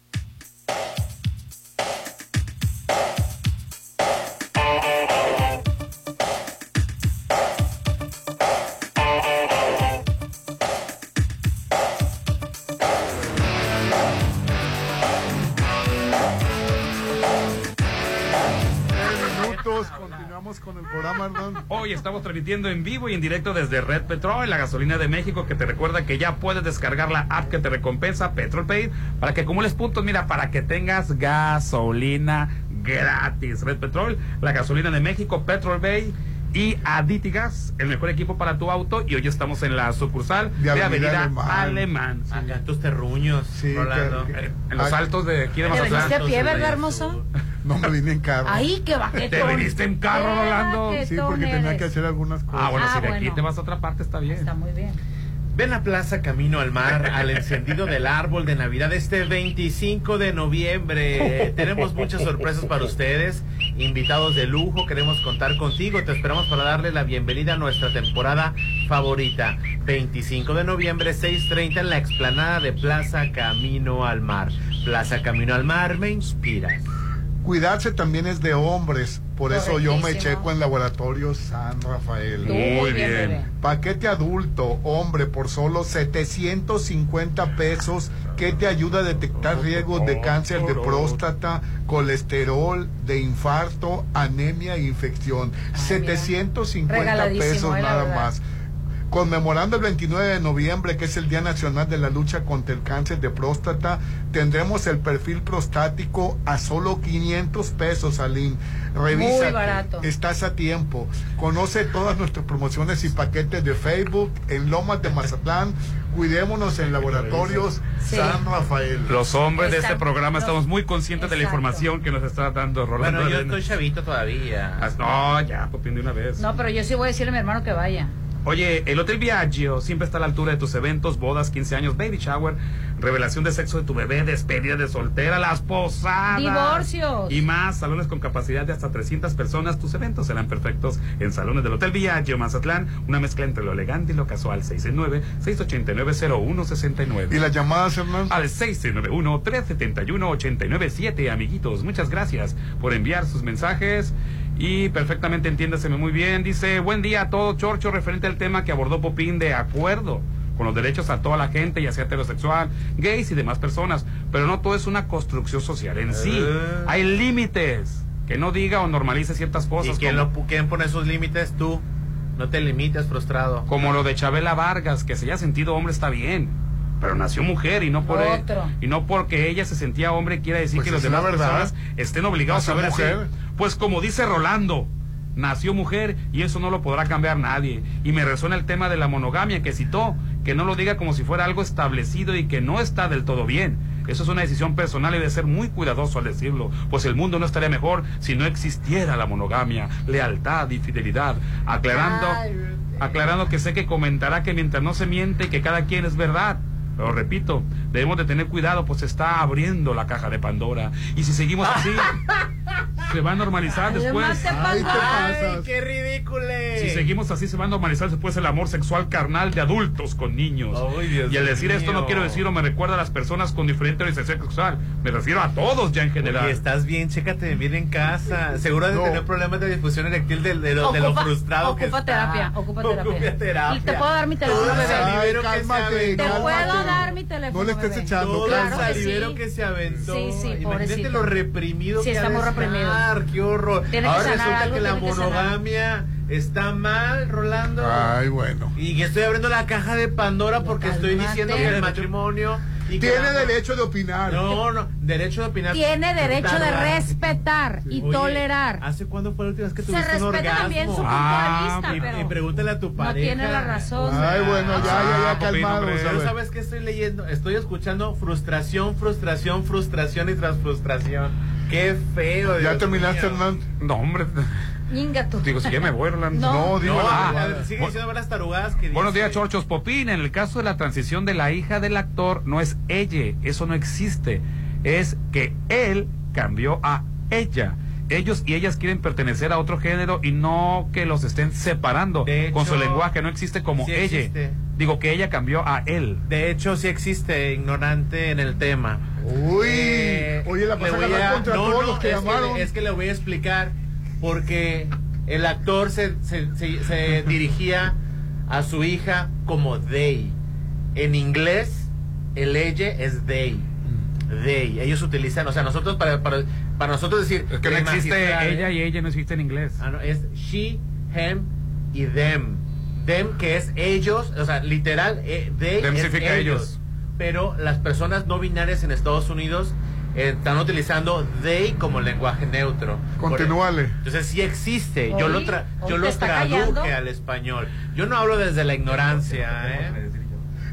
Hoy estamos transmitiendo en vivo y en directo desde Red Petrol, la gasolina de México, que te recuerda que ya puedes descargar la app que te recompensa, Petrol Pay, para que acumules puntos, mira, para que tengas gasolina gratis. Red Petrol, la gasolina de México, Petrol Bay y Aditigas, el mejor equipo para tu auto. Y hoy estamos en la sucursal de, De Avenida, Avenida Alemán. Alemán. Acá en tus terruños, Sí, Rolando. que- Eh, en los Ah, altos de aquí de ¿Te Mazatlán. viniste a pie, verdad, hermoso? No me vine en carro. Ay, qué baquetón. Te viniste en carro, Rolando. Sí, porque tenía eres. que hacer algunas cosas. Ah, bueno, Ah, si de aquí bueno. te vas a otra parte está bien. Está muy bien. Ven a Plaza Camino al Mar al encendido del árbol de Navidad este 25 de noviembre. Tenemos muchas sorpresas para ustedes, invitados de lujo, queremos contar contigo, te esperamos para darle la bienvenida a nuestra temporada favorita. 25 de noviembre, 6.30 en la explanada de Plaza Camino al Mar. Plaza Camino al Mar, me inspiras. Cuidarse también es de hombres, por eso yo me checo en Laboratorio San Rafael. Muy bien. Paquete adulto, hombre, por solo 750 pesos, que te ayuda a detectar riesgos de cáncer de próstata, colesterol, de infarto, anemia e infección. 750 Regaladísimo, pesos nada verdad. más. Conmemorando el 29 de noviembre, que es el Día Nacional de la Lucha contra el Cáncer de Próstata, tendremos el perfil prostático a solo 500 pesos, Aline. Revisa. Muy barato. Estás a tiempo. Conoce todas nuestras promociones y paquetes de Facebook en Lomas de Mazatlán. Cuidémonos en laboratorios Sí. San Rafael. Los hombres de este programa estamos muy conscientes de la información que nos está dando Rolando. Bueno, yo estoy chavito todavía. Ah, No, ya, Popín, de una vez. No, pero yo sí voy a decirle a mi hermano que vaya. Oye, el Hotel Viaggio siempre está a la altura de tus eventos, bodas, 15 años, baby shower, revelación de sexo de tu bebé, despedida de soltera, las posadas. Divorcios. Y más, salones con capacidad de hasta 300 personas. Tus eventos serán perfectos en salones del Hotel Viaggio Mazatlán. Una mezcla entre lo elegante y lo casual. 669-689-0169. ¿Y las llamadas, Hernán? Al 691-371-897, amiguitos. Muchas gracias por enviar sus mensajes. Y perfectamente entiéndaseme muy bien. Dice, buen día a todo, Chorcho, referente al tema que abordó Popín de acuerdo con los derechos a toda la gente, ya sea heterosexual, gays y demás personas. Pero no todo es una construcción social en sí. Eh. Hay límites. Que no diga o normalice ciertas ¿Y cosas. quién, como- lo, quién pone esos límites? Tú. No te limites, frustrado. como lo de Chabela Vargas, que se haya sentido hombre está bien, pero nació mujer y no por e- Otro. y no porque ella se sentía hombre quiere decir Pues que los demás verdad. personas estén obligados a ver así. mujer. Pues como dice Rolando, nació mujer y eso no lo podrá cambiar nadie. Y me resuena el tema de la monogamia que citó, que no lo diga como si fuera algo establecido y que no está del todo bien. Eso es una decisión personal y de ser muy cuidadoso al decirlo, pues el mundo no estaría mejor si no existiera la monogamia, lealtad y fidelidad, aclarando, aclarando que sé que comentará que mientras no se miente que cada quien es verdad. Pero repito, debemos de tener cuidado, pues se está abriendo la caja de Pandora. Y si seguimos así, se va a normalizar después. Te Ay, te pasas. ¡Qué ridículo! Si seguimos así, se va a normalizar después el amor sexual carnal de adultos con niños. Ay, Dios y al decir esto no quiero decir o me recuerda a las personas con diferente orientación sexual. Me refiero a todos ya en general. Oye, estás bien, chécate bien en casa. Seguro de No. tener problemas de difusión eréctil de, de lo, de lo Ocupa- frustrado que ocupa está. terapia, ocupa terapia. Ocupa terapia. Y te puedo dar mi teléfono, bebé. Ay. Te cálmate. Puedo dar mi teléfono. No le estés bebé. echando, Todo Claro el que salivero sí. que se aventó. Sí, sí, Imagínate pobrecito. lo reprimido Sí, que está ha de muy reprimido. estar, Qué horror. Tiene que Ahora sanar resulta algo, que la que monogamia está mal, Rolando. Ay, bueno. Y que estoy abriendo la caja de Pandora porque estoy diciendo que el matrimonio. Tiene derecho de opinar. No, no, derecho de opinar. Tiene derecho de respetar y Oye, tolerar. ¿Hace cuándo fue la última vez que Se tuviste un respeta orgasmo? también su punto Ah, de vista, y, pero y pregúntale a tu no pareja. tiene la razón. Ay, bueno, ya, ya, Ah, ya, Popín, calmados. hombre. a Pero. ¿sabes qué estoy leyendo? Estoy escuchando frustración, frustración, frustración y tras frustración. Qué feo. ¿Ya Dios terminaste. Hernán? No, hombre. Inga tú. Digo, si ya me voy, Rolando. No. No, digo No, la a verdad. ver, sigue diciendo las tarugadas que Buenos dice. días, Chorchos Popín. En el caso de la transición de la hija del actor, no es ella, eso no existe. Es que él cambió a ella. Ellos y ellas quieren pertenecer a otro género y no que los estén separando De con su lenguaje. No existe como sí ella. existe. Digo que ella cambió a él. De hecho, sí existe ignorante en el tema. Uy, Eh, oye, la le vas a voy ganar a- contra no, todos no, los que es llamaron. es que le voy a explicar porque el actor se, se- se- se dirigía a su hija como they. En inglés, el ella es they. They. Ellos utilizan, o sea, nosotros para, para, para nosotros decir Es que no existe ella y ella no existe en inglés. Ah, no, es she, him y them. Them que es ellos, o sea, literal, eh, they es significa ellos. ellos. Pero las personas no binarias en Estados Unidos están utilizando they como lenguaje neutro. Continúale. Por- Entonces sí existe. Yo lo, tra- yo ¿te lo traduje callando? al español. Yo no hablo desde la ignorancia, ¿eh?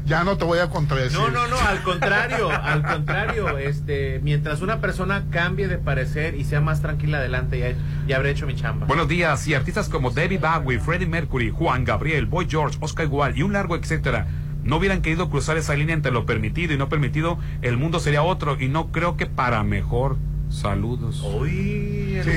Ya no te voy a contradecir. No, no, no, al contrario, al contrario, este, mientras una persona cambie de parecer y sea más tranquila adelante, ya, ya habré hecho mi chamba. Buenos días. Y artistas como David Bowie, Freddie Mercury, Juan Gabriel, Boy George, Oscar Wilde y un largo etcétera no hubieran querido cruzar esa línea entre lo permitido y no permitido, el mundo sería otro y no creo que para mejor. Saludos. Sí.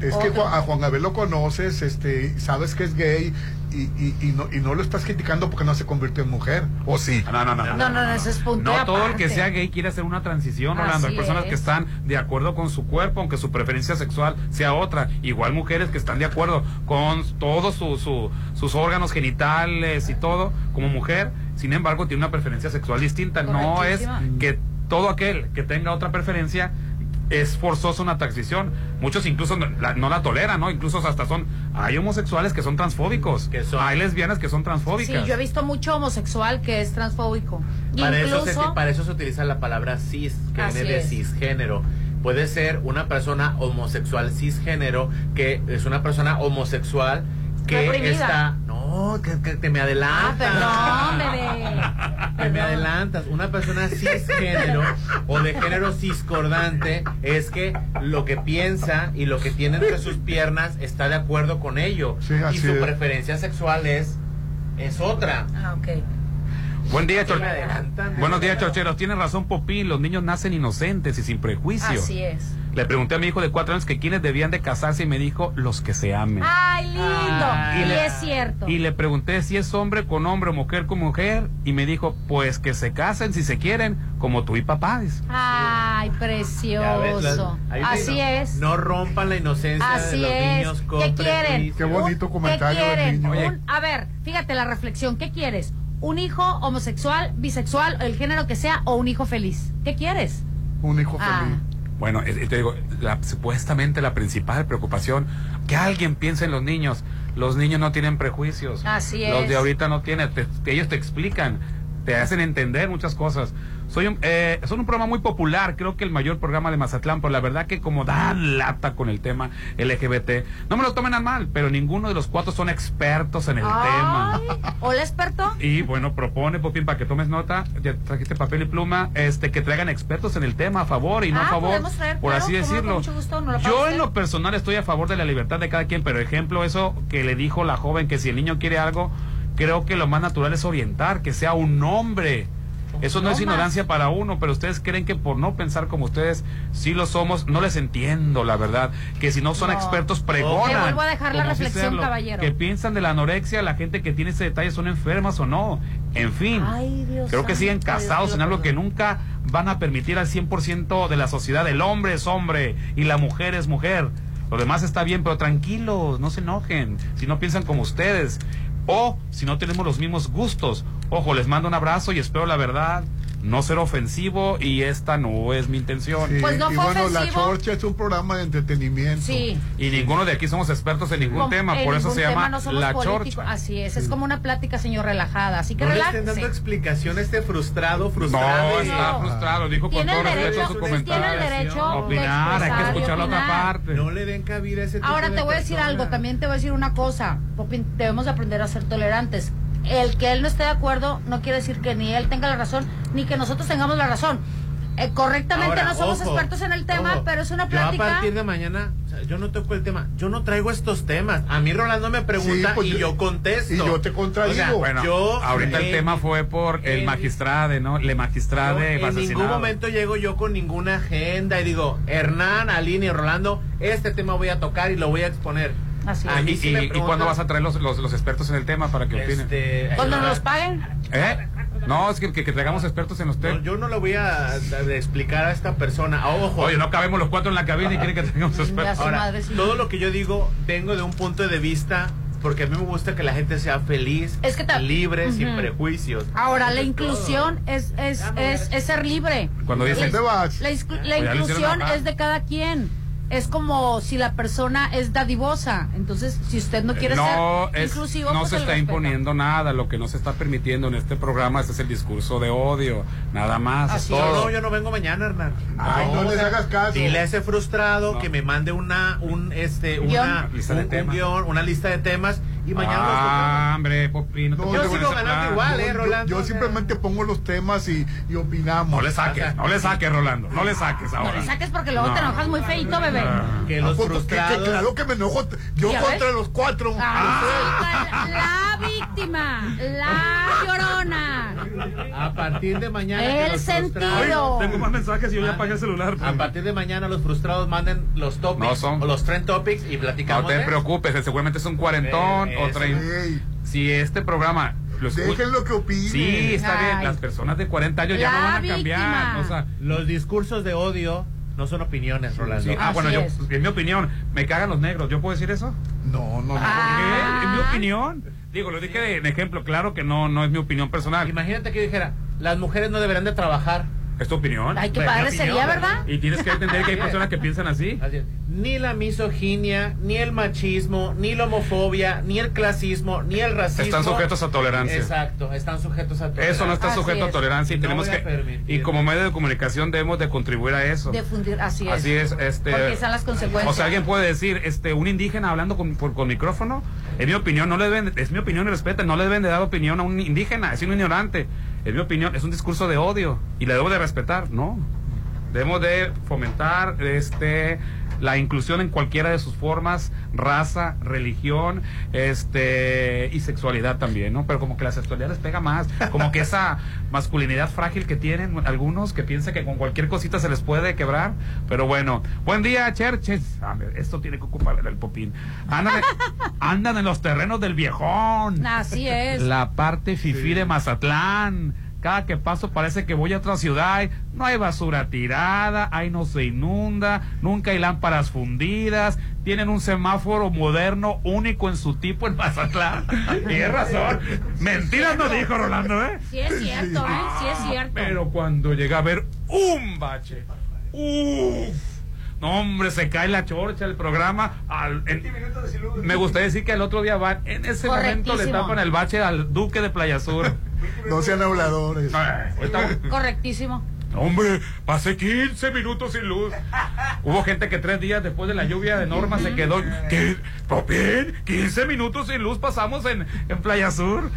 Es que Juan- a Juan Gabriel lo conoces, este, sabes que es gay y, y, y no, y no lo estás criticando porque no se convirtió en mujer. ¿O sí? No, no, no. No, no, no, eso es punto No todo el que sea gay quiere hacer una transición, Rolando. Hay personas es. que están de acuerdo con su cuerpo, aunque su preferencia sexual sea otra. Igual mujeres que están de acuerdo con todos su, su- sus órganos genitales y todo como mujer. Sin embargo, tiene una preferencia sexual distinta. No es que todo aquel que tenga otra preferencia es forzosa una transición. Muchos incluso no la, no la toleran, ¿no? Incluso hasta son, hay homosexuales que son transfóbicos, Que son- hay lesbianas que son Sí, transfóbicas. yo he visto mucho homosexual que es transfóbico. Para eso, se, Incluso, para eso se utiliza la palabra cis, que Así viene de cisgénero. Puede ser una persona homosexual cisgénero, que es una persona homosexual que está... No, que, que te me Ah, adelantas. perdón, bebé. Te me adelantas. Una persona cisgénero o de género ciscordante es que lo que piensa y lo que tiene entre sus piernas está de acuerdo con ello. Sí, y su es. preferencia sexual es, es otra. Ah, ok. Buen día, Chor-. Buenos días, Chorcheros. Tiene razón, Popín. Los niños nacen inocentes y sin prejuicio. Así es. Le pregunté a mi hijo de cuatro años que quiénes debían de casarse y me dijo los que se amen. Ay, lindo. Ay. y Y le- es cierto. Y le pregunté si es hombre con hombre o mujer con mujer y me dijo pues que se casen si se quieren como tú y papá. dice. Ay, ves, precioso. las- Así no- es. No rompan la inocencia de los es. niños con ¿Qué quieren? Qué bonito Un- comentario ¿Qué del quieren? niño. Un- a ver, fíjate la reflexión. ¿Qué quieres? ¿Un hijo homosexual, bisexual, el género que sea, o un hijo feliz? ¿Qué quieres? Un hijo Ah. feliz. Bueno, te digo, la- supuestamente la principal preocupación, que alguien piense en los niños. Los niños no tienen prejuicios. Así Los es. de ahorita no tienen. te- ellos te explican, te hacen entender muchas cosas. Soy un, eh, son un programa muy popular, creo que el mayor programa de Mazatlán, pero la verdad que como dan lata con el tema LGBT, no me lo tomen a mal, pero ninguno de los cuatro son expertos en el tema. Hola, experto. Y bueno, propone, Popín, para que tomes nota, ya trajiste papel y pluma, este, que traigan expertos en el tema a favor y no Ah, a favor, podemos traer, por claro, así no, decirlo. mucho gusto, lo Yo en lo personal estoy a favor de la libertad de cada quien, pero ejemplo, eso que le dijo la joven, que si el niño quiere algo, creo que lo más natural es orientar, que sea un hombre. Eso no, No es más. ignorancia para uno, pero ustedes creen que por no pensar como ustedes sí lo somos, no les entiendo, la verdad. Que si no son No. expertos, Te pregonan. vuelvo a dejar la si reflexión, caballero. Que piensan de la anorexia, la gente que tiene ese detalle son enfermas o no. En fin. Ay, Creo que siguen casados en algo que nunca van a permitir al 100% de la sociedad. El hombre es hombre y la mujer es mujer. Lo demás está bien, pero tranquilos, no se enojen si no piensan como ustedes o si no tenemos los mismos gustos. Ojo, les mando un abrazo y espero la verdad, no ser ofensivo y esta no es mi intención. Sí, Pues no y bueno, La ofensivo. Chorcha es un programa de entretenimiento. Sí. Y ninguno de aquí somos expertos en ningún Como tema, en por eso se tema llama no somos La políticos. Chorcha. Así es, es como una plática, señor, relajada. Así que No le estén dando explicación a este frustrado, frustrado. No, está frustrado, dijo con Tiene todo el respeto derecho- su tiene comentario. el derecho de opinar, hay que escuchar la otra parte. No le den cabida a ese tipo Ahora de te voy a decir algo, también te voy a decir una cosa. Debemos de aprender a ser tolerantes. El que él no esté de acuerdo no quiere decir que ni él tenga la razón, ni que nosotros tengamos la razón. Eh, correctamente Ahora, no somos ojo, expertos en el tema, ojo. pero es una Yo plática. a partir de mañana, o sea, yo no toco el tema, yo no traigo estos temas. A mí Rolando me pregunta Sí, pues, y yo- yo contesto. y yo te contradigo. O sea, Bueno, yo ahorita el tema fue por el magistrade, ¿no? Le yo magistrade en ningún momento llego yo con ninguna agenda y digo, Hernán, Aline y Rolando, este tema voy a tocar y lo voy a exponer. Así A es. mí ¿Y, sí y- y cuándo vas a traer los, los, los expertos en el tema para que opinen? este, Cuando nos los paguen. ¿Eh? No, es que, que, que traigamos expertos en los no, temas. yo no le voy a, a- a explicar a esta persona. Ah, Ojo, Oye, no cabemos los cuatro en la cabina y quieren que tengamos Ya expertos. Ahora, madre, sí. todo lo que yo digo vengo de un punto de vista porque a mí me gusta que la gente sea feliz, Es que libre, sin Ujú. prejuicios. Ahora, la inclusión es, es, es, es ser libre. Cuando dicen, ¿Dónde vas? La, la Pues inclusión es de cada quien. Es como si la persona es dadivosa. Entonces, si usted no quiere no, ser es, inclusivo, no pues se está respeta. imponiendo nada. Lo que no se está permitiendo en este programa ese es el discurso de odio. Nada más. Así es No, todo. no, yo no vengo mañana, Hernán. Ay, no les hagas caso. Dile a ese frustrado No. que me mande una, un, este, Guión. una, Lista de un- un temas. guion, una lista de temas y mañana Ah, hombre, Popi, no te No, yo sigo ganando igual, Yo- eh, yo- Rolando, Yo, o sea. simplemente pongo los temas y, y opinamos. No le saques, no le saques, Rolando. No le saques No ahora. le saques porque luego No. te enojas muy feito, bebé. Ah. que Ah, los pues, que- que frustrados... claro que me enojo. Yo ¿Ya contra ves? los cuatro. Ay, chica, la víctima, la llorona. A partir de mañana... que El sentido. frustrados- Tengo más mensajes y yo ya apagué el celular. A partir de mañana los frustrados manden los topics No son- o los trend topics y No platicamos. te de- preocupes, eh, seguramente es un cuarentón Eh, eso. Ey, Si este programa lo escucha. Déjenlo que opine. Sí, está bien. Las personas de 40 años ya La no van a cambiar. víctima. O sea, Los discursos de odio no son opiniones, Rolando. sí. Ah, Así bueno, yo, es. en mi opinión, me cagan los negros. ¿Yo puedo decir eso? No, no, no. Ah. ¿Qué? En mi opinión. Digo, lo dije de ejemplo, claro que no, no es mi opinión personal. Imagínate que yo dijera, las mujeres no deberían de trabajar. Es tu opinión. Ay, qué padre sería, ¿verdad? Y tienes que entender que hay personas que piensan así. Ni la misoginia, ni el machismo, ni la homofobia, ni el clasismo, ni el racismo. Están sujetos a tolerancia. Exacto, están sujetos a tolerancia. Eso no está Así sujeto a tolerancia y No tenemos que permitir. y como medio de comunicación debemos de contribuir a eso. Difundir, así es. Así es, este. Porque están las consecuencias. O sea, alguien puede decir, este, un indígena hablando con, por- con micrófono, es mi opinión, no le deben, es mi opinión y respeten, no le deben de dar opinión a un indígena, es un ignorante, es mi opinión, es un discurso de odio y le debo de respetar, no. Debemos de fomentar, este, la inclusión en cualquiera de sus formas, raza, religión, este, y sexualidad también, ¿no? Pero como que la sexualidad les pega más, como que esa masculinidad frágil que tienen algunos que piensan que con cualquier cosita se les puede quebrar, pero bueno, buen día, Cherches. Ah, esto tiene que ocupar el popín. Andan, andan en los terrenos del viejón. Así es. La parte fifí de Mazatlán. Cada que paso parece que voy a otra ciudad. No hay basura tirada, ahí no se inunda, nunca hay lámparas fundidas. Tienen un semáforo moderno único en su tipo en Mazatlán. Tienes razón. Mentiras no dijo Rolando, ¿eh? Sí es cierto, ¿eh? Sí es cierto. Pero cuando llega a ver un bache, ¡uf! No, hombre, se cae la chorcha el programa. Al, en- me gustaría decir que el otro día van, en ese momento le tapan el bache al Duque de Playa Sur. No sean habladores. Correctísimo. Hombre, pasé 15 minutos sin luz. Hubo gente que tres días después de la lluvia de Norma se quedó. ¿Qué? ¿Popín? 15 minutos sin luz pasamos en, en Playa Sur.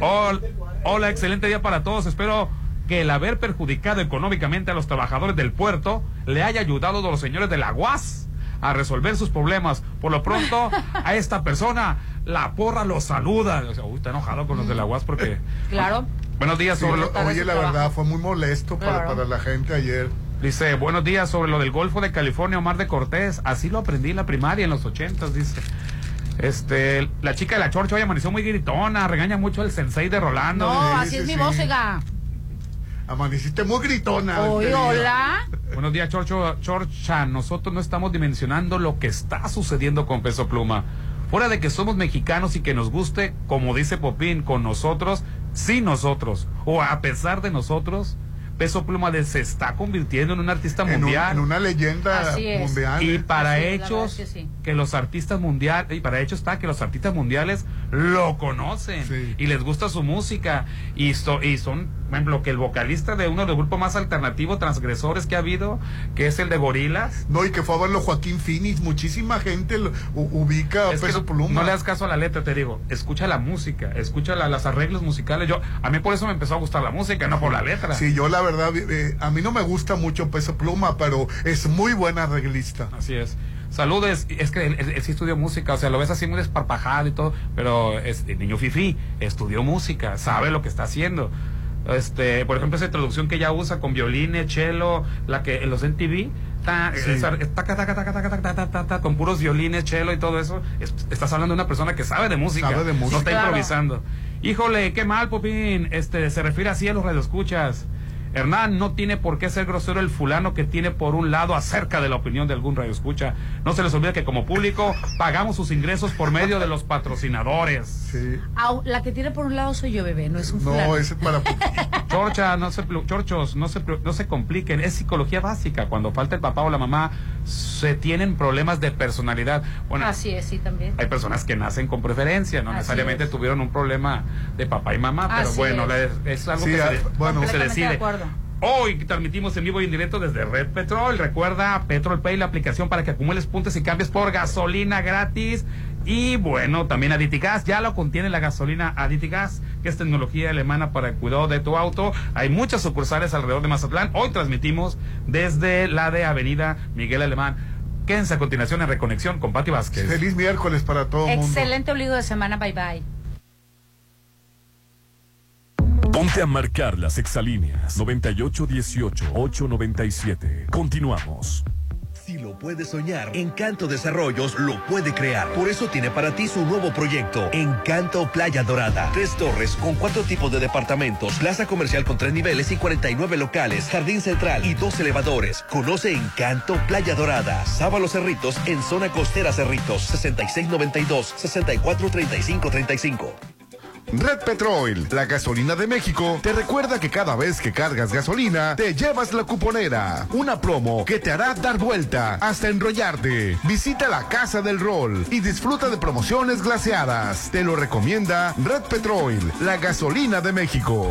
Hola, hola, excelente día para todos. Espero que el haber perjudicado económicamente a los trabajadores del puerto le haya ayudado a los señores de la UAS a resolver sus problemas. Por lo pronto, a esta persona, la porra lo saluda. O sea, uy, está enojado con los de la UAS porque. Claro. Buenos días, Sí, sobre lo- oye, la verdad, fue muy molesto para, Claro. para la gente ayer. Dice, buenos días sobre lo del Golfo de California, Omar de Cortés. Así lo aprendí en la primaria en los ochentas, dice. Este, la chica de la chorcha hoy amaneció muy gritona, regaña mucho al sensei de Rolando. No, Dice, así es mi voz, oiga. Amaneciste muy gritona. Hola. Buenos días, Chorcho, Chorcha. Nosotros no estamos dimensionando lo que está sucediendo con Peso Pluma. Fuera de que somos mexicanos y que nos guste, como dice Popín, con nosotros, sin nosotros, o a pesar de nosotros, Peso Pluma de- se está convirtiendo en un artista En, un- mundial. en una leyenda Así es. mundial. Y ¿eh? para Así hechos es que sí. que los artistas mundiales, y para hechos está que los artistas mundiales lo conocen Sí. y les gusta su música y, so- y son, por ejemplo, que el vocalista de uno de los grupos más alternativos transgresores que ha habido, que es el de Gorilas. No, y que fue a verlo Joaquín Phoenix. Muchísima gente lo u- ubica Es Peso no, Pluma. no le das caso a la letra, te digo. Escucha la música, escucha la- las arreglos musicales. Yo, a mí por eso me empezó a gustar la música, no por la letra. Sí, yo la verdad, eh, a mí no me gusta mucho Peso Pluma, pero es muy buena reglista. Así es. Saludes, es que él, él, él, sí estudió música, o sea, lo ves así muy desparpajado y todo, pero es el niño Fifi, estudió música, sabe lo que está haciendo. Este, por ejemplo, esa introducción que ella usa con violines, cello, la que en los MTV, con puros violines, cello y todo eso, es, estás hablando de una persona que sabe de música, sabe de música. no está claro. improvisando. Híjole, qué mal, Popín, este, se refiere así a los radioescuchas. escuchas Hernán, no tiene por qué ser grosero el fulano que tiene por un lado acerca de la opinión de algún radioescucha. No se les olvide que como público pagamos sus ingresos por medio de los patrocinadores. Sí. Au, la que tiene por un lado soy yo, bebé, no es un fulano. No, ese es para. Chorcha, no se, chorchos, no se, no se compliquen. Es psicología básica. Cuando falta el papá o la mamá, se tienen problemas de personalidad. Bueno, Así es, sí, también. hay personas que nacen con preferencia, no Así necesariamente es. tuvieron un problema de papá y mamá, pero Así bueno, es. algo Sí, que, ah, se, bueno. que se Completamente decide. de acuerdo. Hoy transmitimos en vivo y en directo desde Red Petrol. Recuerda Petrol Pay, la aplicación para que acumules puntos y cambies por gasolina gratis. Y bueno, también Aditigas, ya lo contiene la gasolina Aditigas, que es tecnología alemana para el cuidado de tu auto. Hay muchas sucursales alrededor de Mazatlán. Hoy transmitimos desde la de Avenida Miguel Alemán. Quédense a continuación en Reconexión con Pati Vázquez. Feliz miércoles para todo el mundo. Excelente obligo de semana, bye bye. Ponte a marcar las exalíneas 9818-897. Continuamos. Si lo puede soñar, Encanto Desarrollos lo puede crear. Por eso tiene para ti su nuevo proyecto, Encanto Playa Dorada. Tres torres con cuatro tipos de departamentos, plaza comercial con tres niveles y 49 locales, jardín central y dos elevadores. Conoce Encanto Playa Dorada. Sábalo Cerritos en zona costera Cerritos, 6692-643535. Red Petrol, la gasolina de México, te recuerda que cada vez que cargas gasolina, te llevas la cuponera. Una promo que te hará dar vuelta hasta enrollarte. Visita la Casa del Rol y disfruta de promociones glaseadas. Te lo recomienda Red Petrol, la gasolina de México.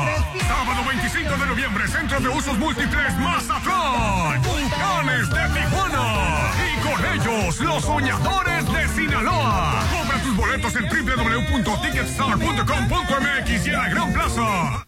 Sábado 25 de noviembre, Centro de Usos Múltiples Mazatlán. Bucanes de Tijuana. Y con ellos, los soñadores de Sinaloa. Compra tus boletos en www.ticketstar.com.mx y en la Gran Plaza.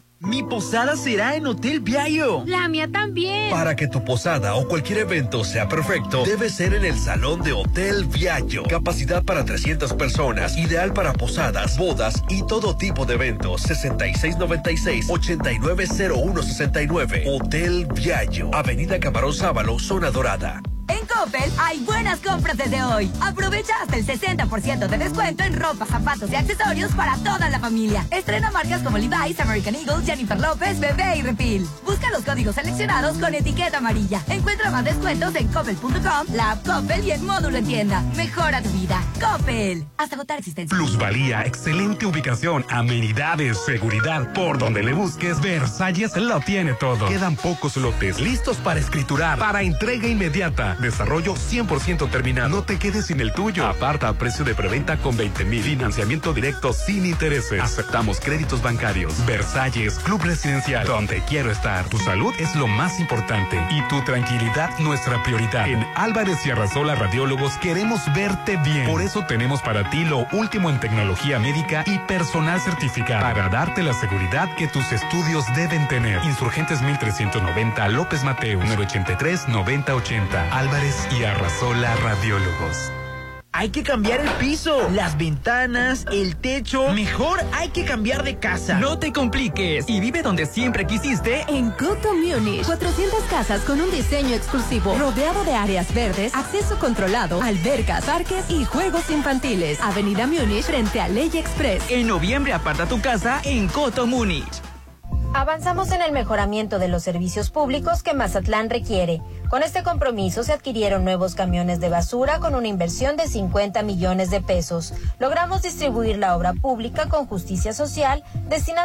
Mi posada será en Hotel Viallo. La mía también. Para que tu posada o cualquier evento sea perfecto, debe ser en el salón de Hotel Viallo. Capacidad para 300 personas, ideal para posadas, bodas y todo tipo de eventos. 6696-890169. Hotel Viallo. Avenida Camarón Sábalo, Zona Dorada. En Coppel hay buenas compras desde hoy. Aprovecha hasta el 60% de descuento en ropa, zapatos y accesorios para toda la familia. Estrena marcas como Levi's, American Eagle, Jennifer López, Bebé y Repil. Busca los códigos seleccionados con etiqueta amarilla. Encuentra más descuentos en coppel.com, la app Coppel y en módulo en tienda. Mejora tu vida. Coppel. Hasta agotar existencia. Plusvalía, excelente ubicación, amenidades, seguridad. Por donde le busques, Versalles lo tiene todo. Quedan pocos lotes listos para escriturar, para entrega inmediata. Desarrollo 100% terminado. No te quedes sin el tuyo. Aparta a precio de preventa con 20 mil. Financiamiento directo sin intereses. Aceptamos créditos bancarios. Versalles, Club Residencial, donde quiero estar. Tu salud es lo más importante y tu tranquilidad nuestra prioridad. En Álvarez y Arrasola Radiólogos queremos verte bien. Por eso tenemos para ti lo último en tecnología médica y personal certificado para darte la seguridad que tus estudios deben tener. Insurgentes 1390 López Mateo 983 9080 Álvarez y Arrasola Radiólogos. Hay que cambiar el piso, las ventanas, el techo. Mejor hay que cambiar de casa. No te compliques y vive donde siempre quisiste. En Coto Munich, 400 casas con un diseño exclusivo, rodeado de áreas verdes, acceso controlado, albercas, parques y juegos infantiles. Avenida Múnich frente a Ley Express. En noviembre aparta tu casa en Coto Múnich. Avanzamos en el mejoramiento de los servicios públicos que Mazatlán requiere. Con este compromiso se adquirieron nuevos camiones de basura con una inversión de 50 millones de pesos. Logramos distribuir la obra pública con justicia social, destinando